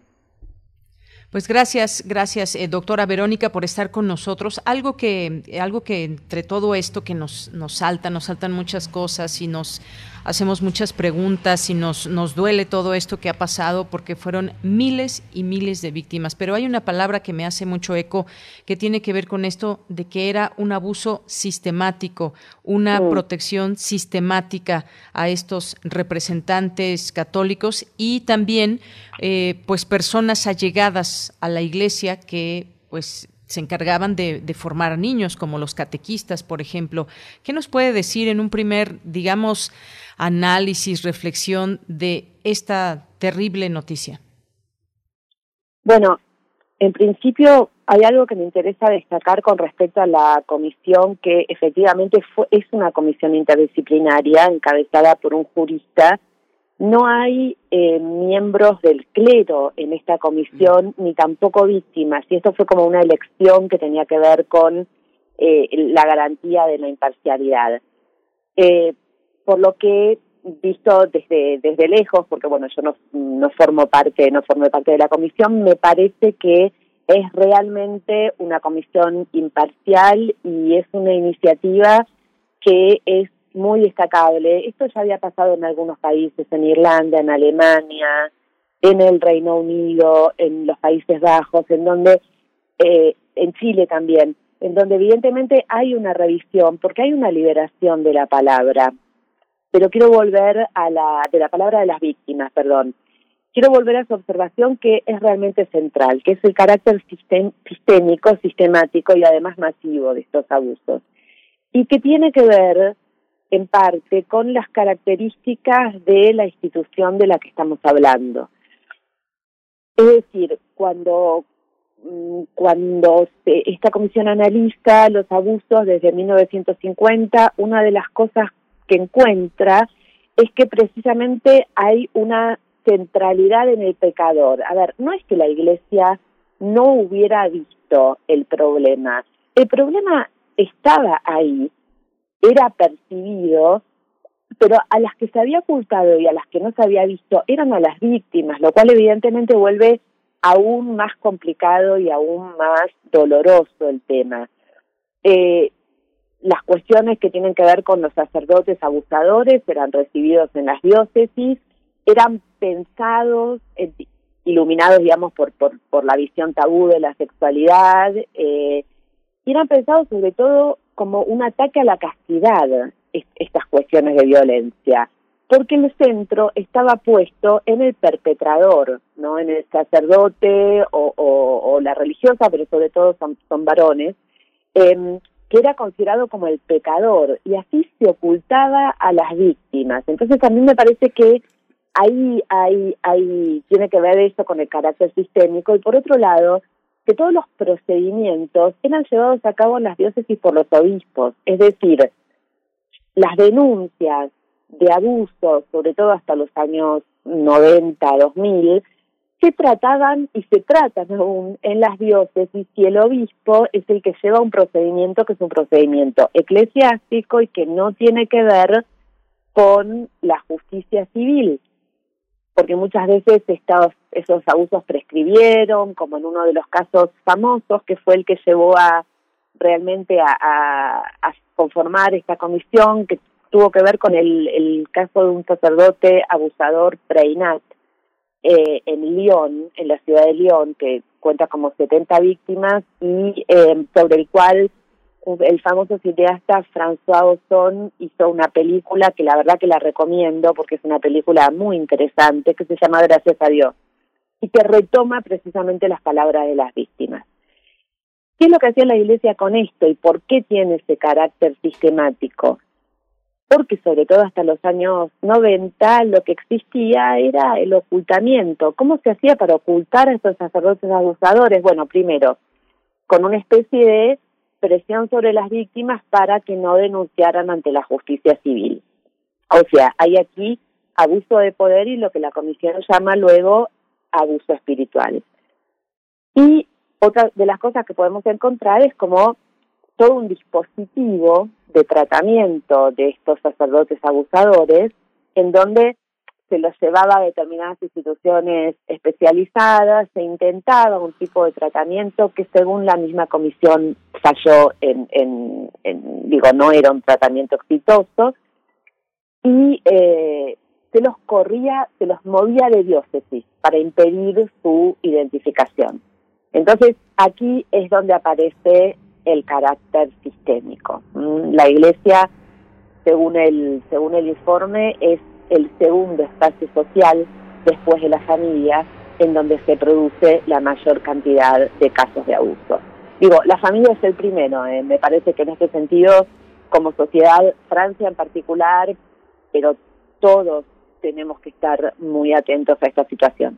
Pues gracias, gracias, eh, doctora Verónica, por estar con nosotros. Algo que, algo que entre todo esto que nos, nos salta, nos saltan muchas cosas y nos hacemos muchas preguntas y nos, nos duele todo esto que ha pasado porque fueron miles y miles de víctimas. Pero hay una palabra que me hace mucho eco que tiene que ver con esto de que era un abuso sistemático, una protección sistemática a estos representantes católicos y también eh, pues personas allegadas a la iglesia que pues se encargaban de, de, formar niños, como los catequistas, por ejemplo. ¿Qué nos puede decir en un primer, digamos, análisis, reflexión de esta terrible noticia? Bueno, en principio hay algo que me interesa destacar con respecto a la comisión, que efectivamente fue, es una comisión interdisciplinaria encabezada por un jurista. No hay eh, miembros del clero en esta comisión, ni tampoco víctimas, y esto fue como una elección que tenía que ver con eh, la garantía de la imparcialidad. Eh, por lo que visto desde desde lejos porque bueno yo no no formo parte no formé parte de la comisión me parece que es realmente una comisión imparcial y es una iniciativa que es muy destacable. Esto ya había pasado en algunos países en Irlanda en Alemania en el Reino Unido en los Países Bajos en donde eh, en Chile también en donde evidentemente hay una revisión porque hay una liberación de la palabra pero quiero volver a la, de la palabra de las víctimas, perdón. Quiero volver a su observación que es realmente central, que es el carácter sistémico, sistemático y además masivo de estos abusos. Y que tiene que ver, en parte, con las características de la institución de la que estamos hablando. Es decir, cuando, mm, cuando esta comisión analiza los abusos desde 1950, una de las cosas que encuentra es que precisamente hay una centralidad en el pecador. A ver, no es que la iglesia no hubiera visto el problema, el problema estaba ahí, era percibido, pero a las que se había ocultado y a las que no se había visto eran a las víctimas, lo cual evidentemente vuelve aún más complicado y aún más doloroso el tema. Eh, las cuestiones que tienen que ver con los sacerdotes abusadores eran recibidos en las diócesis, eran pensados, iluminados, digamos, por, por, por la visión tabú de la sexualidad, eh, y eran pensados sobre todo como un ataque a la castidad, estas cuestiones de violencia, porque el centro estaba puesto en el perpetrador, no en el sacerdote o, o, la religiosa, pero sobre todo son, son varones, eh, que era considerado como el pecador y así se ocultaba a las víctimas. Entonces a mí me parece que ahí, ahí, ahí tiene que ver eso con el carácter sistémico y por otro lado que todos los procedimientos eran llevados a cabo en las diócesis por los obispos, es decir, las denuncias de abusos, sobre todo hasta los años 90, 2000, se trataban y se tratan aún en las diócesis y el obispo es el que lleva un procedimiento que es un procedimiento eclesiástico y que no tiene que ver con la justicia civil, porque muchas veces esos abusos prescribieron, como en uno de los casos famosos, que fue el que llevó a realmente a, a, conformar esta comisión, que tuvo que ver con el, el caso de un sacerdote abusador Preinat, eh, en Lyon, en la ciudad de Lyon, que cuenta como 70 víctimas y eh, sobre el cual el famoso cineasta François Ozon hizo una película que la verdad que la recomiendo porque es una película muy interesante que se llama Gracias a Dios y que retoma precisamente las palabras de las víctimas. ¿Qué es lo que hacía la Iglesia con esto y por qué tiene ese carácter sistemático? Porque sobre todo hasta los años 90 lo que existía era el ocultamiento. ¿Cómo se hacía para ocultar a estos sacerdotes abusadores? Bueno, primero, con una especie de presión sobre las víctimas para que no denunciaran ante la justicia civil. O sea, hay aquí abuso de poder y lo que la comisión llama luego abuso espiritual. Y otra de las cosas que podemos encontrar es como todo un dispositivo de tratamiento de estos sacerdotes abusadores en donde se los llevaba a determinadas instituciones especializadas, se intentaba un tipo de tratamiento que según la misma comisión falló en, digo, no era un tratamiento exitoso, y eh, se los corría, se los movía de diócesis para impedir su identificación. Entonces, aquí es donde aparece el carácter sistémico. Mm, la Iglesia, según el, según el informe, es el segundo espacio social después de la familia en donde se produce la mayor cantidad de casos de abuso. Digo, la familia es el primero, eh, me parece que en este sentido, como sociedad, Francia en particular, pero todos tenemos que estar muy atentos a esta situación.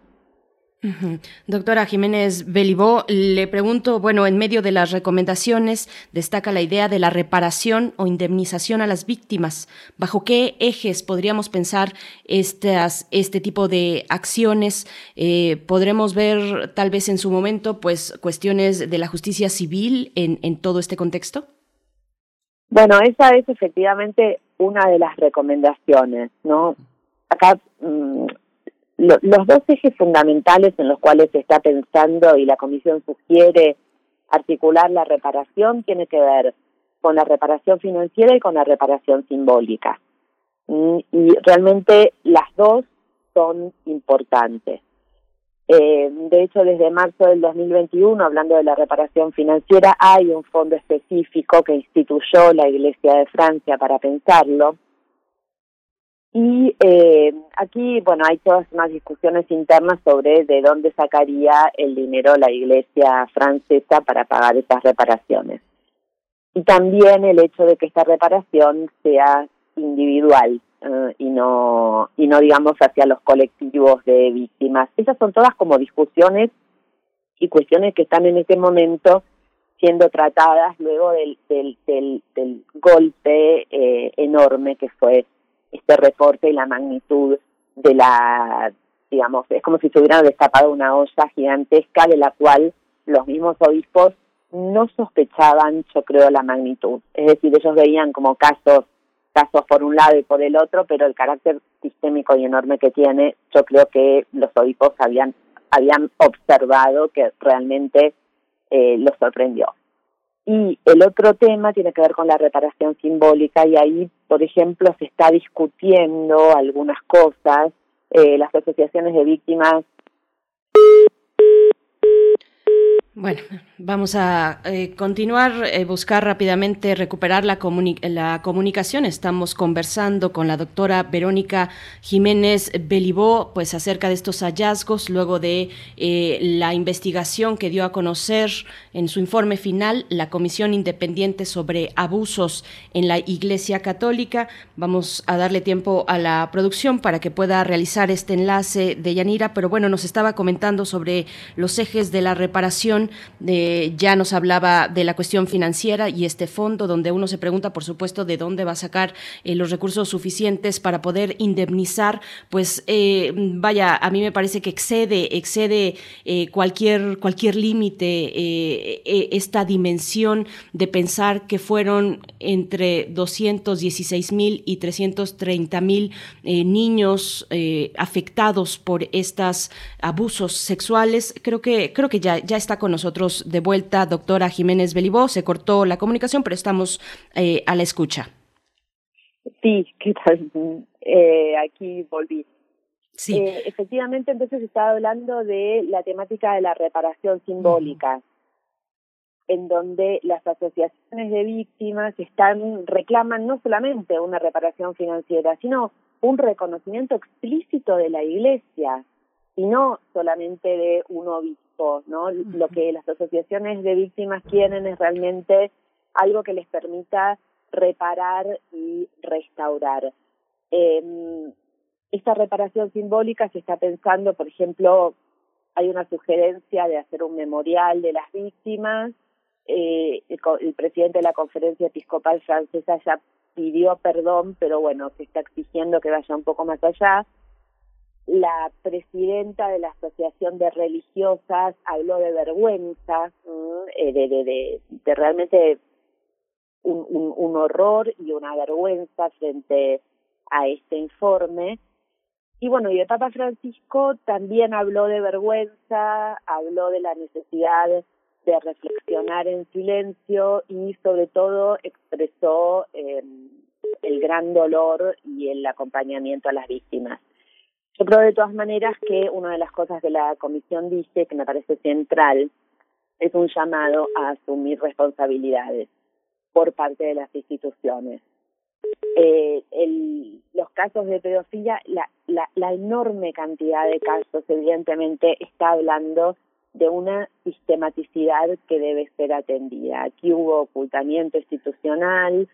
Doctora Jiménez Belibó, le pregunto, bueno, en medio de las recomendaciones destaca la idea de la reparación o indemnización a las víctimas. ¿Bajo qué ejes podríamos pensar estas, este tipo de acciones? Eh, ¿Podremos ver tal vez en su momento pues cuestiones de la justicia civil en, en todo este contexto? Bueno, esa es efectivamente una de las recomendaciones, ¿no? Acá mm, los dos ejes fundamentales en los cuales se está pensando y la Comisión sugiere articular la reparación tiene que ver con la reparación financiera y con la reparación simbólica. Mm, y realmente las dos son importantes. Eh, de hecho, desde marzo del 2021, hablando de la reparación financiera, hay un fondo específico que instituyó la Iglesia de Francia para pensarlo, y eh, aquí, bueno, hay todas unas discusiones internas sobre de dónde sacaría el dinero la Iglesia francesa para pagar esas reparaciones. Y también el hecho de que esta reparación sea individual eh, y no y no digamos hacia los colectivos de víctimas. Esas son todas como discusiones y cuestiones que están en este momento siendo tratadas luego del del, del, del golpe eh, enorme que fue este reporte y la magnitud de la, digamos, es como si se hubiera destapado una olla gigantesca de la cual los mismos obispos no sospechaban, yo creo, la magnitud. Es decir, ellos veían como casos, casos por un lado y por el otro, pero el carácter sistémico y enorme que tiene, yo creo que los obispos habían, habían observado que realmente eh, los sorprendió. Y el otro tema tiene que ver con la reparación simbólica y ahí, por ejemplo, se está discutiendo algunas cosas. Eh, las asociaciones de víctimas bueno, vamos a eh, continuar, eh, buscar rápidamente recuperar la, la, comunicación. Estamos conversando con la doctora Verónica Jiménez Belibó, pues acerca de estos hallazgos, luego de eh, la investigación que dio a conocer en su informe final la Comisión Independiente sobre Abusos en la Iglesia Católica. Vamos a darle tiempo a la producción para que pueda realizar este enlace de Yanira, pero bueno, nos estaba comentando sobre los ejes de la reparación ya nos hablaba de la cuestión financiera y este fondo donde uno se pregunta, por supuesto, de dónde va a sacar eh, los recursos suficientes para poder indemnizar, pues eh, vaya, a mí me parece que excede, excede eh, cualquier, cualquier límite esta dimensión de pensar que fueron entre 216 mil y 330 mil niños afectados por estos abusos sexuales. Creo que, creo que ya, ya está con nosotros de vuelta, doctora Jiménez Belibó. Se cortó la comunicación, pero estamos eh, a la escucha. Sí, ¿qué tal? Eh, aquí volví. Sí. Eh, efectivamente, entonces estaba hablando de la temática de la reparación simbólica. en donde las asociaciones de víctimas están reclaman no solamente una reparación financiera, sino un reconocimiento explícito de la Iglesia y no solamente de un obispo, ¿no? Lo que las asociaciones de víctimas quieren es realmente algo que les permita reparar y restaurar. Eh, esta reparación simbólica se está pensando, por ejemplo, hay una sugerencia de hacer un memorial de las víctimas. Eh, el, el, presidente de la conferencia episcopal francesa ya pidió perdón, pero bueno, se está exigiendo que vaya un poco más allá. La presidenta de la Asociación de Religiosas habló de vergüenza, eh, de, de, de, realmente un, un, un horror y una vergüenza frente a este informe. Y bueno, y el Papa Francisco también habló de vergüenza, habló de la necesidad de reflexionar en silencio y sobre todo expresó eh, el gran dolor y el acompañamiento a las víctimas. Yo creo de todas maneras que una de las cosas que la Comisión dice, que me parece central, es un llamado a asumir responsabilidades por parte de las instituciones. Eh, el, los casos de pedofilia, la, la, la enorme cantidad de casos, evidentemente, está hablando de una sistematicidad que debe ser atendida. Aquí hubo ocultamiento institucional,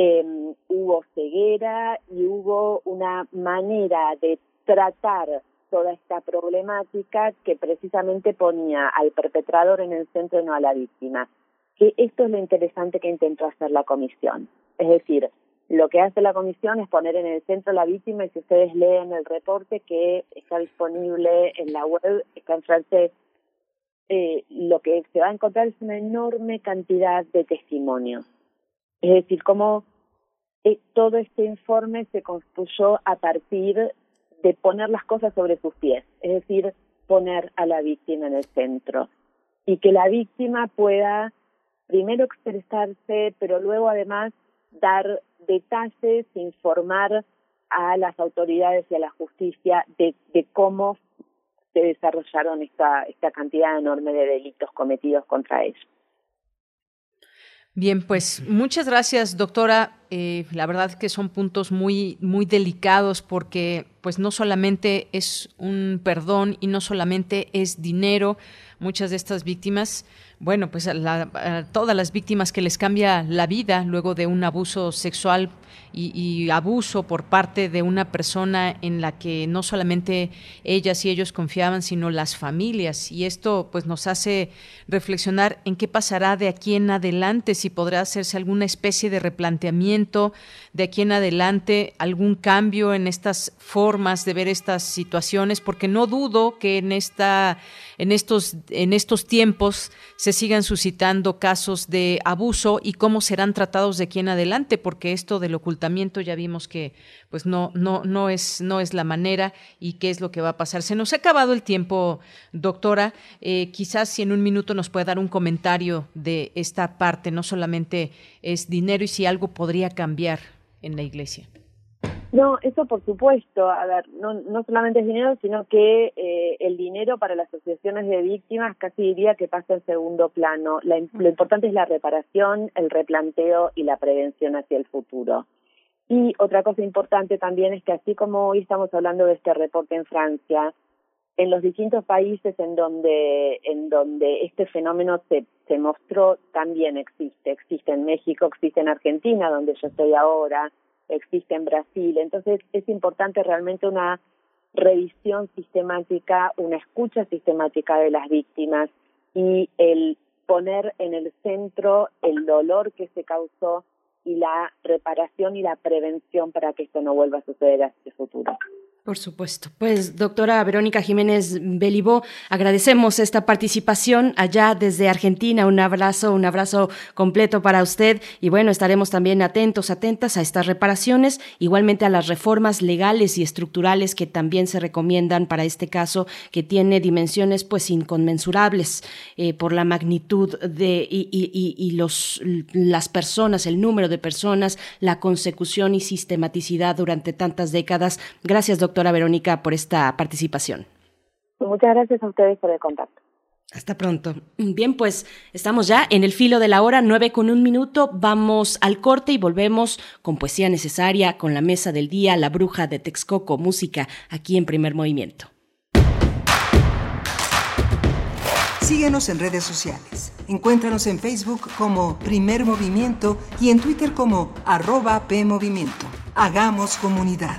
eh, hubo ceguera y hubo una manera de tratar toda esta problemática que precisamente ponía al perpetrador en el centro y no a la víctima. Que esto es lo interesante que intentó hacer la comisión. Es decir, lo que hace la comisión es poner en el centro a la víctima y si ustedes leen el reporte que está disponible en la web, está en eh, lo que se va a encontrar es una enorme cantidad de testimonios. Es decir, cómo eh, todo este informe se construyó a partir de poner las cosas sobre sus pies, es decir, poner a la víctima en el centro y que la víctima pueda primero expresarse, pero luego además dar detalles, informar a las autoridades y a la justicia de, de cómo se desarrollaron esta, esta cantidad enorme de delitos cometidos contra ellos. Bien, pues muchas gracias, doctora. Eh, la verdad que son puntos muy, muy delicados porque, pues, no solamente es un perdón y no solamente es dinero. Muchas de estas víctimas bueno, pues a, todas las víctimas que les cambia la vida luego de un abuso sexual y, abuso por parte de una persona en la que no solamente ellas y ellos confiaban, sino las familias. Y esto pues nos hace reflexionar en qué pasará de aquí en adelante, si podrá hacerse alguna especie de replanteamiento de aquí en adelante, algún cambio en estas formas de ver estas situaciones, porque no dudo que en esta en estos, en estos tiempos se sigan suscitando casos de abuso y cómo serán tratados de aquí en adelante, porque esto del ocultamiento ya vimos que pues no, no, no es, no es la manera y qué es lo que va a pasar. Se nos ha acabado el tiempo, doctora. Eh, quizás si en un minuto nos puede dar un comentario de esta parte, no solamente es dinero y si algo podría cambiar en la iglesia. No, eso por supuesto. A ver, no, no solamente es dinero, sino que eh, el dinero para las asociaciones de víctimas casi diría que pasa en segundo plano. La, lo importante es la reparación, el replanteo y la prevención hacia el futuro. Y otra cosa importante también es que así como hoy estamos hablando de este reporte en Francia, en los distintos países en donde en donde este fenómeno se, se mostró también existe existe en México existe en Argentina donde yo estoy ahora existe en Brasil. Entonces es importante realmente una revisión sistemática, una escucha sistemática de las víctimas y el poner en el centro el dolor que se causó y la reparación y la prevención para que esto no vuelva a suceder hacia el futuro. Por supuesto. Pues, doctora Verónica Jiménez Belibó, agradecemos esta participación allá desde Argentina. Un abrazo, un abrazo completo para usted. Y bueno, estaremos también atentos, atentas a estas reparaciones, igualmente a las reformas legales y estructurales que también se recomiendan para este caso, que tiene dimensiones pues inconmensurables eh, por la magnitud de y, los las personas, el número de personas, la consecución y sistematicidad durante tantas décadas. Gracias, doctora doctora Verónica, por esta participación. Muchas gracias a ustedes por el contacto. Hasta pronto. Bien, pues estamos ya en el filo de la hora, nueve con un minuto. Vamos al corte y volvemos con poesía necesaria, con la mesa del día, la bruja de Texcoco, música, aquí en primer movimiento. Síguenos en redes sociales. Encuéntranos en Facebook como Primer Movimiento y en Twitter como arroba PMovimiento. Hagamos comunidad.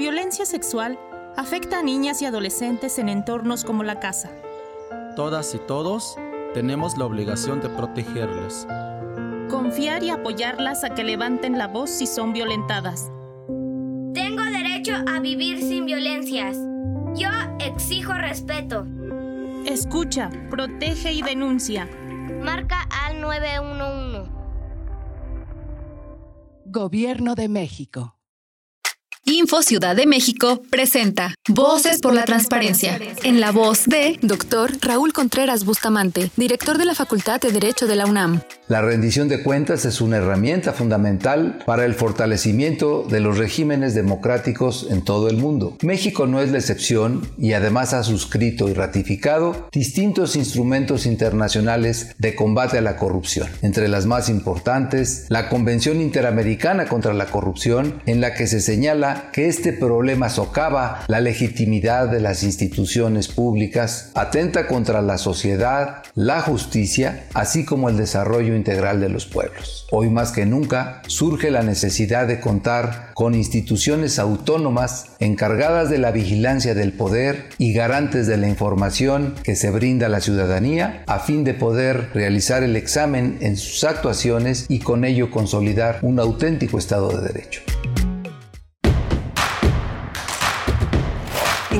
La violencia sexual afecta a niñas y adolescentes en entornos como la casa. Todas y todos tenemos la obligación de protegerles. Confiar y apoyarlas a que levanten la voz si son violentadas. Tengo derecho a vivir sin violencias. Yo exijo respeto. Escucha, protege y denuncia. Marca al 911. Gobierno de México. Info Ciudad de México presenta Voces por la Transparencia, en la voz de Dr. Raúl Contreras Bustamante, director de la Facultad de Derecho de la UNAM. La rendición de cuentas es una herramienta fundamental para el fortalecimiento de los regímenes democráticos en todo el mundo. México no es la excepción y además ha suscrito y ratificado distintos instrumentos internacionales de combate a la corrupción. Entre las más importantes, la Convención Interamericana contra la Corrupción, en la que se señala que este problema socava la legitimidad de las instituciones públicas, atenta contra la sociedad, la justicia, así como el desarrollo integral de los pueblos. Hoy más que nunca surge la necesidad de contar con instituciones autónomas encargadas de la vigilancia del poder y garantes de la información que se brinda a la ciudadanía a fin de poder realizar el examen en sus actuaciones y con ello consolidar un auténtico Estado de Derecho.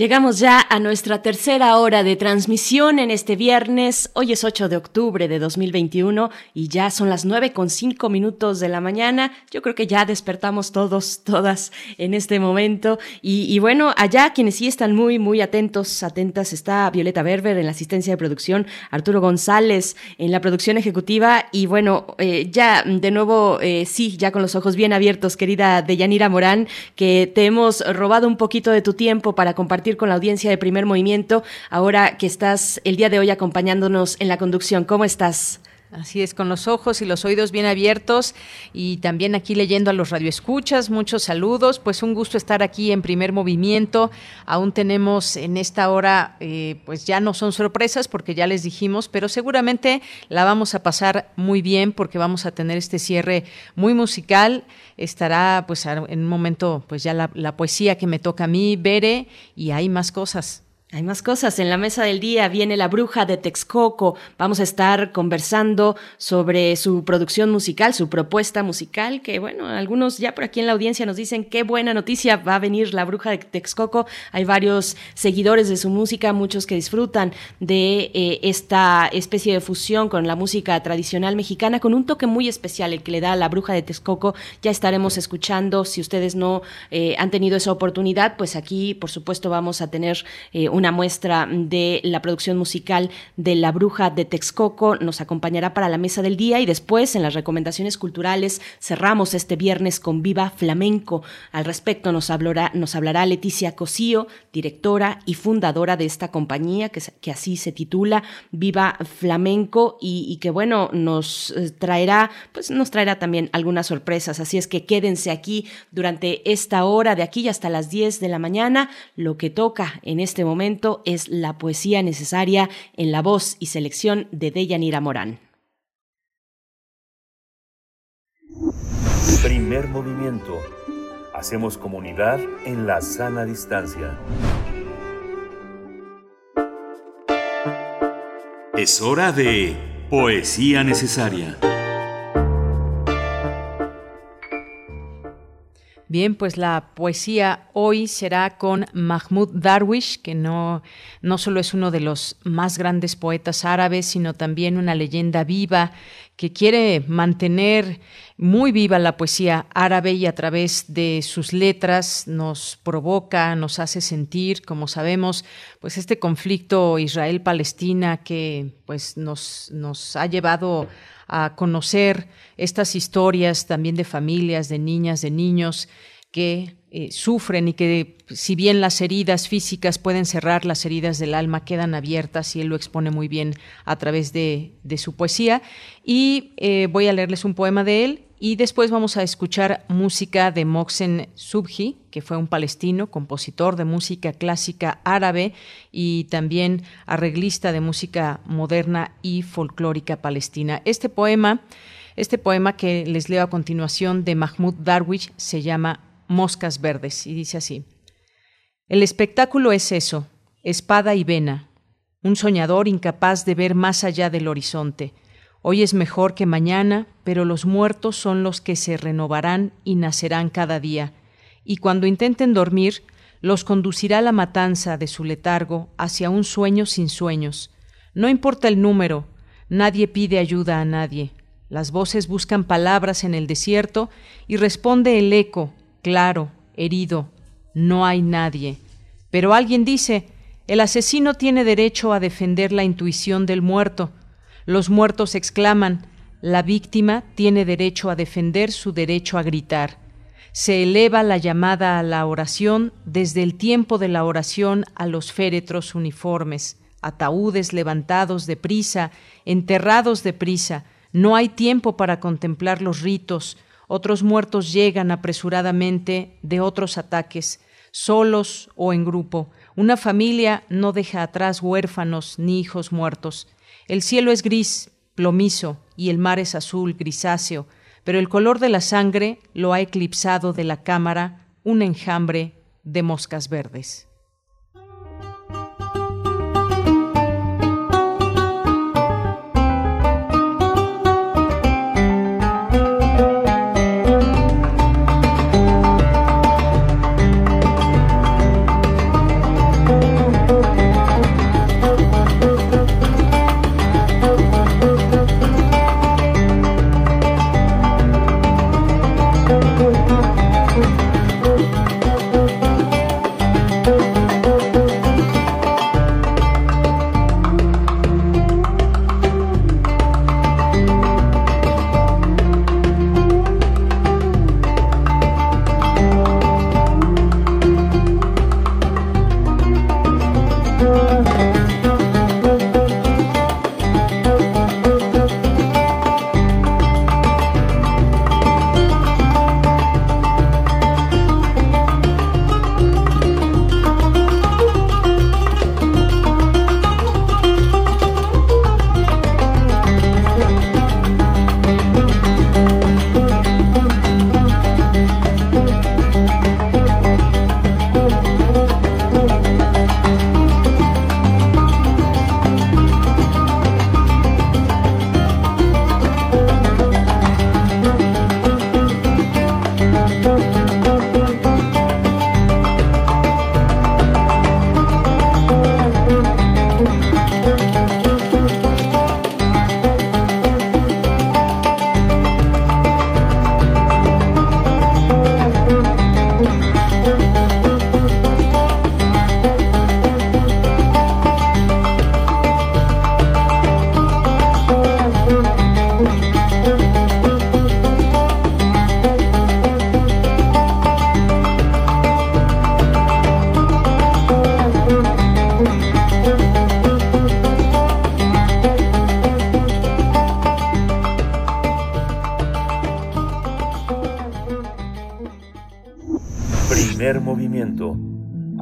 Llegamos ya a nuestra tercera hora de transmisión en este viernes. Hoy es 8 de octubre de 2021 y ya son las 9 con 5 minutos de la mañana. Yo creo que ya despertamos todos, todas en este momento. Y, y, bueno, allá quienes sí están muy, muy atentos, atentas, está Violeta Berber en la asistencia de producción, Arturo González en la producción ejecutiva. Y bueno, eh, ya de nuevo, eh, sí, ya con los ojos bien abiertos, querida Deyanira Morán, que te hemos robado un poquito de tu tiempo para compartir con la audiencia de primer movimiento, ahora que estás el día de hoy acompañándonos en la conducción. ¿Cómo estás? Así es, con los ojos y los oídos bien abiertos y también aquí leyendo a los radioescuchas, muchos saludos, pues un gusto estar aquí en primer movimiento. Aún tenemos en esta hora, eh, pues ya no son sorpresas porque ya les dijimos, pero seguramente la vamos a pasar muy bien porque vamos a tener este cierre muy musical. Estará pues en un momento pues ya la, la poesía que me toca a mí, Bere, y hay más cosas. Hay más cosas. En la mesa del día viene la bruja de Texcoco. Vamos a estar conversando sobre su producción musical, su propuesta musical, que bueno, algunos ya por aquí en la audiencia nos dicen qué buena noticia va a venir la bruja de Texcoco. Hay varios seguidores de su música, muchos que disfrutan de eh, esta especie de fusión con la música tradicional mexicana, con un toque muy especial el que le da a la bruja de Texcoco. Ya estaremos escuchando. Si ustedes no eh, han tenido esa oportunidad, pues aquí, por supuesto, vamos a tener eh, una muestra de la producción musical de La Bruja de Texcoco. Nos acompañará para la mesa del día y después en las recomendaciones culturales cerramos este viernes con Viva Flamenco. Al respecto nos hablará, nos hablará Leticia Cosío, directora y fundadora de esta compañía que, que así se titula Viva Flamenco y, que bueno, nos eh, traerá, pues nos traerá también algunas sorpresas. Así es que quédense aquí durante esta hora de aquí hasta las 10 de la mañana. Lo que toca en este momento es la poesía necesaria en la voz y selección de Deyanira Morán. Primer movimiento. Hacemos comunidad en la sana distancia. Es hora de poesía necesaria. Bien, pues la poesía hoy será con Mahmoud Darwish, que no, no solo es uno de los más grandes poetas árabes, sino también una leyenda viva que quiere mantener muy viva la poesía árabe y a través de sus letras nos provoca, nos hace sentir, como sabemos, pues este conflicto Israel-Palestina que pues nos, nos ha llevado a conocer estas historias también de familias, de niñas, de niños que eh, sufren y que si bien las heridas físicas pueden cerrar, las heridas del alma quedan abiertas y él lo expone muy bien a través de, su poesía. Y eh, voy a leerles un poema de él y después vamos a escuchar música de Moxen Subhi, que fue un palestino, compositor de música clásica árabe y también arreglista de música moderna y folclórica palestina. Este poema, este poema que les leo a continuación de Mahmoud Darwish se llama Moscas Verdes y dice así. El espectáculo es eso, espada y vena, un soñador incapaz de ver más allá del horizonte Hoy es mejor que mañana, pero los muertos son los que se renovarán y nacerán cada día, y cuando intenten dormir, los conducirá la matanza de su letargo hacia un sueño sin sueños. No importa el número, nadie pide ayuda a nadie. Las voces buscan palabras en el desierto y responde el eco, claro, herido, no hay nadie. Pero alguien dice, el asesino tiene derecho a defender la intuición del muerto, los muertos exclaman, la víctima tiene derecho a defender su derecho a gritar. Se eleva la llamada a la oración desde el tiempo de la oración a los féretros uniformes, ataúdes levantados de prisa, enterrados de prisa. No hay tiempo para contemplar los ritos. Otros muertos llegan apresuradamente de otros ataques, solos o en grupo. Una familia no deja atrás huérfanos ni hijos muertos. El cielo es gris, plomizo, y el mar es azul, grisáceo, pero el color de la sangre lo ha eclipsado de la cámara un enjambre de moscas verdes.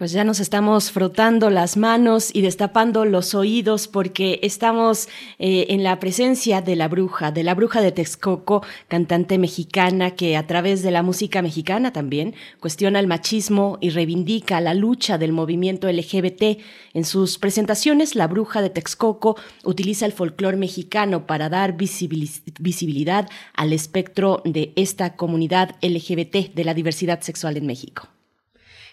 Pues ya nos estamos frotando las manos y destapando los oídos porque estamos eh, en la presencia de la bruja, de la bruja de Texcoco, cantante mexicana que a través de la música mexicana también cuestiona el machismo y reivindica la lucha del movimiento LGBT. En sus presentaciones, la bruja de Texcoco utiliza el folclore mexicano para dar visibilidad al espectro de esta comunidad LGBT de la diversidad sexual en México.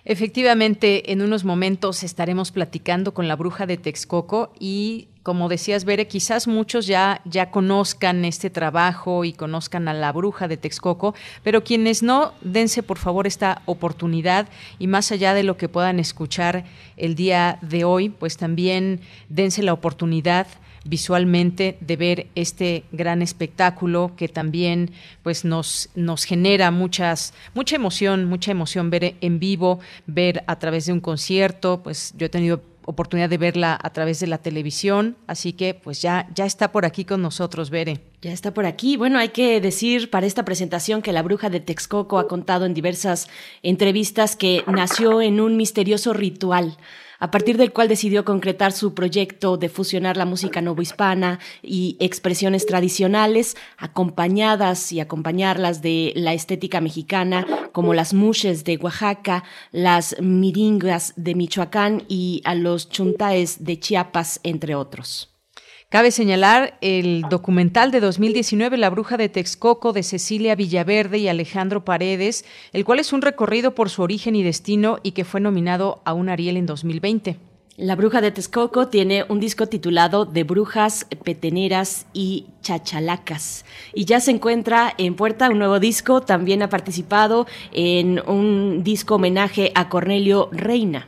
Efectivamente, en unos momentos estaremos platicando con la bruja de Texcoco y como decías, Bere, quizás muchos ya, ya conozcan este trabajo y conozcan a la bruja de Texcoco, pero quienes no, dense por favor esta oportunidad y más allá de lo que puedan escuchar el día de hoy, pues también dense la oportunidad visualmente de ver este gran espectáculo que también pues nos, nos genera muchas, mucha emoción, mucha emoción ver en vivo, ver a través de un concierto, pues yo he tenido oportunidad de verla a través de la televisión, así que pues ya, ya está por aquí con nosotros, Bere. Ya está por aquí. Bueno, hay que decir para esta presentación que la bruja de Texcoco ha contado en diversas entrevistas que nació en un misterioso ritual a partir del cual decidió concretar su proyecto de fusionar la música novohispana y expresiones tradicionales, acompañadas y acompañarlas de la estética mexicana, como las mushes de Oaxaca, las miringas de Michoacán y a los chuntaes de Chiapas, entre otros. Cabe señalar el documental de 2019 La Bruja de Texcoco de Cecilia Villaverde y Alejandro Paredes, el cual es un recorrido por su origen y destino y que fue nominado a un Ariel en 2020. La Bruja de Texcoco tiene un disco titulado De Brujas, Peteneras y Chachalacas. Y ya se encuentra en puerta un nuevo disco. También ha participado en un disco homenaje a Cornelio Reina.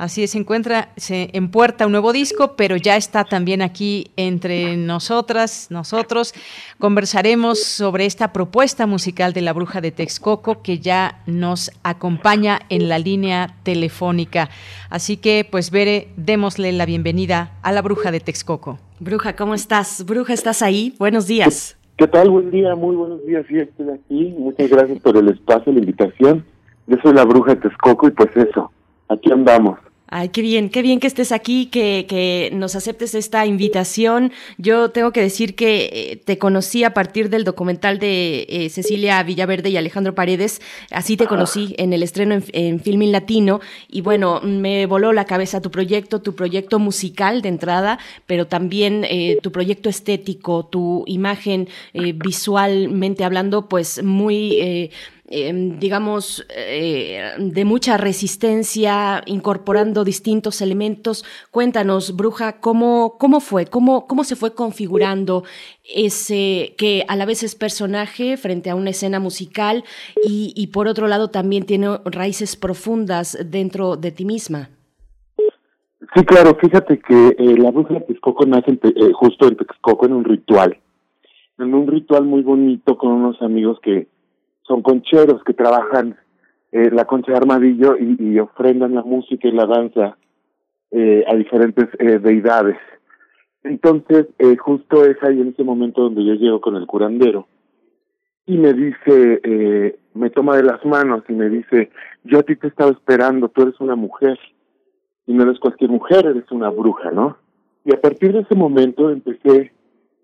Así es, se encuentra se, en puerta un nuevo disco, pero ya está también aquí entre nosotras, nosotros. Conversaremos sobre esta propuesta musical de la Bruja de Texcoco que ya nos acompaña en la línea telefónica. Así que, pues, Bere, démosle la bienvenida a la Bruja de Texcoco. Bruja, ¿cómo estás? Bruja, ¿estás ahí? Buenos días. ¿Qué tal? Buen día, muy buenos días. Sí, estoy aquí. Muchas gracias por el espacio, la invitación. Yo soy la Bruja de Texcoco y pues eso, aquí andamos. Ay, qué bien, qué bien que estés aquí, que, que nos aceptes esta invitación. Yo tengo que decir que eh, te conocí a partir del documental de eh, Cecilia Villaverde y Alejandro Paredes. Así te conocí en el estreno en, en Filming Latino. Y bueno, me voló la cabeza tu proyecto, tu proyecto musical de entrada, pero también eh, tu proyecto estético, tu imagen visualmente hablando, pues muy Em, digamos, eh, de mucha resistencia, incorporando distintos elementos. Cuéntanos, Bruja, ¿cómo, cómo fue? ¿Cómo, ¿Cómo se fue configurando ese que a la vez es personaje frente a una escena musical y, y por otro lado también tiene raíces profundas dentro de ti misma? Sí, claro, fíjate que eh, la bruja de Texcoco nace eh, justo en Texcoco en un ritual, en un ritual muy bonito con unos amigos que son concheros que trabajan eh, la concha de armadillo y, ofrendan la música y la danza eh, a diferentes eh, deidades. Entonces, eh, justo es ahí en ese momento donde yo llego con el curandero y me dice, eh, me toma de las manos y me dice, yo a ti te estaba esperando, tú eres una mujer y no eres cualquier mujer, eres una bruja, ¿no? Y a partir de ese momento empecé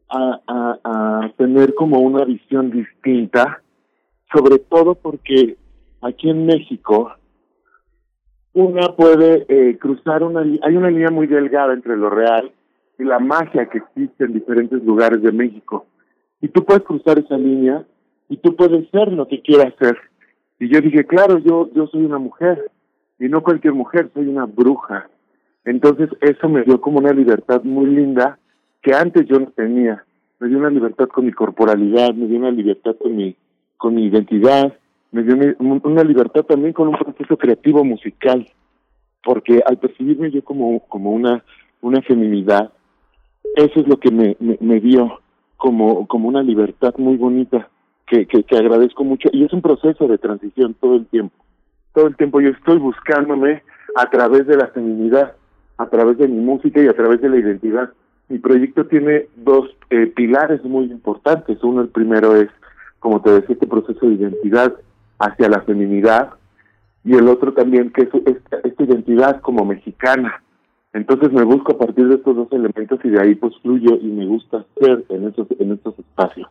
a, tener como una visión distinta sobre todo porque aquí en México una puede eh, cruzar una hay una línea muy delgada entre lo real y la magia que existe en diferentes lugares de México. Y tú puedes cruzar esa línea y tú puedes ser lo que quieras ser. Y yo dije claro yo yo soy una mujer y no cualquier mujer soy una bruja. Entonces eso me dio como una libertad muy linda que antes yo no tenía. Me dio una libertad con mi corporalidad me dio una libertad con mi con mi identidad, me dio una libertad también con un proceso creativo musical, porque al percibirme yo como, como una, una feminidad, eso es lo que me, me, dio como, como una libertad muy bonita que, que, que agradezco mucho y es un proceso de transición todo el tiempo. Todo el tiempo yo estoy buscándome a través de la feminidad, a través de mi música y a través de la identidad. Mi proyecto tiene dos eh, pilares muy importantes. Uno, el primero es, como te decía, este proceso de identidad hacia la feminidad y el otro también que es esta, esta identidad como mexicana. Entonces me busco a partir de estos dos elementos y de ahí pues fluyo y me gusta ser en estos, en estos espacios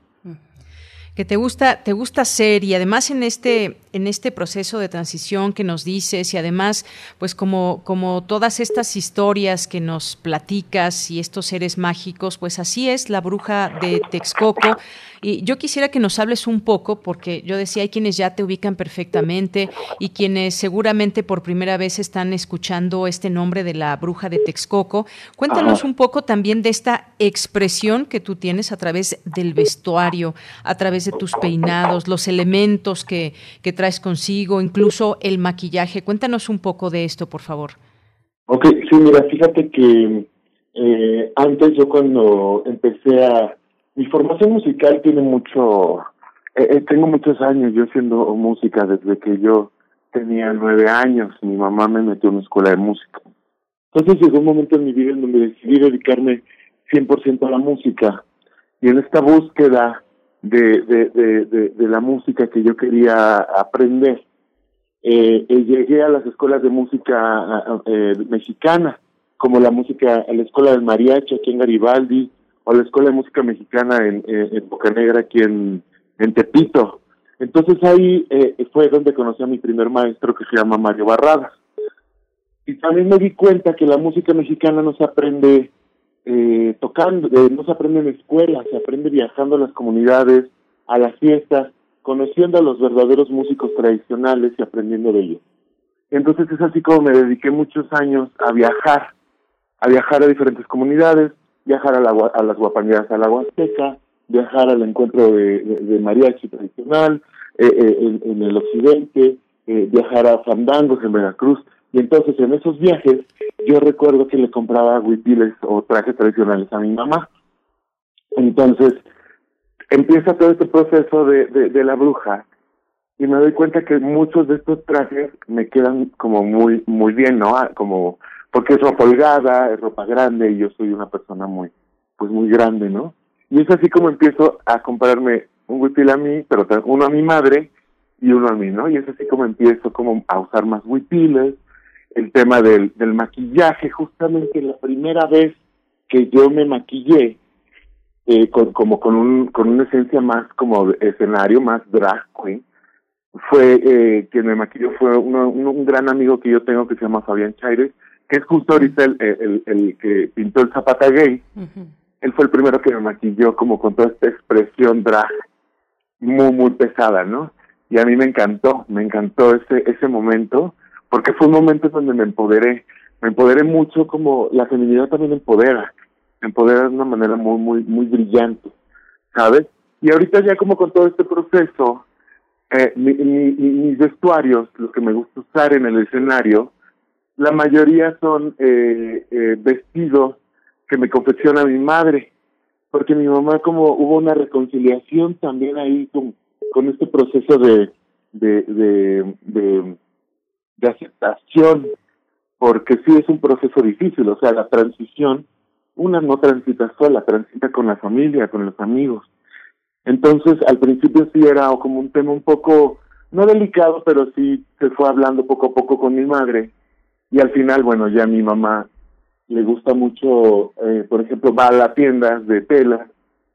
que te gusta, te gusta ser y además en este, en este proceso de transición que nos dices y además, pues como, como todas estas historias que nos platicas y estos seres mágicos, pues así es la bruja de Texcoco. Y yo quisiera que nos hables un poco, porque yo decía, hay quienes ya te ubican perfectamente y quienes seguramente por primera vez están escuchando este nombre de la bruja de Texcoco. Cuéntanos un poco también de esta expresión que tú tienes a través del vestuario, a través de tus peinados, los elementos que, que traes consigo, incluso el maquillaje. Cuéntanos un poco de esto, por favor. Ok, sí, mira, fíjate que eh, antes yo cuando empecé a mi formación musical tiene mucho, eh, eh, tengo muchos años yo haciendo música desde que yo tenía nueve años. Mi mamá me metió en una escuela de música. Entonces llegó un momento en mi vida en donde decidí dedicarme 100% a la música. Y en esta búsqueda de, de, de, de, la música que yo quería aprender, eh, eh llegué a las escuelas de música eh, mexicana, como la música, la escuela del mariachi aquí en Garibaldi, o la Escuela de Música Mexicana en, en, Boca Negra, aquí en, en Tepito. Entonces ahí eh, fue donde conocí a mi primer maestro que se llama Mario Barradas. Y también me di cuenta que la música mexicana no se aprende eh, tocando, eh, no se aprende en escuelas, se aprende viajando a las comunidades, a las fiestas, conociendo a los verdaderos músicos tradicionales y aprendiendo de ellos. Entonces es así como me dediqué muchos años a viajar, a viajar a diferentes comunidades, viajar a, la, a las guapaneras a la Huasteca, viajar al encuentro de, mariachi tradicional eh, eh, en, el occidente, eh, viajar a fandangos en Veracruz. Y entonces en esos viajes yo recuerdo que le compraba huipiles o trajes tradicionales a mi mamá. Entonces empieza todo este proceso de, de, de la bruja y me doy cuenta que muchos de estos trajes me quedan como muy muy bien, ¿no? Ah, como porque es ropa holgada, es ropa grande y yo soy una persona muy, pues muy grande, ¿no? Y es así como empiezo a comprarme un huipil a mí, pero uno a mi madre y uno a mí, ¿no? Y es así como empiezo como a usar más huipiles, el tema del, del maquillaje, justamente la primera vez que yo me maquillé, eh, con, como con un con una esencia más como escenario, más drag queen, fue eh, quien me maquilló fue uno, un gran amigo que yo tengo que se llama Fabián Chaires, que es justo ahorita el, el, el que pintó el Zapata Gay, él fue el primero que me maquilló como con toda esta expresión drag muy, muy pesada, ¿no? Y a mí me encantó, me encantó ese, ese momento, porque fue un momento donde me empoderé, me empoderé mucho como la feminidad también empodera, empodera de una manera muy, muy, muy brillante, ¿sabes? Y ahorita ya como con todo este proceso, eh, mi, mi, mis vestuarios, lo que me gusta usar en el escenario, la mayoría son eh, eh, vestidos que me confecciona mi madre, porque mi mamá como hubo una reconciliación también ahí con, con este proceso de, de, de, de aceptación, porque sí es un proceso difícil, o sea, la transición, una no transita sola, transita con la familia, con los amigos. Entonces, al principio sí era como un tema un poco, no delicado, pero sí se fue hablando poco a poco con mi madre y al final, bueno, ya mi mamá le gusta mucho, eh, por ejemplo, va a la tienda de tela,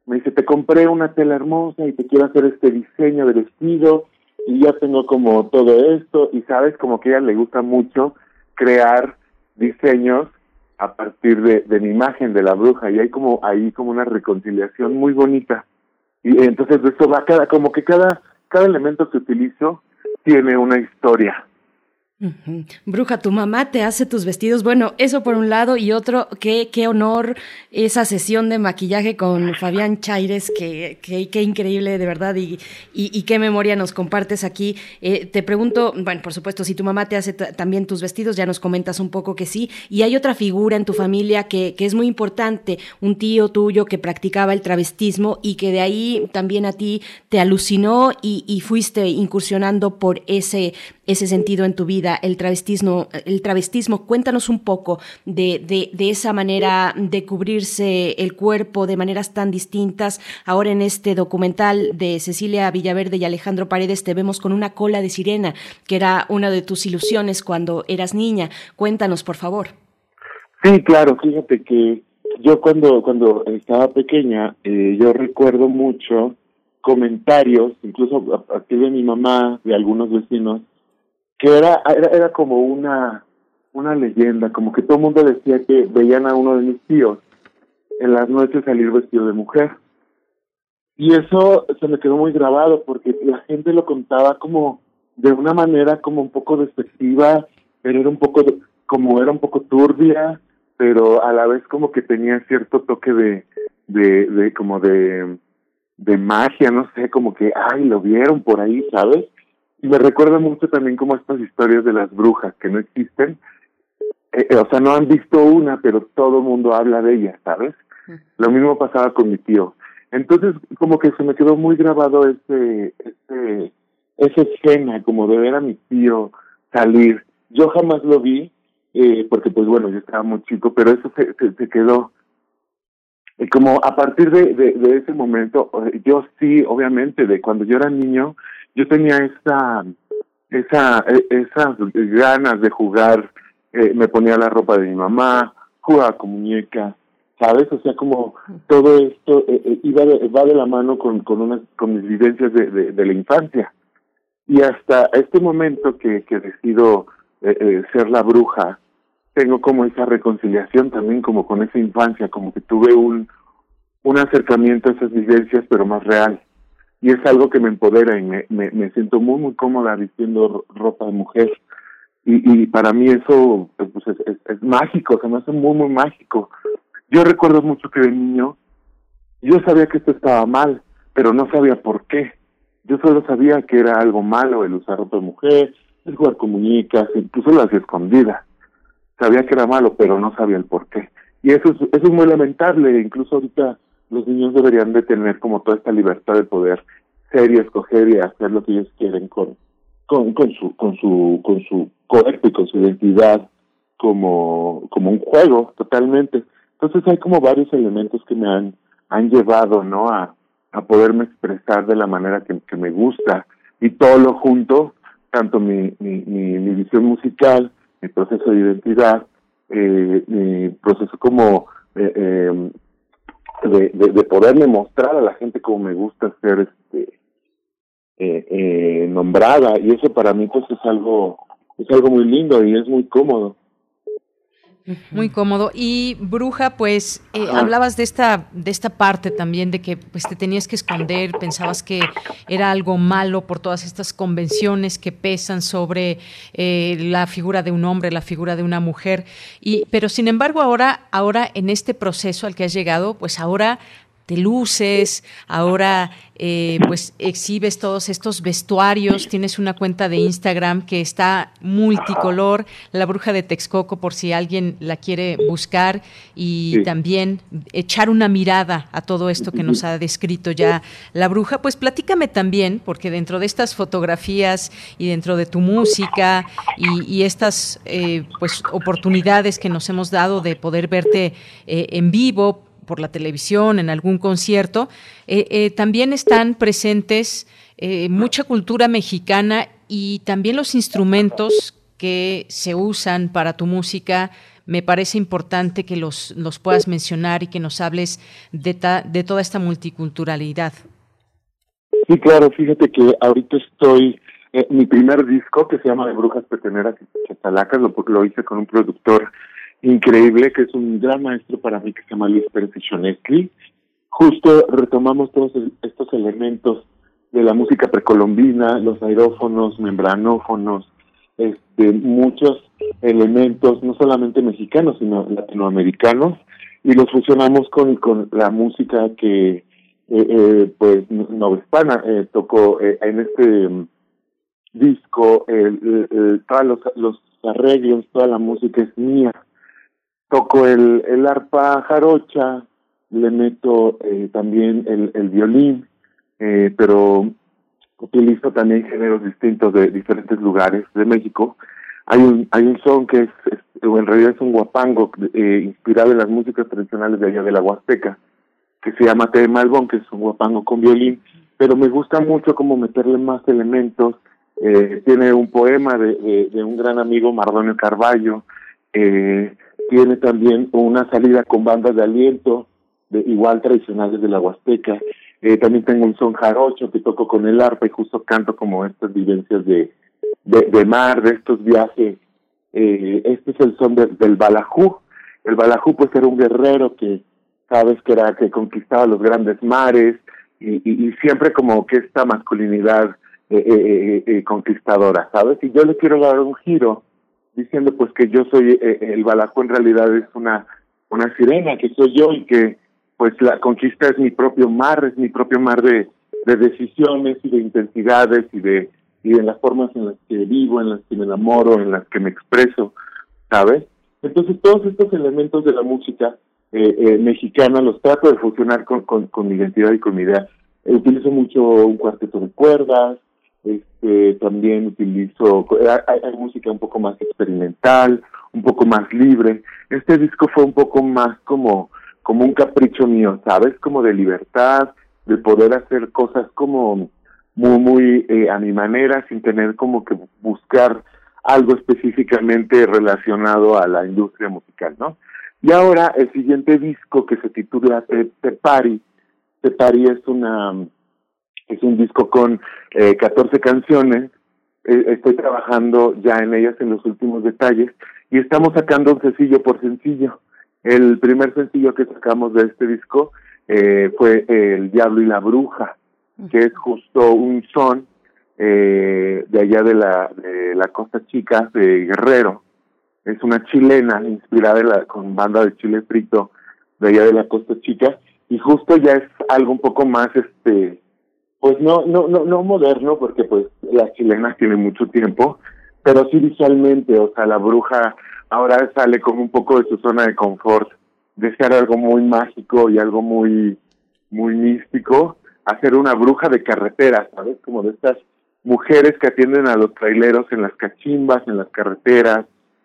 me dice, te compré una tela hermosa y te quiero hacer este diseño de vestido y ya tengo como todo esto y sabes, como que a ella le gusta mucho crear diseños a partir de, de mi imagen de la bruja y hay como ahí como una reconciliación muy bonita. Y entonces esto va cada como que cada cada elemento que utilizo tiene una historia Bruja, tu mamá te hace tus vestidos. Bueno, eso por un lado y otro, qué, qué honor esa sesión de maquillaje con Fabián Chaires, que, qué increíble de verdad y, y, qué memoria nos compartes aquí. Eh, te pregunto, bueno, por supuesto, si tu mamá te hace también tus vestidos, ya nos comentas un poco que sí. Y hay otra figura en tu familia que, que es muy importante, un tío tuyo que practicaba el travestismo y que de ahí también a ti te alucinó y, y fuiste incursionando por ese, ese sentido en tu vida el travestismo, el travestismo. Cuéntanos un poco de, de, esa manera de cubrirse el cuerpo de maneras tan distintas. Ahora en este documental de Cecilia Villaverde y Alejandro Paredes te vemos con una cola de sirena, que era una de tus ilusiones cuando eras niña. Cuéntanos, por favor. Sí, claro, fíjate que yo cuando, cuando estaba pequeña, eh, yo recuerdo mucho comentarios, incluso a partir de mi mamá, de algunos vecinos, que era, era, era como una, una leyenda, como que todo el mundo decía que veían a uno de mis tíos en las noches salir vestido de mujer. Y eso se me quedó muy grabado porque la gente lo contaba como de una manera como un poco despectiva, pero era un poco como era un poco turbia, pero a la vez como que tenía cierto toque de de, de como de de magia, no sé, como que ay, lo vieron por ahí, ¿sabes? Y me recuerda mucho también como estas historias de las brujas que no existen. Eh, eh, o sea, no han visto una, pero todo el mundo habla de ella, ¿sabes? Lo mismo pasaba con mi tío. Entonces, como que se me quedó muy grabado ese, ese, esa escena, como de ver a mi tío salir. Yo jamás lo vi, eh, porque pues bueno, yo estaba muy chico, pero eso se, se, quedó. Y como a partir de, de, ese momento, yo sí, obviamente, de cuando yo era niño, yo tenía esa, esa, e, esas ganas de jugar, eh, me ponía la ropa de mi mamá, jugaba con muñeca, ¿sabes? O sea, como todo esto eh, eh, iba de, va de la mano con, con, unas, con mis vivencias de, de, la infancia. Y hasta este momento que, que decido ser la bruja, tengo como esa reconciliación también como con esa infancia, como que tuve un, un acercamiento a esas vivencias, pero más real y es algo que me empodera y me, me, siento muy, muy cómoda vistiendo ropa de mujer. Y, y para mí eso pues es, es, mágico, se me hace muy, muy mágico. Yo recuerdo mucho que de niño yo sabía que esto estaba mal, pero no sabía por qué. Yo solo sabía que era algo malo el usar ropa de mujer, el jugar con muñecas, incluso las escondidas. Sabía que era malo, pero no sabía el por qué. Y eso es, eso es muy lamentable, incluso ahorita los niños deberían de tener como toda esta libertad de poder ser y escoger y hacer lo que ellos quieren con con, su con su con su cuerpo y con su identidad como como un juego totalmente. Entonces hay como varios elementos que me han han llevado no a a poderme expresar de la manera que, que me gusta. Y todo lo junto tanto mi mi, mi, mi visión musical mi proceso de identidad eh, mi proceso como eh, eh, de, de, poderme mostrar a la gente como me gusta ser este eh, eh, nombrada. Y eso para mí pues es algo es algo muy lindo y es muy cómodo muy cómodo. Y Bruja, pues eh, hablabas de esta, de esta parte también, de que pues, te tenías que esconder, pensabas que era algo malo por todas estas convenciones que pesan sobre eh, la figura de un hombre, la figura de una mujer. Y, pero sin embargo, ahora, ahora en este proceso al que has llegado, pues ahora te luces, ahora eh, pues exhibes todos estos vestuarios, tienes una cuenta de Instagram que está multicolor, la bruja de Texcoco por si alguien la quiere buscar y también echar una mirada a todo esto que nos ha descrito ya la bruja, pues platícame también, porque dentro de estas fotografías y dentro de tu música y, estas eh, pues oportunidades que nos hemos dado de poder verte eh, en vivo, por la televisión, en algún concierto, eh, eh, también están presentes eh, mucha cultura mexicana y también los instrumentos que se usan para tu música. Me parece importante que los, los puedas mencionar y que nos hables de, de toda esta multiculturalidad. Sí, claro, fíjate que ahorita estoy, mi primer disco que se llama De Brujas Peteneras y Chatalacas, lo, lo hice con un productor increíble, que es un gran maestro para mí, que se llama Luis Pérez Justo retomamos todos estos elementos de la música precolombina, los aerófonos, membranófonos, este, muchos elementos, no solamente mexicanos, sino latinoamericanos, y los fusionamos con, la música que, eh, eh, pues, Hispana eh, tocó eh, en este mm, disco, todos los, los arreglos, toda la música es mía. Toco el, el arpa jarocha, le meto eh, también el, el violín, eh, pero utilizo también géneros distintos de diferentes lugares de México. Hay un hay un son que es, en realidad es un guapango eh, inspirado en las músicas tradicionales de allá de la Huasteca, que se llama Te Malbón, que es un guapango con violín, pero me gusta mucho como meterle más elementos. Eh, tiene un poema de, de, de, un gran amigo, Mardonio Carballo, eh, tiene también una salida con bandas de aliento, de, igual tradicionales de la Huasteca. Eh, también tengo un son jarocho que toco con el arpa y justo canto como estas vivencias de, de, de mar, de estos viajes. Eh, este es el son del balajú. El balajú pues era un guerrero que sabes que era que conquistaba los grandes mares y siempre como que esta masculinidad eh, eh, eh, conquistadora, ¿sabes? Y yo le quiero dar un giro diciendo pues que yo soy el balajú en realidad es una una sirena que soy yo y que pues la conquista es mi propio mar, es mi propio mar de, de decisiones y de intensidades y de y de las formas en las que vivo, en las que me enamoro, en las que me expreso, ¿sabes? Entonces todos estos elementos de la música eh, eh, mexicana los trato de fusionar con, con, con mi identidad y con mi idea. Eh, utilizo mucho un cuarteto de cuerdas, este también utilizo hay, música un poco más experimental, un poco más libre. Este disco fue un poco más como como un capricho mío, ¿sabes? Como de libertad, de poder hacer cosas como muy, muy eh, a mi manera, sin tener como que buscar algo específicamente relacionado a la industria musical, ¿no? Y ahora el siguiente disco que se titula Te, Te Pari, Te Pari es una es un disco con eh, 14 canciones, eh, estoy trabajando ya en ellas en los últimos detalles y estamos sacando sencillo por sencillo. El primer sencillo que sacamos de este disco eh, fue El Diablo y la Bruja, que es justo un son eh, de allá de la, de la Costa Chica, de Guerrero. Es una chilena inspirada la, con banda de chile frito de allá de la Costa Chica y justo ya es algo un poco más este pues no no no no moderno porque pues las chilenas tienen mucho tiempo pero sí visualmente o sea la bruja ahora sale como un poco de su zona de confort, de ser algo muy mágico y algo muy, muy místico, hacer una bruja de carretera, ¿sabes? Como de estas mujeres que atienden a los traileros en las cachimbas, en las carreteras,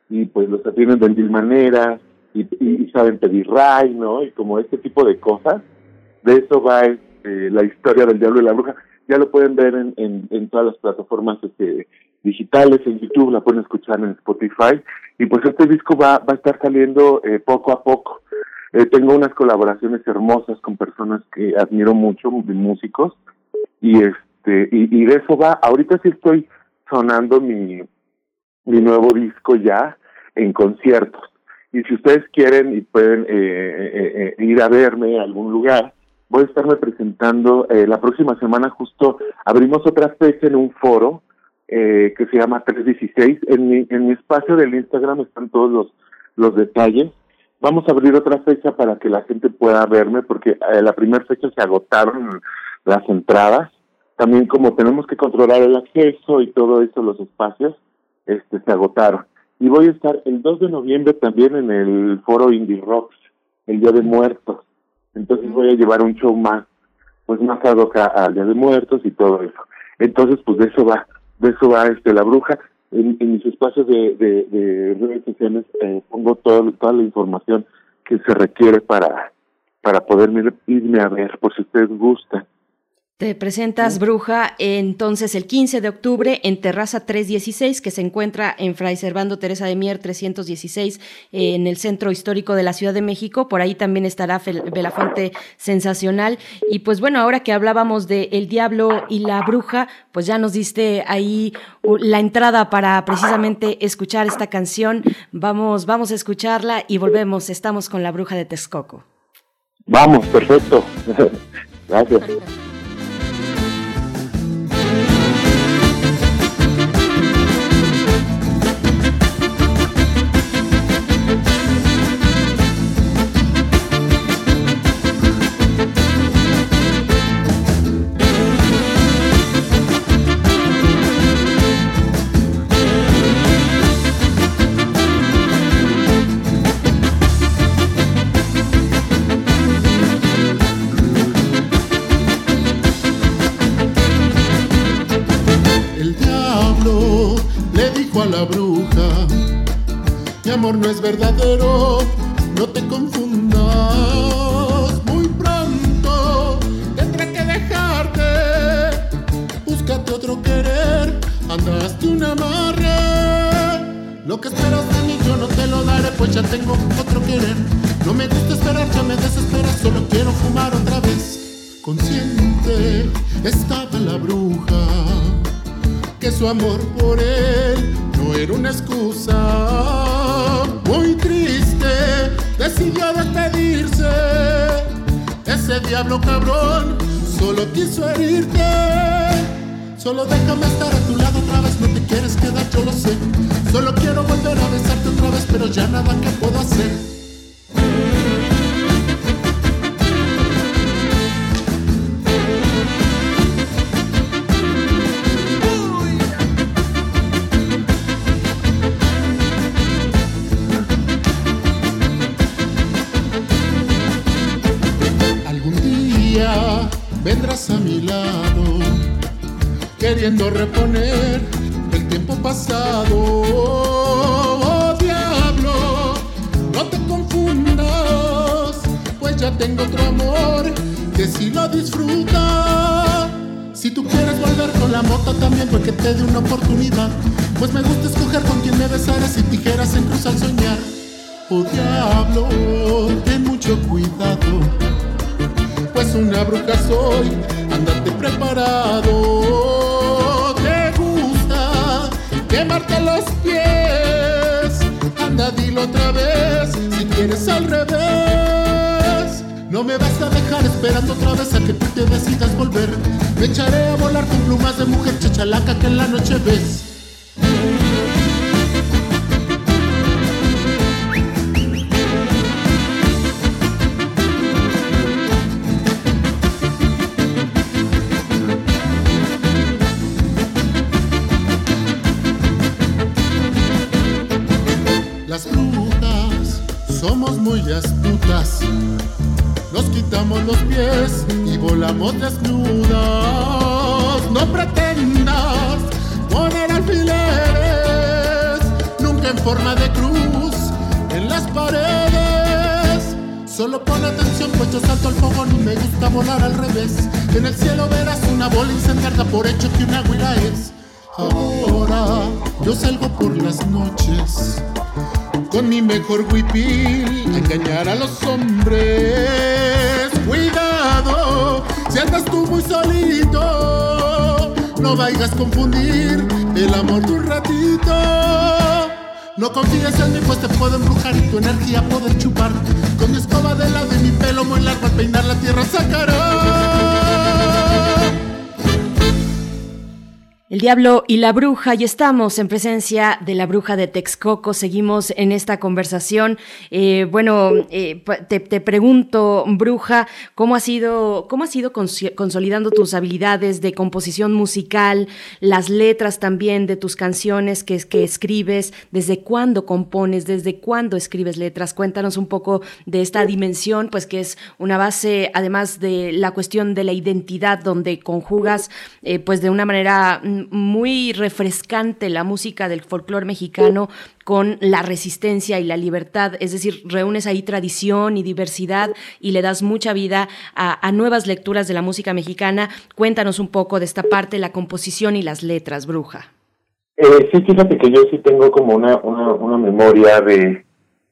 y pues los atienden de mil maneras, y, y, saben pedir ray, ¿no? Y como este tipo de cosas. De eso va este, la historia del diablo y la bruja. Ya lo pueden ver en, todas las plataformas este, digitales, en YouTube, la pueden escuchar en Spotify. Y pues este disco va, a estar saliendo eh, poco a poco. Eh, tengo unas colaboraciones hermosas con personas que admiro mucho, músicos, y este y, de eso va. Ahorita sí estoy sonando mi, mi nuevo disco ya en conciertos. Y si ustedes quieren y pueden eh, eh, eh, ir a verme a algún lugar, voy a estarme presentando eh, la próxima semana justo abrimos otra fecha en un foro eh, que se llama 316. En mi, en mi espacio del Instagram están todos los, los detalles. Vamos a abrir otra fecha para que la gente pueda verme, porque eh, la primera fecha se agotaron las entradas. También como tenemos que controlar el acceso y todo eso, los espacios, este se agotaron. Y voy a estar el 2 de noviembre también en el foro Indie Rocks, el Día de Muertos. Entonces voy a llevar un show más, pues más ad hoc al Día de Muertos y todo eso. Entonces, pues de eso va de eso va este la bruja. En, en mis espacios de, de, de redes sociales eh, pongo todo, toda la información que se requiere para para poder irme a ver por si ustedes gustan te presentas Bruja entonces el 15 de octubre en Terraza 316 que se encuentra en Fray Servando Teresa de Mier 316 en el centro histórico de la Ciudad de México. Por ahí también estará Belafonte Sensacional. Y pues bueno, ahora que hablábamos de El Diablo y la Bruja, pues ya nos diste ahí la entrada para precisamente escuchar esta canción. Vamos, vamos a escucharla y volvemos. Estamos con la Bruja de Texcoco. Vamos, perfecto. Gracias. No es verdadero, Solo déjame estar a tu lado otra vez, no te quieres quedar, yo lo sé. Solo quiero volver a besarte otra vez, pero ya nada que puedo hacer. Queriendo reponer el tiempo pasado. Oh, diablo, no te confundas, pues ya tengo otro amor que si lo disfruta. Si tú quieres volver con la moto también, porque te dé una oportunidad. Pues me gusta escoger con quien me besaras y tijeras en cruz al soñar. Oh diablo, ten mucho cuidado pues una bruja soy, andate preparado. Quemarte los pies? Anda, dilo otra vez, si quieres al revés. No me vas a dejar esperando otra vez a que tú te decidas volver. Me echaré a volar con plumas de mujer chachalaca que en la noche ves. Yo salto al fogón y me gusta volar al revés. En el cielo verás una bola incendiada por hecho que una huila es. Ahora yo salgo por las noches con mi mejor huipil engañar a los hombres. Cuidado, si andas tú muy solito, no vayas a confundir el amor de un ratito. No confíes en mí, pues te puedo embrujar y tu energía poder chupar. Escoba de lado y mi pelo muy largo al peinar la tierra sacará. El diablo y la bruja, y estamos en presencia de la bruja de Texcoco, seguimos en esta conversación. Eh, bueno, eh, te, pregunto, bruja, ¿cómo has ido, cómo has ido consolidando tus habilidades de composición musical, las letras también de tus canciones que, que escribes? ¿Desde cuándo compones? ¿Desde cuándo escribes letras? Cuéntanos un poco de esta dimensión, pues que es una base, además de la cuestión de la identidad, donde conjugas, eh, pues de una manera muy refrescante la música del folclore mexicano con la resistencia y la libertad, es decir, reúnes ahí tradición y diversidad y le das mucha vida a, nuevas lecturas de la música mexicana. Cuéntanos un poco de esta parte, la composición y las letras, Bruja. Eh, sí, fíjate que yo sí tengo como una, una, memoria de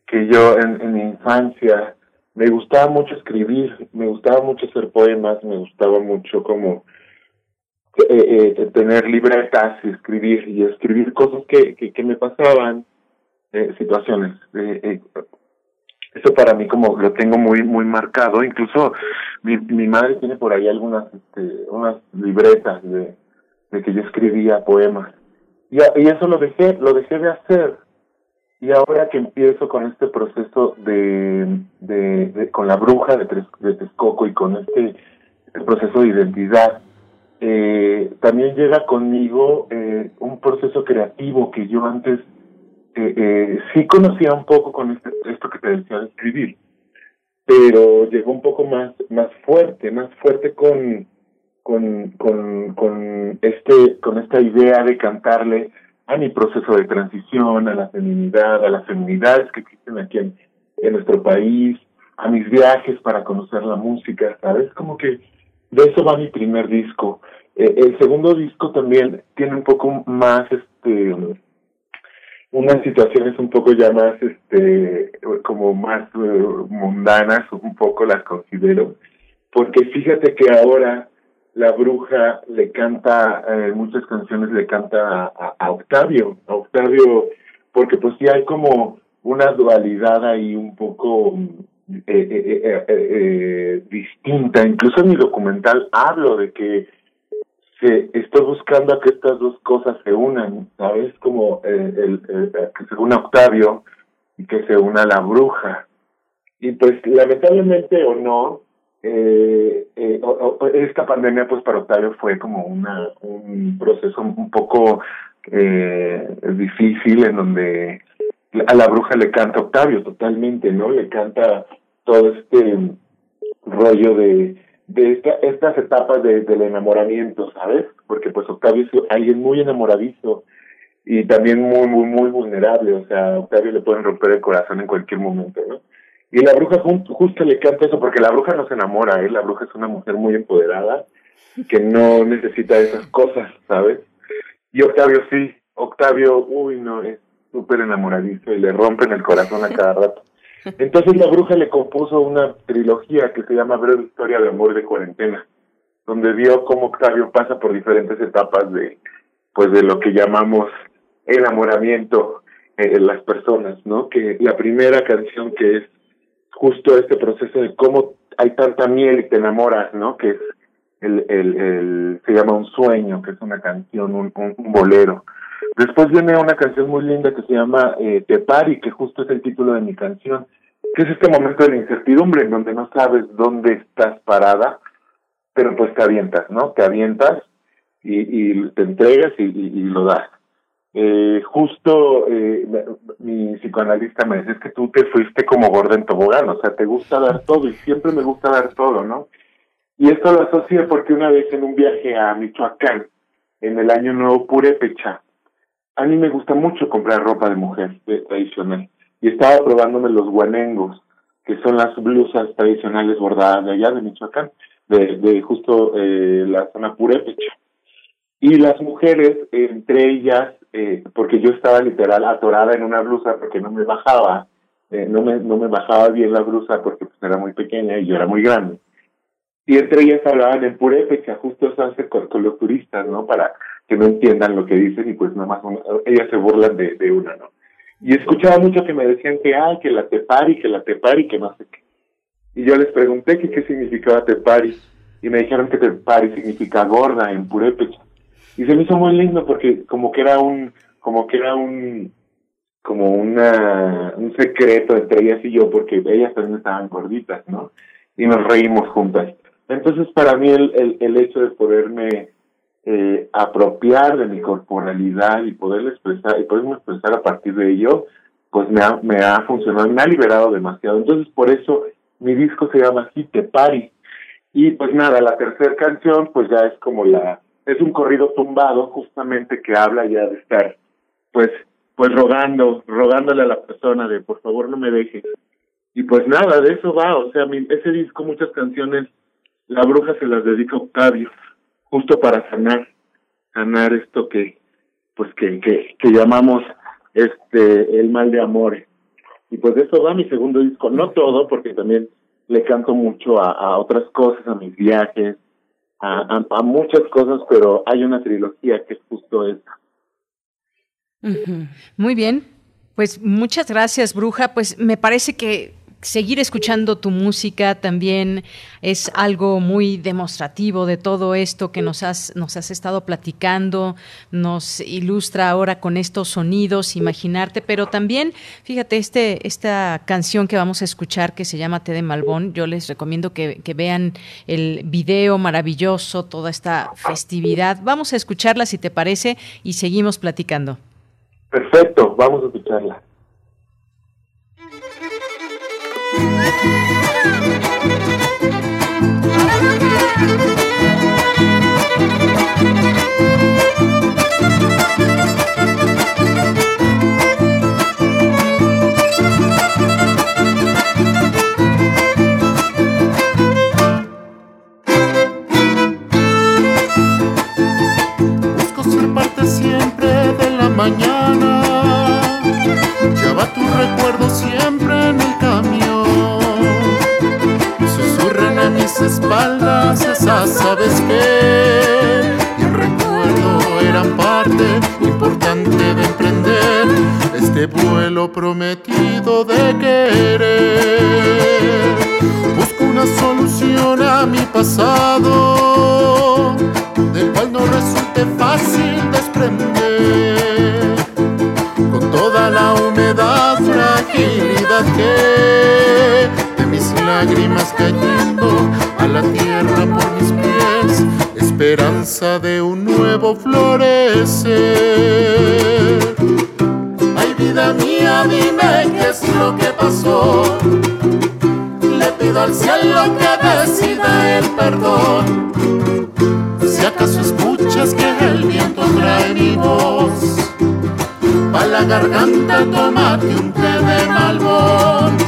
que yo en, en mi infancia me gustaba mucho escribir, me gustaba mucho hacer poemas, me gustaba mucho como eh, eh, tener libretas y escribir y escribir cosas que, que, me pasaban, eh, situaciones. Eh, eso para mí como lo tengo muy muy marcado. Incluso mi, mi madre tiene por ahí algunas este, unas libretas de, de que yo escribía poemas. Y, y eso lo dejé, lo dejé de hacer. Y ahora que empiezo con este proceso de, de, con la bruja de, de Texcoco y con este, este proceso de identidad, eh, también llega conmigo eh, un proceso creativo que yo antes eh, eh, sí conocía un poco con este, esto que te decía de escribir, pero llegó un poco más, más fuerte, más fuerte con, con, con, con, este, con esta idea de cantarle a mi proceso de transición, a la feminidad, a las feminidades que existen aquí en, en nuestro país, a mis viajes para conocer la música, ¿sabes? Como que de eso va mi primer disco. Eh, el segundo disco también tiene un poco más, este, unas situaciones un poco ya más, este, como más eh, mundanas, un poco las considero, porque fíjate que ahora la bruja le canta, eh, muchas canciones le canta a, Octavio, a Octavio, porque pues sí hay como una dualidad ahí un poco eh, eh, distinta. Incluso en mi documental hablo de que se, estoy buscando a que estas dos cosas se unan, ¿sabes? Como el, que se una Octavio y que se una la bruja. Y pues lamentablemente o no, eh, eh, esta pandemia pues para Octavio fue como una un proceso un poco eh, difícil en donde a la bruja le canta Octavio totalmente, ¿no? Le canta todo este rollo de de esta, estas etapas de, del enamoramiento, ¿sabes? Porque pues Octavio es alguien muy enamoradizo y también muy, muy, muy vulnerable, o sea, a Octavio le pueden romper el corazón en cualquier momento, ¿no? Y la bruja justo le canta eso, porque la bruja no se enamora, ¿eh? La bruja es una mujer muy empoderada, que no necesita esas cosas, ¿sabes? Y Octavio sí, Octavio, uy, no, es súper enamoradizo y le rompen el corazón a cada rato. Entonces la bruja le compuso una trilogía que se llama Breve Historia de Amor de Cuarentena, donde vio cómo Octavio pasa por diferentes etapas de, pues de lo que llamamos enamoramiento en las personas, ¿no? Que la primera canción que es justo este proceso de cómo hay tanta miel y te enamoras, ¿no? Que es el, el, el se llama Un Sueño, que es una canción, un, un, bolero. Después viene una canción muy linda que se llama eh, Pari, que justo es el título de mi canción, que es este momento de la incertidumbre en donde no sabes dónde estás parada, pero pues te avientas, ¿no? Te avientas y, te entregas y, lo das eh, justo eh, mi psicoanalista me dice, es que tú te fuiste como gorda en tobogán, o sea, te gusta dar todo y siempre me gusta dar todo, ¿no? Y esto lo asocié porque una vez en un viaje a Michoacán, en el año nuevo Purépecha, a mí me gusta mucho comprar ropa de mujer tradicional y estaba probándome los guanengos, que son las blusas tradicionales bordadas de allá de Michoacán, de, de justo eh, la zona Purépecha. Y las mujeres, entre ellas, eh, porque yo estaba literal atorada en una blusa porque no me bajaba, eh, no, me, no me bajaba bien la blusa porque pues, era muy pequeña y yo era muy grande. Y entre ellas hablaban en purépecha, justo hace con, los turistas, ¿no? Para que no entiendan lo que dicen y pues nada más ellas se burlan de, de una, ¿no? Y escuchaba mucho que me decían que, ah, que la tepari, que la tepari, que no sé qué. Y yo les pregunté que qué significaba tepari. Y me dijeron que tepari significa gorda en purépecha y se me hizo muy lindo porque como que era un como que era un como una un secreto entre ellas y yo porque ellas también estaban gorditas no y nos reímos juntas entonces para mí el el, el hecho de poderme eh, apropiar de mi corporalidad y poderle expresar y poderme expresar a partir de ello pues me ha me ha funcionado me ha liberado demasiado. Entonces por eso mi disco se llama así Te Pari y pues nada la tercera canción pues ya es como la es un corrido tumbado justamente que habla ya de estar pues pues rogando rogándole a la persona de por favor no me dejes y pues nada de eso va. O sea mi, ese disco muchas canciones la bruja se las dedica a Octavio justo para sanar sanar esto que pues que que, que llamamos este el mal de amores y pues de eso va mi segundo disco no todo porque también le canto mucho a, a otras cosas a mis viajes a, muchas cosas, pero hay una trilogía que es justo esa. Muy bien, pues muchas gracias, Bruja. Pues me parece que seguir escuchando tu música también es algo muy demostrativo de todo esto que nos has, nos has estado platicando, nos ilustra ahora con estos sonidos, imaginarte, pero también, fíjate, este, esta canción que vamos a escuchar que se llama Té de Malbón, yo les recomiendo que, que vean el video maravilloso, toda esta festividad. Vamos a escucharla si te parece y seguimos platicando. Perfecto, vamos a escucharla. Busco ser parte siempre de la mañana. Lleva tus recuerdos princesa, ¿sabes qué? Y el recuerdo era parte importante de emprender este vuelo prometido de querer. Busco una solución a mi pasado, del cual no resulte fácil desprender. Con toda la humedad, fragilidad que de mis lágrimas cayendo a la tierra por mis pies, esperanza de un nuevo florecer. Ay, vida mía, dime qué es lo que pasó. Le pido al cielo que decida el perdón. Si acaso escuchas que el viento trae mi voz, pa' la garganta tómate un té de malbón.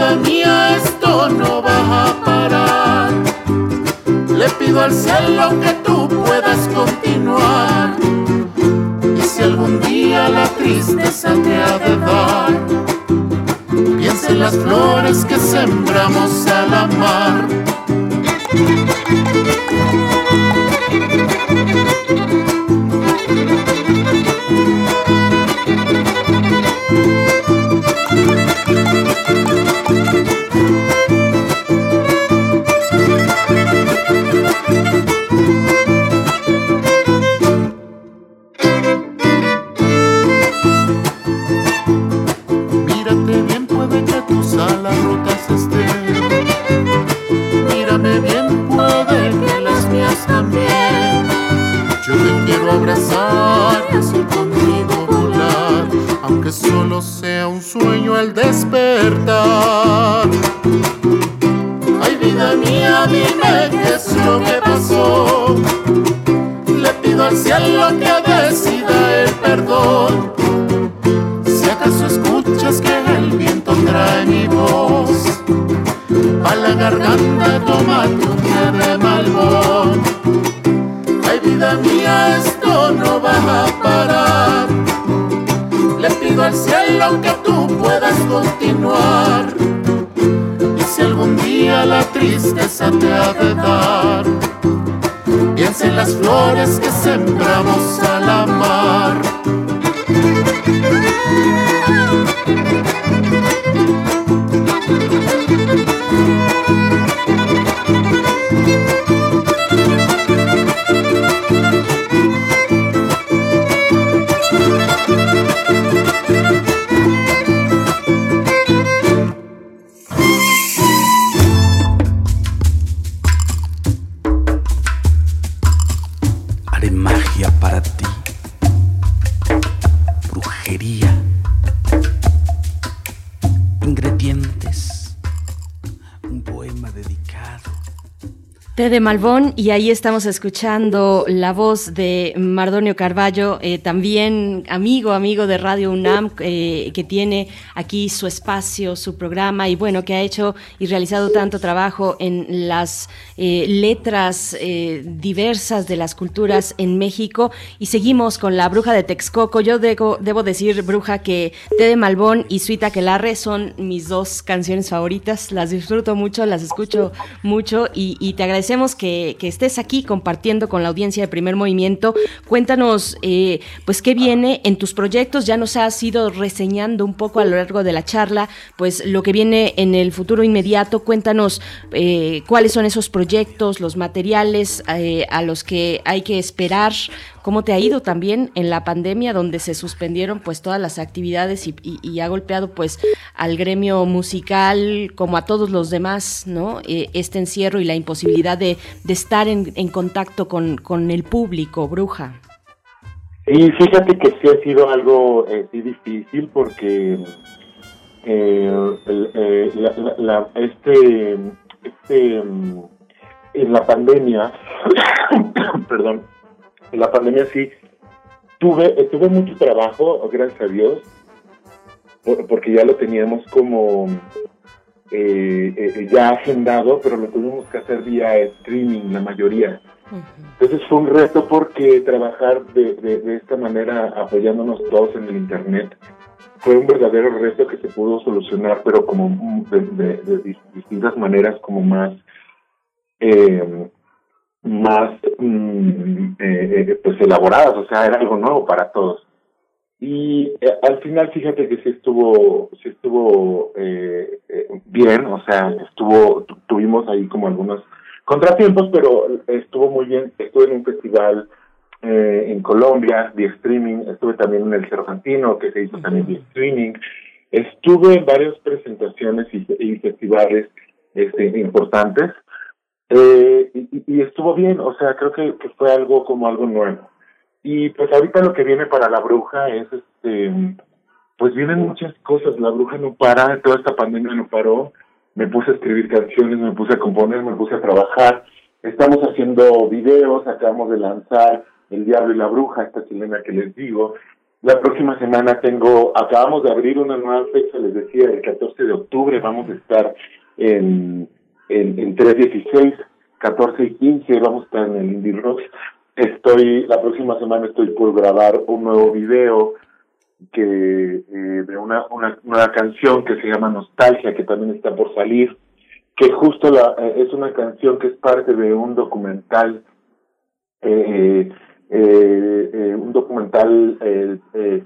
Mía, esto no va a parar. Le pido al cielo que tú puedas continuar. Y si algún día la tristeza te ha de dar, piensa en las flores que sembramos al amar. Vida mía, esto no va a parar. Le pido al cielo que tú puedas continuar. Y si algún día la tristeza te ha de dar, piensa en las flores que sembramos al amar. De Malbón y ahí estamos escuchando la voz de Mardonio Carballo, eh, también amigo, amigo de Radio UNAM, eh, que tiene aquí su espacio, su programa y bueno, que ha hecho y realizado tanto trabajo en las eh, letras diversas de las culturas en México. Y seguimos con la bruja de Texcoco. Yo debo, debo decir, bruja, que Té de Malbón y Suita Aquelarre son mis dos canciones favoritas. Las disfruto mucho, las escucho mucho y te agradecemos que, estés aquí compartiendo con la audiencia de Primer Movimiento. Cuéntanos, eh, pues, qué viene en tus proyectos. Ya nos has ido reseñando un poco a lo largo de la charla, pues, lo que viene en el futuro inmediato. Cuéntanos eh, cuáles son esos proyectos, los materiales eh, a los que hay que esperar ¿Cómo te ha ido también en la pandemia donde se suspendieron pues todas las actividades y, y, y ha golpeado pues al gremio musical como a todos los demás, ¿no? Eh, este encierro y la imposibilidad de, estar en, contacto con, el público, bruja. Sí, fíjate que sí ha sido algo eh, difícil porque eh, eh, este, este, en la pandemia, perdón, en la pandemia sí tuve eh, tuve mucho trabajo gracias a Dios por, porque ya lo teníamos como eh, eh, ya agendado pero lo tuvimos que hacer vía streaming la mayoría. Entonces fue un reto porque trabajar de, de, de esta manera apoyándonos todos en el internet fue un verdadero reto que se pudo solucionar pero como de, de distintas maneras como más eh, más mm, eh, eh, pues elaboradas, o sea, era algo nuevo para todos. Y eh, al final, fíjate que sí estuvo, sí estuvo eh, eh, bien, o sea, estuvo, tu- tuvimos ahí como algunos contratiempos, pero estuvo muy bien. Estuve en un festival eh, en Colombia, de streaming, estuve también en el Cervantino, que se hizo también de streaming. Estuve en varias presentaciones y, y festivales este, importantes. Eh, y, estuvo bien, o sea, creo que, que fue algo como algo nuevo. Y pues ahorita lo que viene para la bruja es, este, pues vienen muchas cosas, la bruja no para, toda esta pandemia no paró, me puse a escribir canciones, me puse a componer, me puse a trabajar, estamos haciendo videos, acabamos de lanzar El Diablo y la Bruja, esta chilena que les digo, la próxima semana tengo, acabamos de abrir una nueva fecha, les decía, el 14 de octubre. Vamos a estar en, en, en 316, 14 y 15, vamos a estar en el Indie Rocks. Estoy, la próxima semana estoy por grabar un nuevo video que eh, de una, una nueva canción que se llama Nostalgia, que también está por salir, que justo la, eh, es una canción que es parte de un documental eh, eh, un documental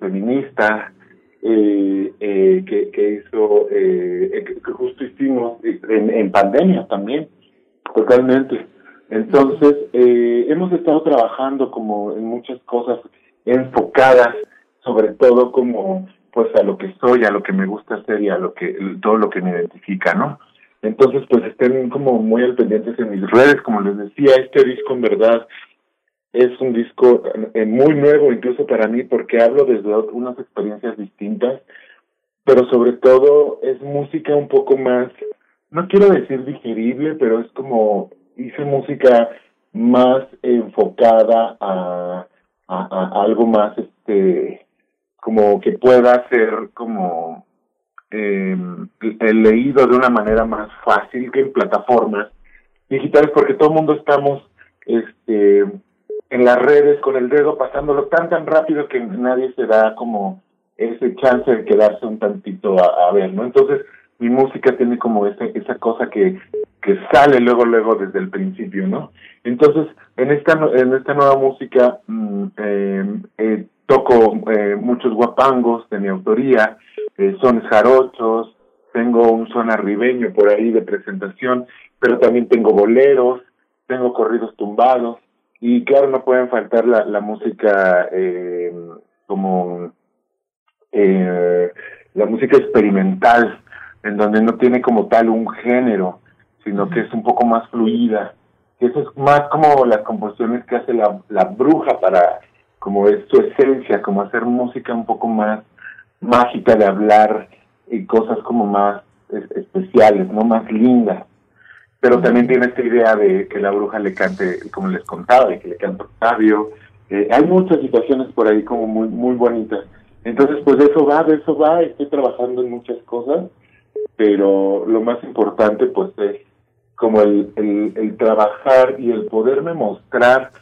feminista eh, eh, que, que hizo, eh, eh, que, justo hicimos en, en pandemia también, totalmente. Entonces, eh, hemos estado trabajando como en muchas cosas enfocadas, sobre todo como pues a lo que soy, a lo que me gusta hacer y a lo que todo lo que me identifica, ¿no? Entonces, pues estén como muy al pendientes en mis redes, como les decía, este disco en verdad es un disco eh, muy nuevo incluso para mí porque hablo desde unas experiencias distintas, pero sobre todo es música un poco más, no quiero decir digerible, pero es como hice música más enfocada a, algo más este como que pueda ser como el leído de una manera más fácil que en plataformas digitales porque todo el mundo estamos este en las redes con el dedo pasándolo tan tan rápido que nadie se da como ese chance de quedarse un tantito a, ver, ¿no? Entonces mi música tiene como esa esa cosa que que sale luego luego desde el principio, ¿no? Entonces en esta en esta nueva música mm, eh, eh, toco eh, muchos guapangos de mi autoría, eh, son jarochos, tengo un son arribeño por ahí de presentación, pero también tengo boleros, tengo corridos tumbados y claro no pueden faltar la, la música eh, como eh, la música experimental en donde no tiene como tal un género sino que es un poco más fluida. Eso es más como las composiciones que hace la, la bruja para como es su esencia como hacer música un poco más mágica de hablar y cosas como más es- especiales no más lindas pero también tiene esta idea de que la bruja le cante, como les contaba, de que le canta Octavio. Eh, hay muchas situaciones por ahí como muy muy bonitas. Entonces, pues de eso va, de eso va. Estoy trabajando en muchas cosas, pero lo más importante, pues es como el, el, el trabajar y el poderme mostrar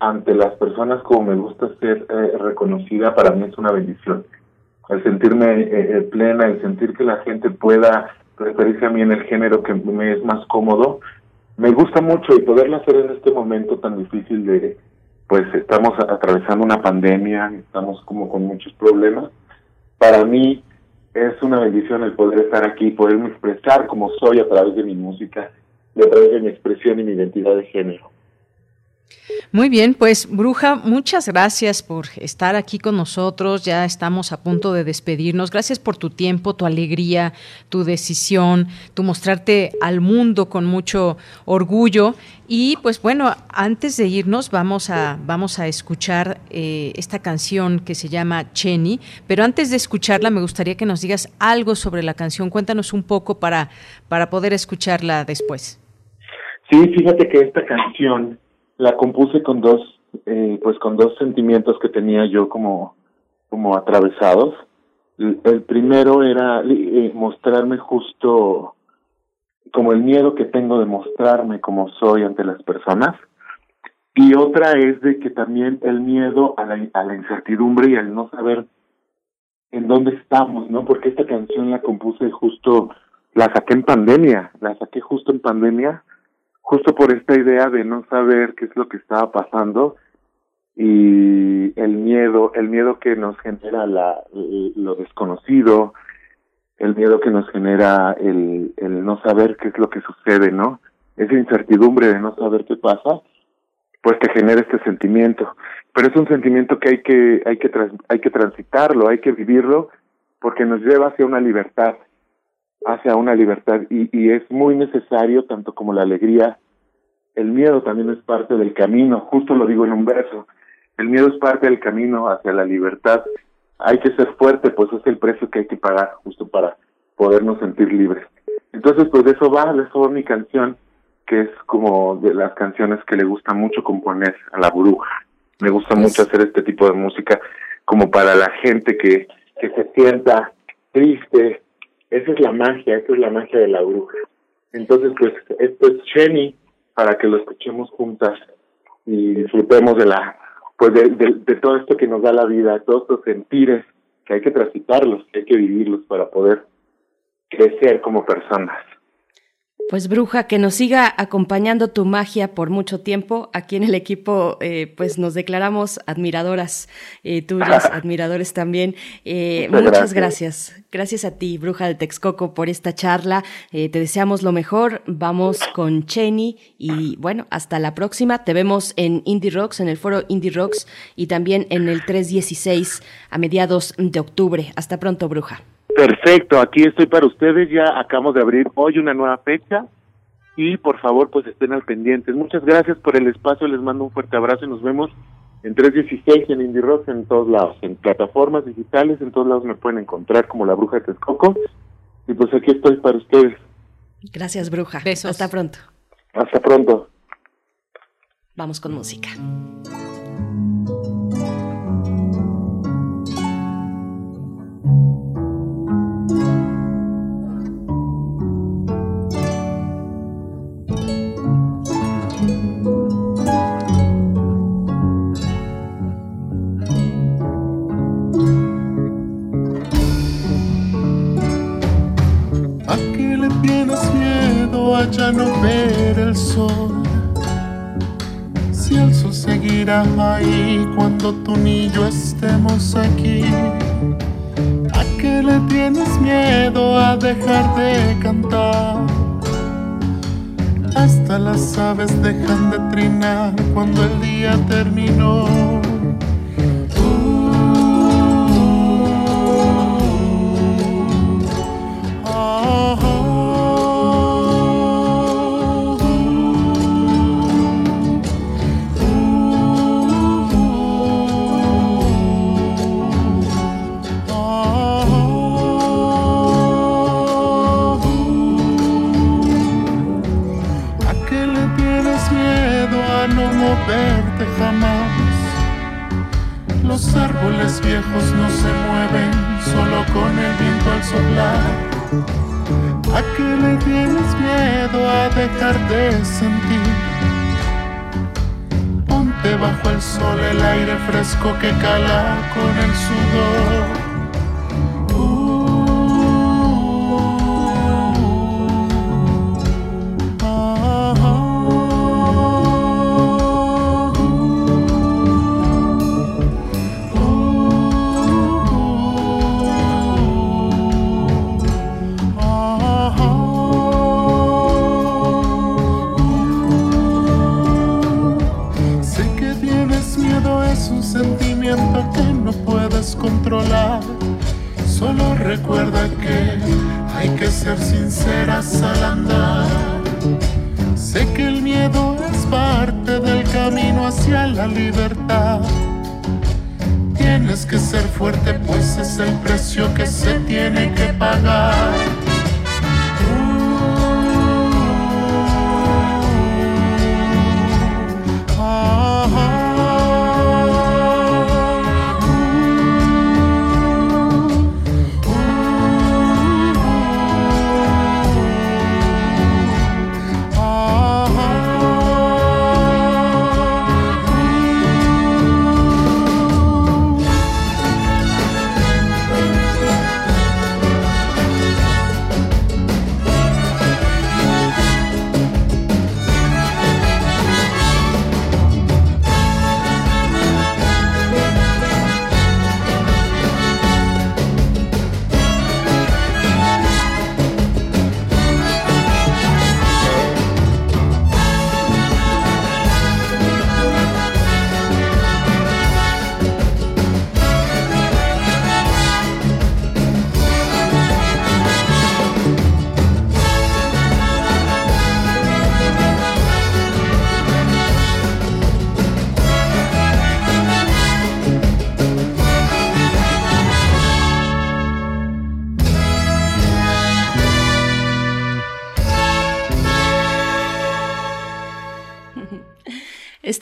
ante las personas como me gusta ser eh, reconocida, para mí es una bendición. El sentirme eh, eh, plena, el sentir que la gente pueda referirse a mí en el género que me es más cómodo, me gusta mucho y poderlo hacer en este momento tan difícil de, pues estamos atravesando una pandemia, estamos como con muchos problemas. Para mí es una bendición el poder estar aquí, poderme expresar como soy a través de mi música y a través de mi expresión y mi identidad de género. Muy bien, pues Bruja, muchas gracias por estar aquí con nosotros. Ya estamos a punto de despedirnos. Gracias por tu tiempo, tu alegría, tu decisión, tu mostrarte al mundo con mucho orgullo. Y pues bueno, antes de irnos vamos a, vamos a escuchar eh, esta canción que se llama Chenny. Pero antes de escucharla me gustaría que nos digas algo sobre la canción. Cuéntanos un poco para, para poder escucharla después. Sí, fíjate que esta canción la compuse con dos, eh, pues con dos sentimientos que tenía yo como, como atravesados. El, primero era eh, mostrarme justo como el miedo que tengo de mostrarme como soy ante las personas. Y otra es de que también el miedo a la, a la incertidumbre y al no saber en dónde estamos, ¿no? Porque esta canción la compuse justo, la saqué en pandemia, la saqué justo en pandemia justo por esta idea de no saber qué es lo que estaba pasando y el miedo, el miedo que nos genera la, lo desconocido, el miedo que nos genera el, el no saber qué es lo que sucede, ¿no? Esa incertidumbre de no saber qué pasa, pues te genera este sentimiento. Pero es un sentimiento que hay que, hay que, hay que transitarlo, hay que vivirlo, porque nos lleva hacia una libertad, hacia una libertad, y, y es muy necesario, tanto como la alegría, el miedo también es parte del camino, justo lo digo en un verso, el miedo es parte del camino hacia la libertad. Hay que ser fuerte, pues es el precio que hay que pagar justo para podernos sentir libres. Entonces, pues de eso va, de eso va mi canción, que es como de las canciones que le gusta mucho componer a la bruja. Me gusta mucho hacer este tipo de música como para la gente que, que se sienta triste. Esa es la magia, esa es la magia de la bruja. Entonces, pues esto es Jenny para que lo escuchemos juntas y disfrutemos de la pues de, de, todo esto que nos da la vida, todos estos sentires que hay que transitarlos, que hay que vivirlos para poder crecer como personas. Pues bruja, que nos siga acompañando tu magia por mucho tiempo. Aquí en el equipo, eh, pues nos declaramos admiradoras eh, tuyas, admiradores también. Eh, muchas, gracias. gracias. a ti, bruja de Texcoco, por esta charla. te deseamos lo mejor. Vamos con Cheney y bueno, hasta la próxima. Te vemos en Indie Rocks, en el foro Indie Rocks y también en el 316 a mediados de octubre. Hasta pronto, bruja. Perfecto, aquí estoy para ustedes. Ya acabamos de abrir hoy una nueva fecha y por favor pues estén al pendiente. Muchas gracias por el espacio, les mando un fuerte abrazo y nos vemos en 316 en Indie Rock en todos lados, en plataformas digitales, en todos lados me pueden encontrar como la Bruja de Texcoco y pues aquí estoy para ustedes. Gracias, Bruja. Besos. Hasta pronto. Hasta pronto. Vamos con música. Ya no ver el sol. Si el sol seguirá ahí cuando tú ni yo estemos aquí. ¿A qué le tienes miedo a dejar de cantar? Hasta las aves dejan de trinar cuando el día terminó. Árboles viejos no se mueven solo con el viento al soplar. ¿A qué le tienes miedo a dejar de sentir? Ponte bajo el sol el aire fresco que cala con el sudor. Solo recuerda que hay que ser sinceras al andar. Sé que el miedo es parte del camino hacia la libertad. Tienes que ser fuerte, pues es el precio que se tiene que pagar.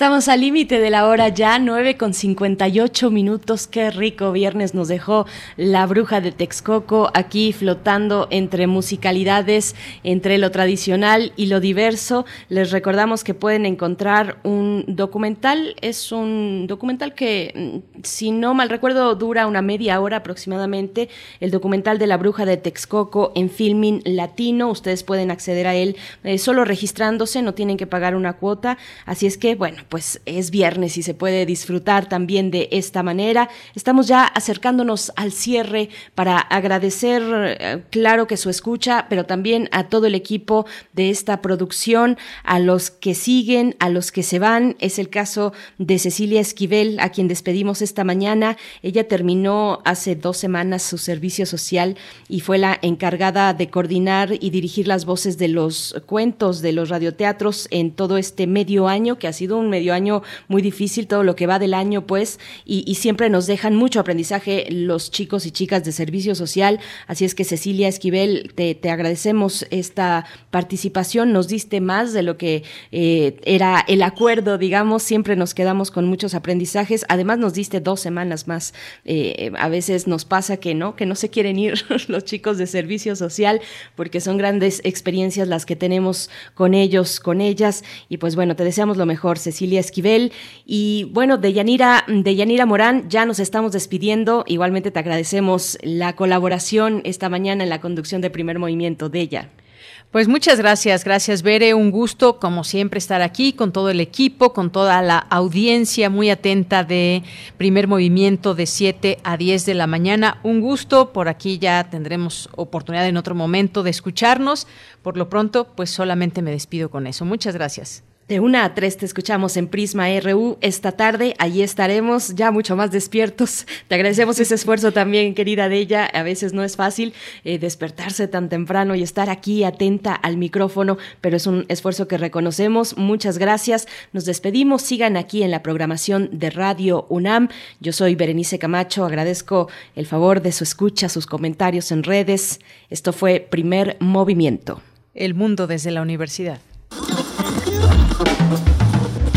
Estamos al límite de la hora ya, 9 con 58 minutos. Qué rico viernes nos dejó la bruja de Texcoco aquí flotando entre musicalidades, entre lo tradicional y lo diverso. Les recordamos que pueden encontrar un documental. Es un documental que, mm, si no mal recuerdo, dura una media hora aproximadamente. El documental de la bruja de Texcoco en Filming Latino. Ustedes pueden acceder a él eh, solo registrándose, no tienen que pagar una cuota. Así es que, bueno bueno, pues es viernes y se puede disfrutar también de esta manera. Estamos ya acercándonos al cierre para agradecer, eh, claro que su escucha, pero también a todo el equipo de esta producción, a los que siguen, a los que se van. Es el caso de Cecilia Esquivel, a quien despedimos esta mañana. Ella terminó hace dos semanas su servicio social y fue la encargada de coordinar y dirigir las voces de los cuentos de los radioteatros en todo este medio año que ha sido un un medio año muy difícil, todo lo que va del año, pues, y, siempre nos dejan mucho aprendizaje los chicos y chicas de servicio social. Así es que Cecilia Esquivel, te, agradecemos esta participación, nos diste más de lo que eh, era el acuerdo, digamos, siempre nos quedamos con muchos aprendizajes. Además, nos diste dos semanas más. Eh, a veces nos pasa que no, que no se quieren ir los chicos de servicio social, porque son grandes experiencias las que tenemos con ellos, con ellas. Y pues bueno, te deseamos lo mejor, Cecilia. Cecilia Esquivel. Y bueno, de Yanira, de Yanira Morán, ya nos estamos despidiendo. Igualmente te agradecemos la colaboración esta mañana en la conducción de primer movimiento de ella. Pues muchas gracias, gracias Bere, un gusto como siempre estar aquí con todo el equipo, con toda la audiencia muy atenta de primer movimiento de 7 a 10 de la mañana. Un gusto, por aquí ya tendremos oportunidad en otro momento de escucharnos. Por lo pronto, pues solamente me despido con eso. Muchas gracias. De una a tres te escuchamos en Prisma RU esta tarde. Allí estaremos ya mucho más despiertos. Te agradecemos ese esfuerzo también, querida de ella. A veces no es fácil eh, despertarse tan temprano y estar aquí atenta al micrófono, pero es un esfuerzo que reconocemos. Muchas gracias. Nos despedimos. Sigan aquí en la programación de Radio UNAM. Yo soy Berenice Camacho. Agradezco el favor de su escucha, sus comentarios en redes. Esto fue Primer Movimiento. El mundo desde la universidad.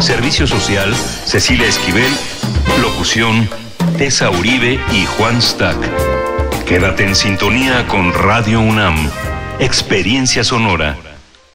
Servicio Social, Cecilia Esquivel, Locución, Tessa Uribe y Juan Stack. Quédate en sintonía con Radio UNAM. Experiencia Sonora.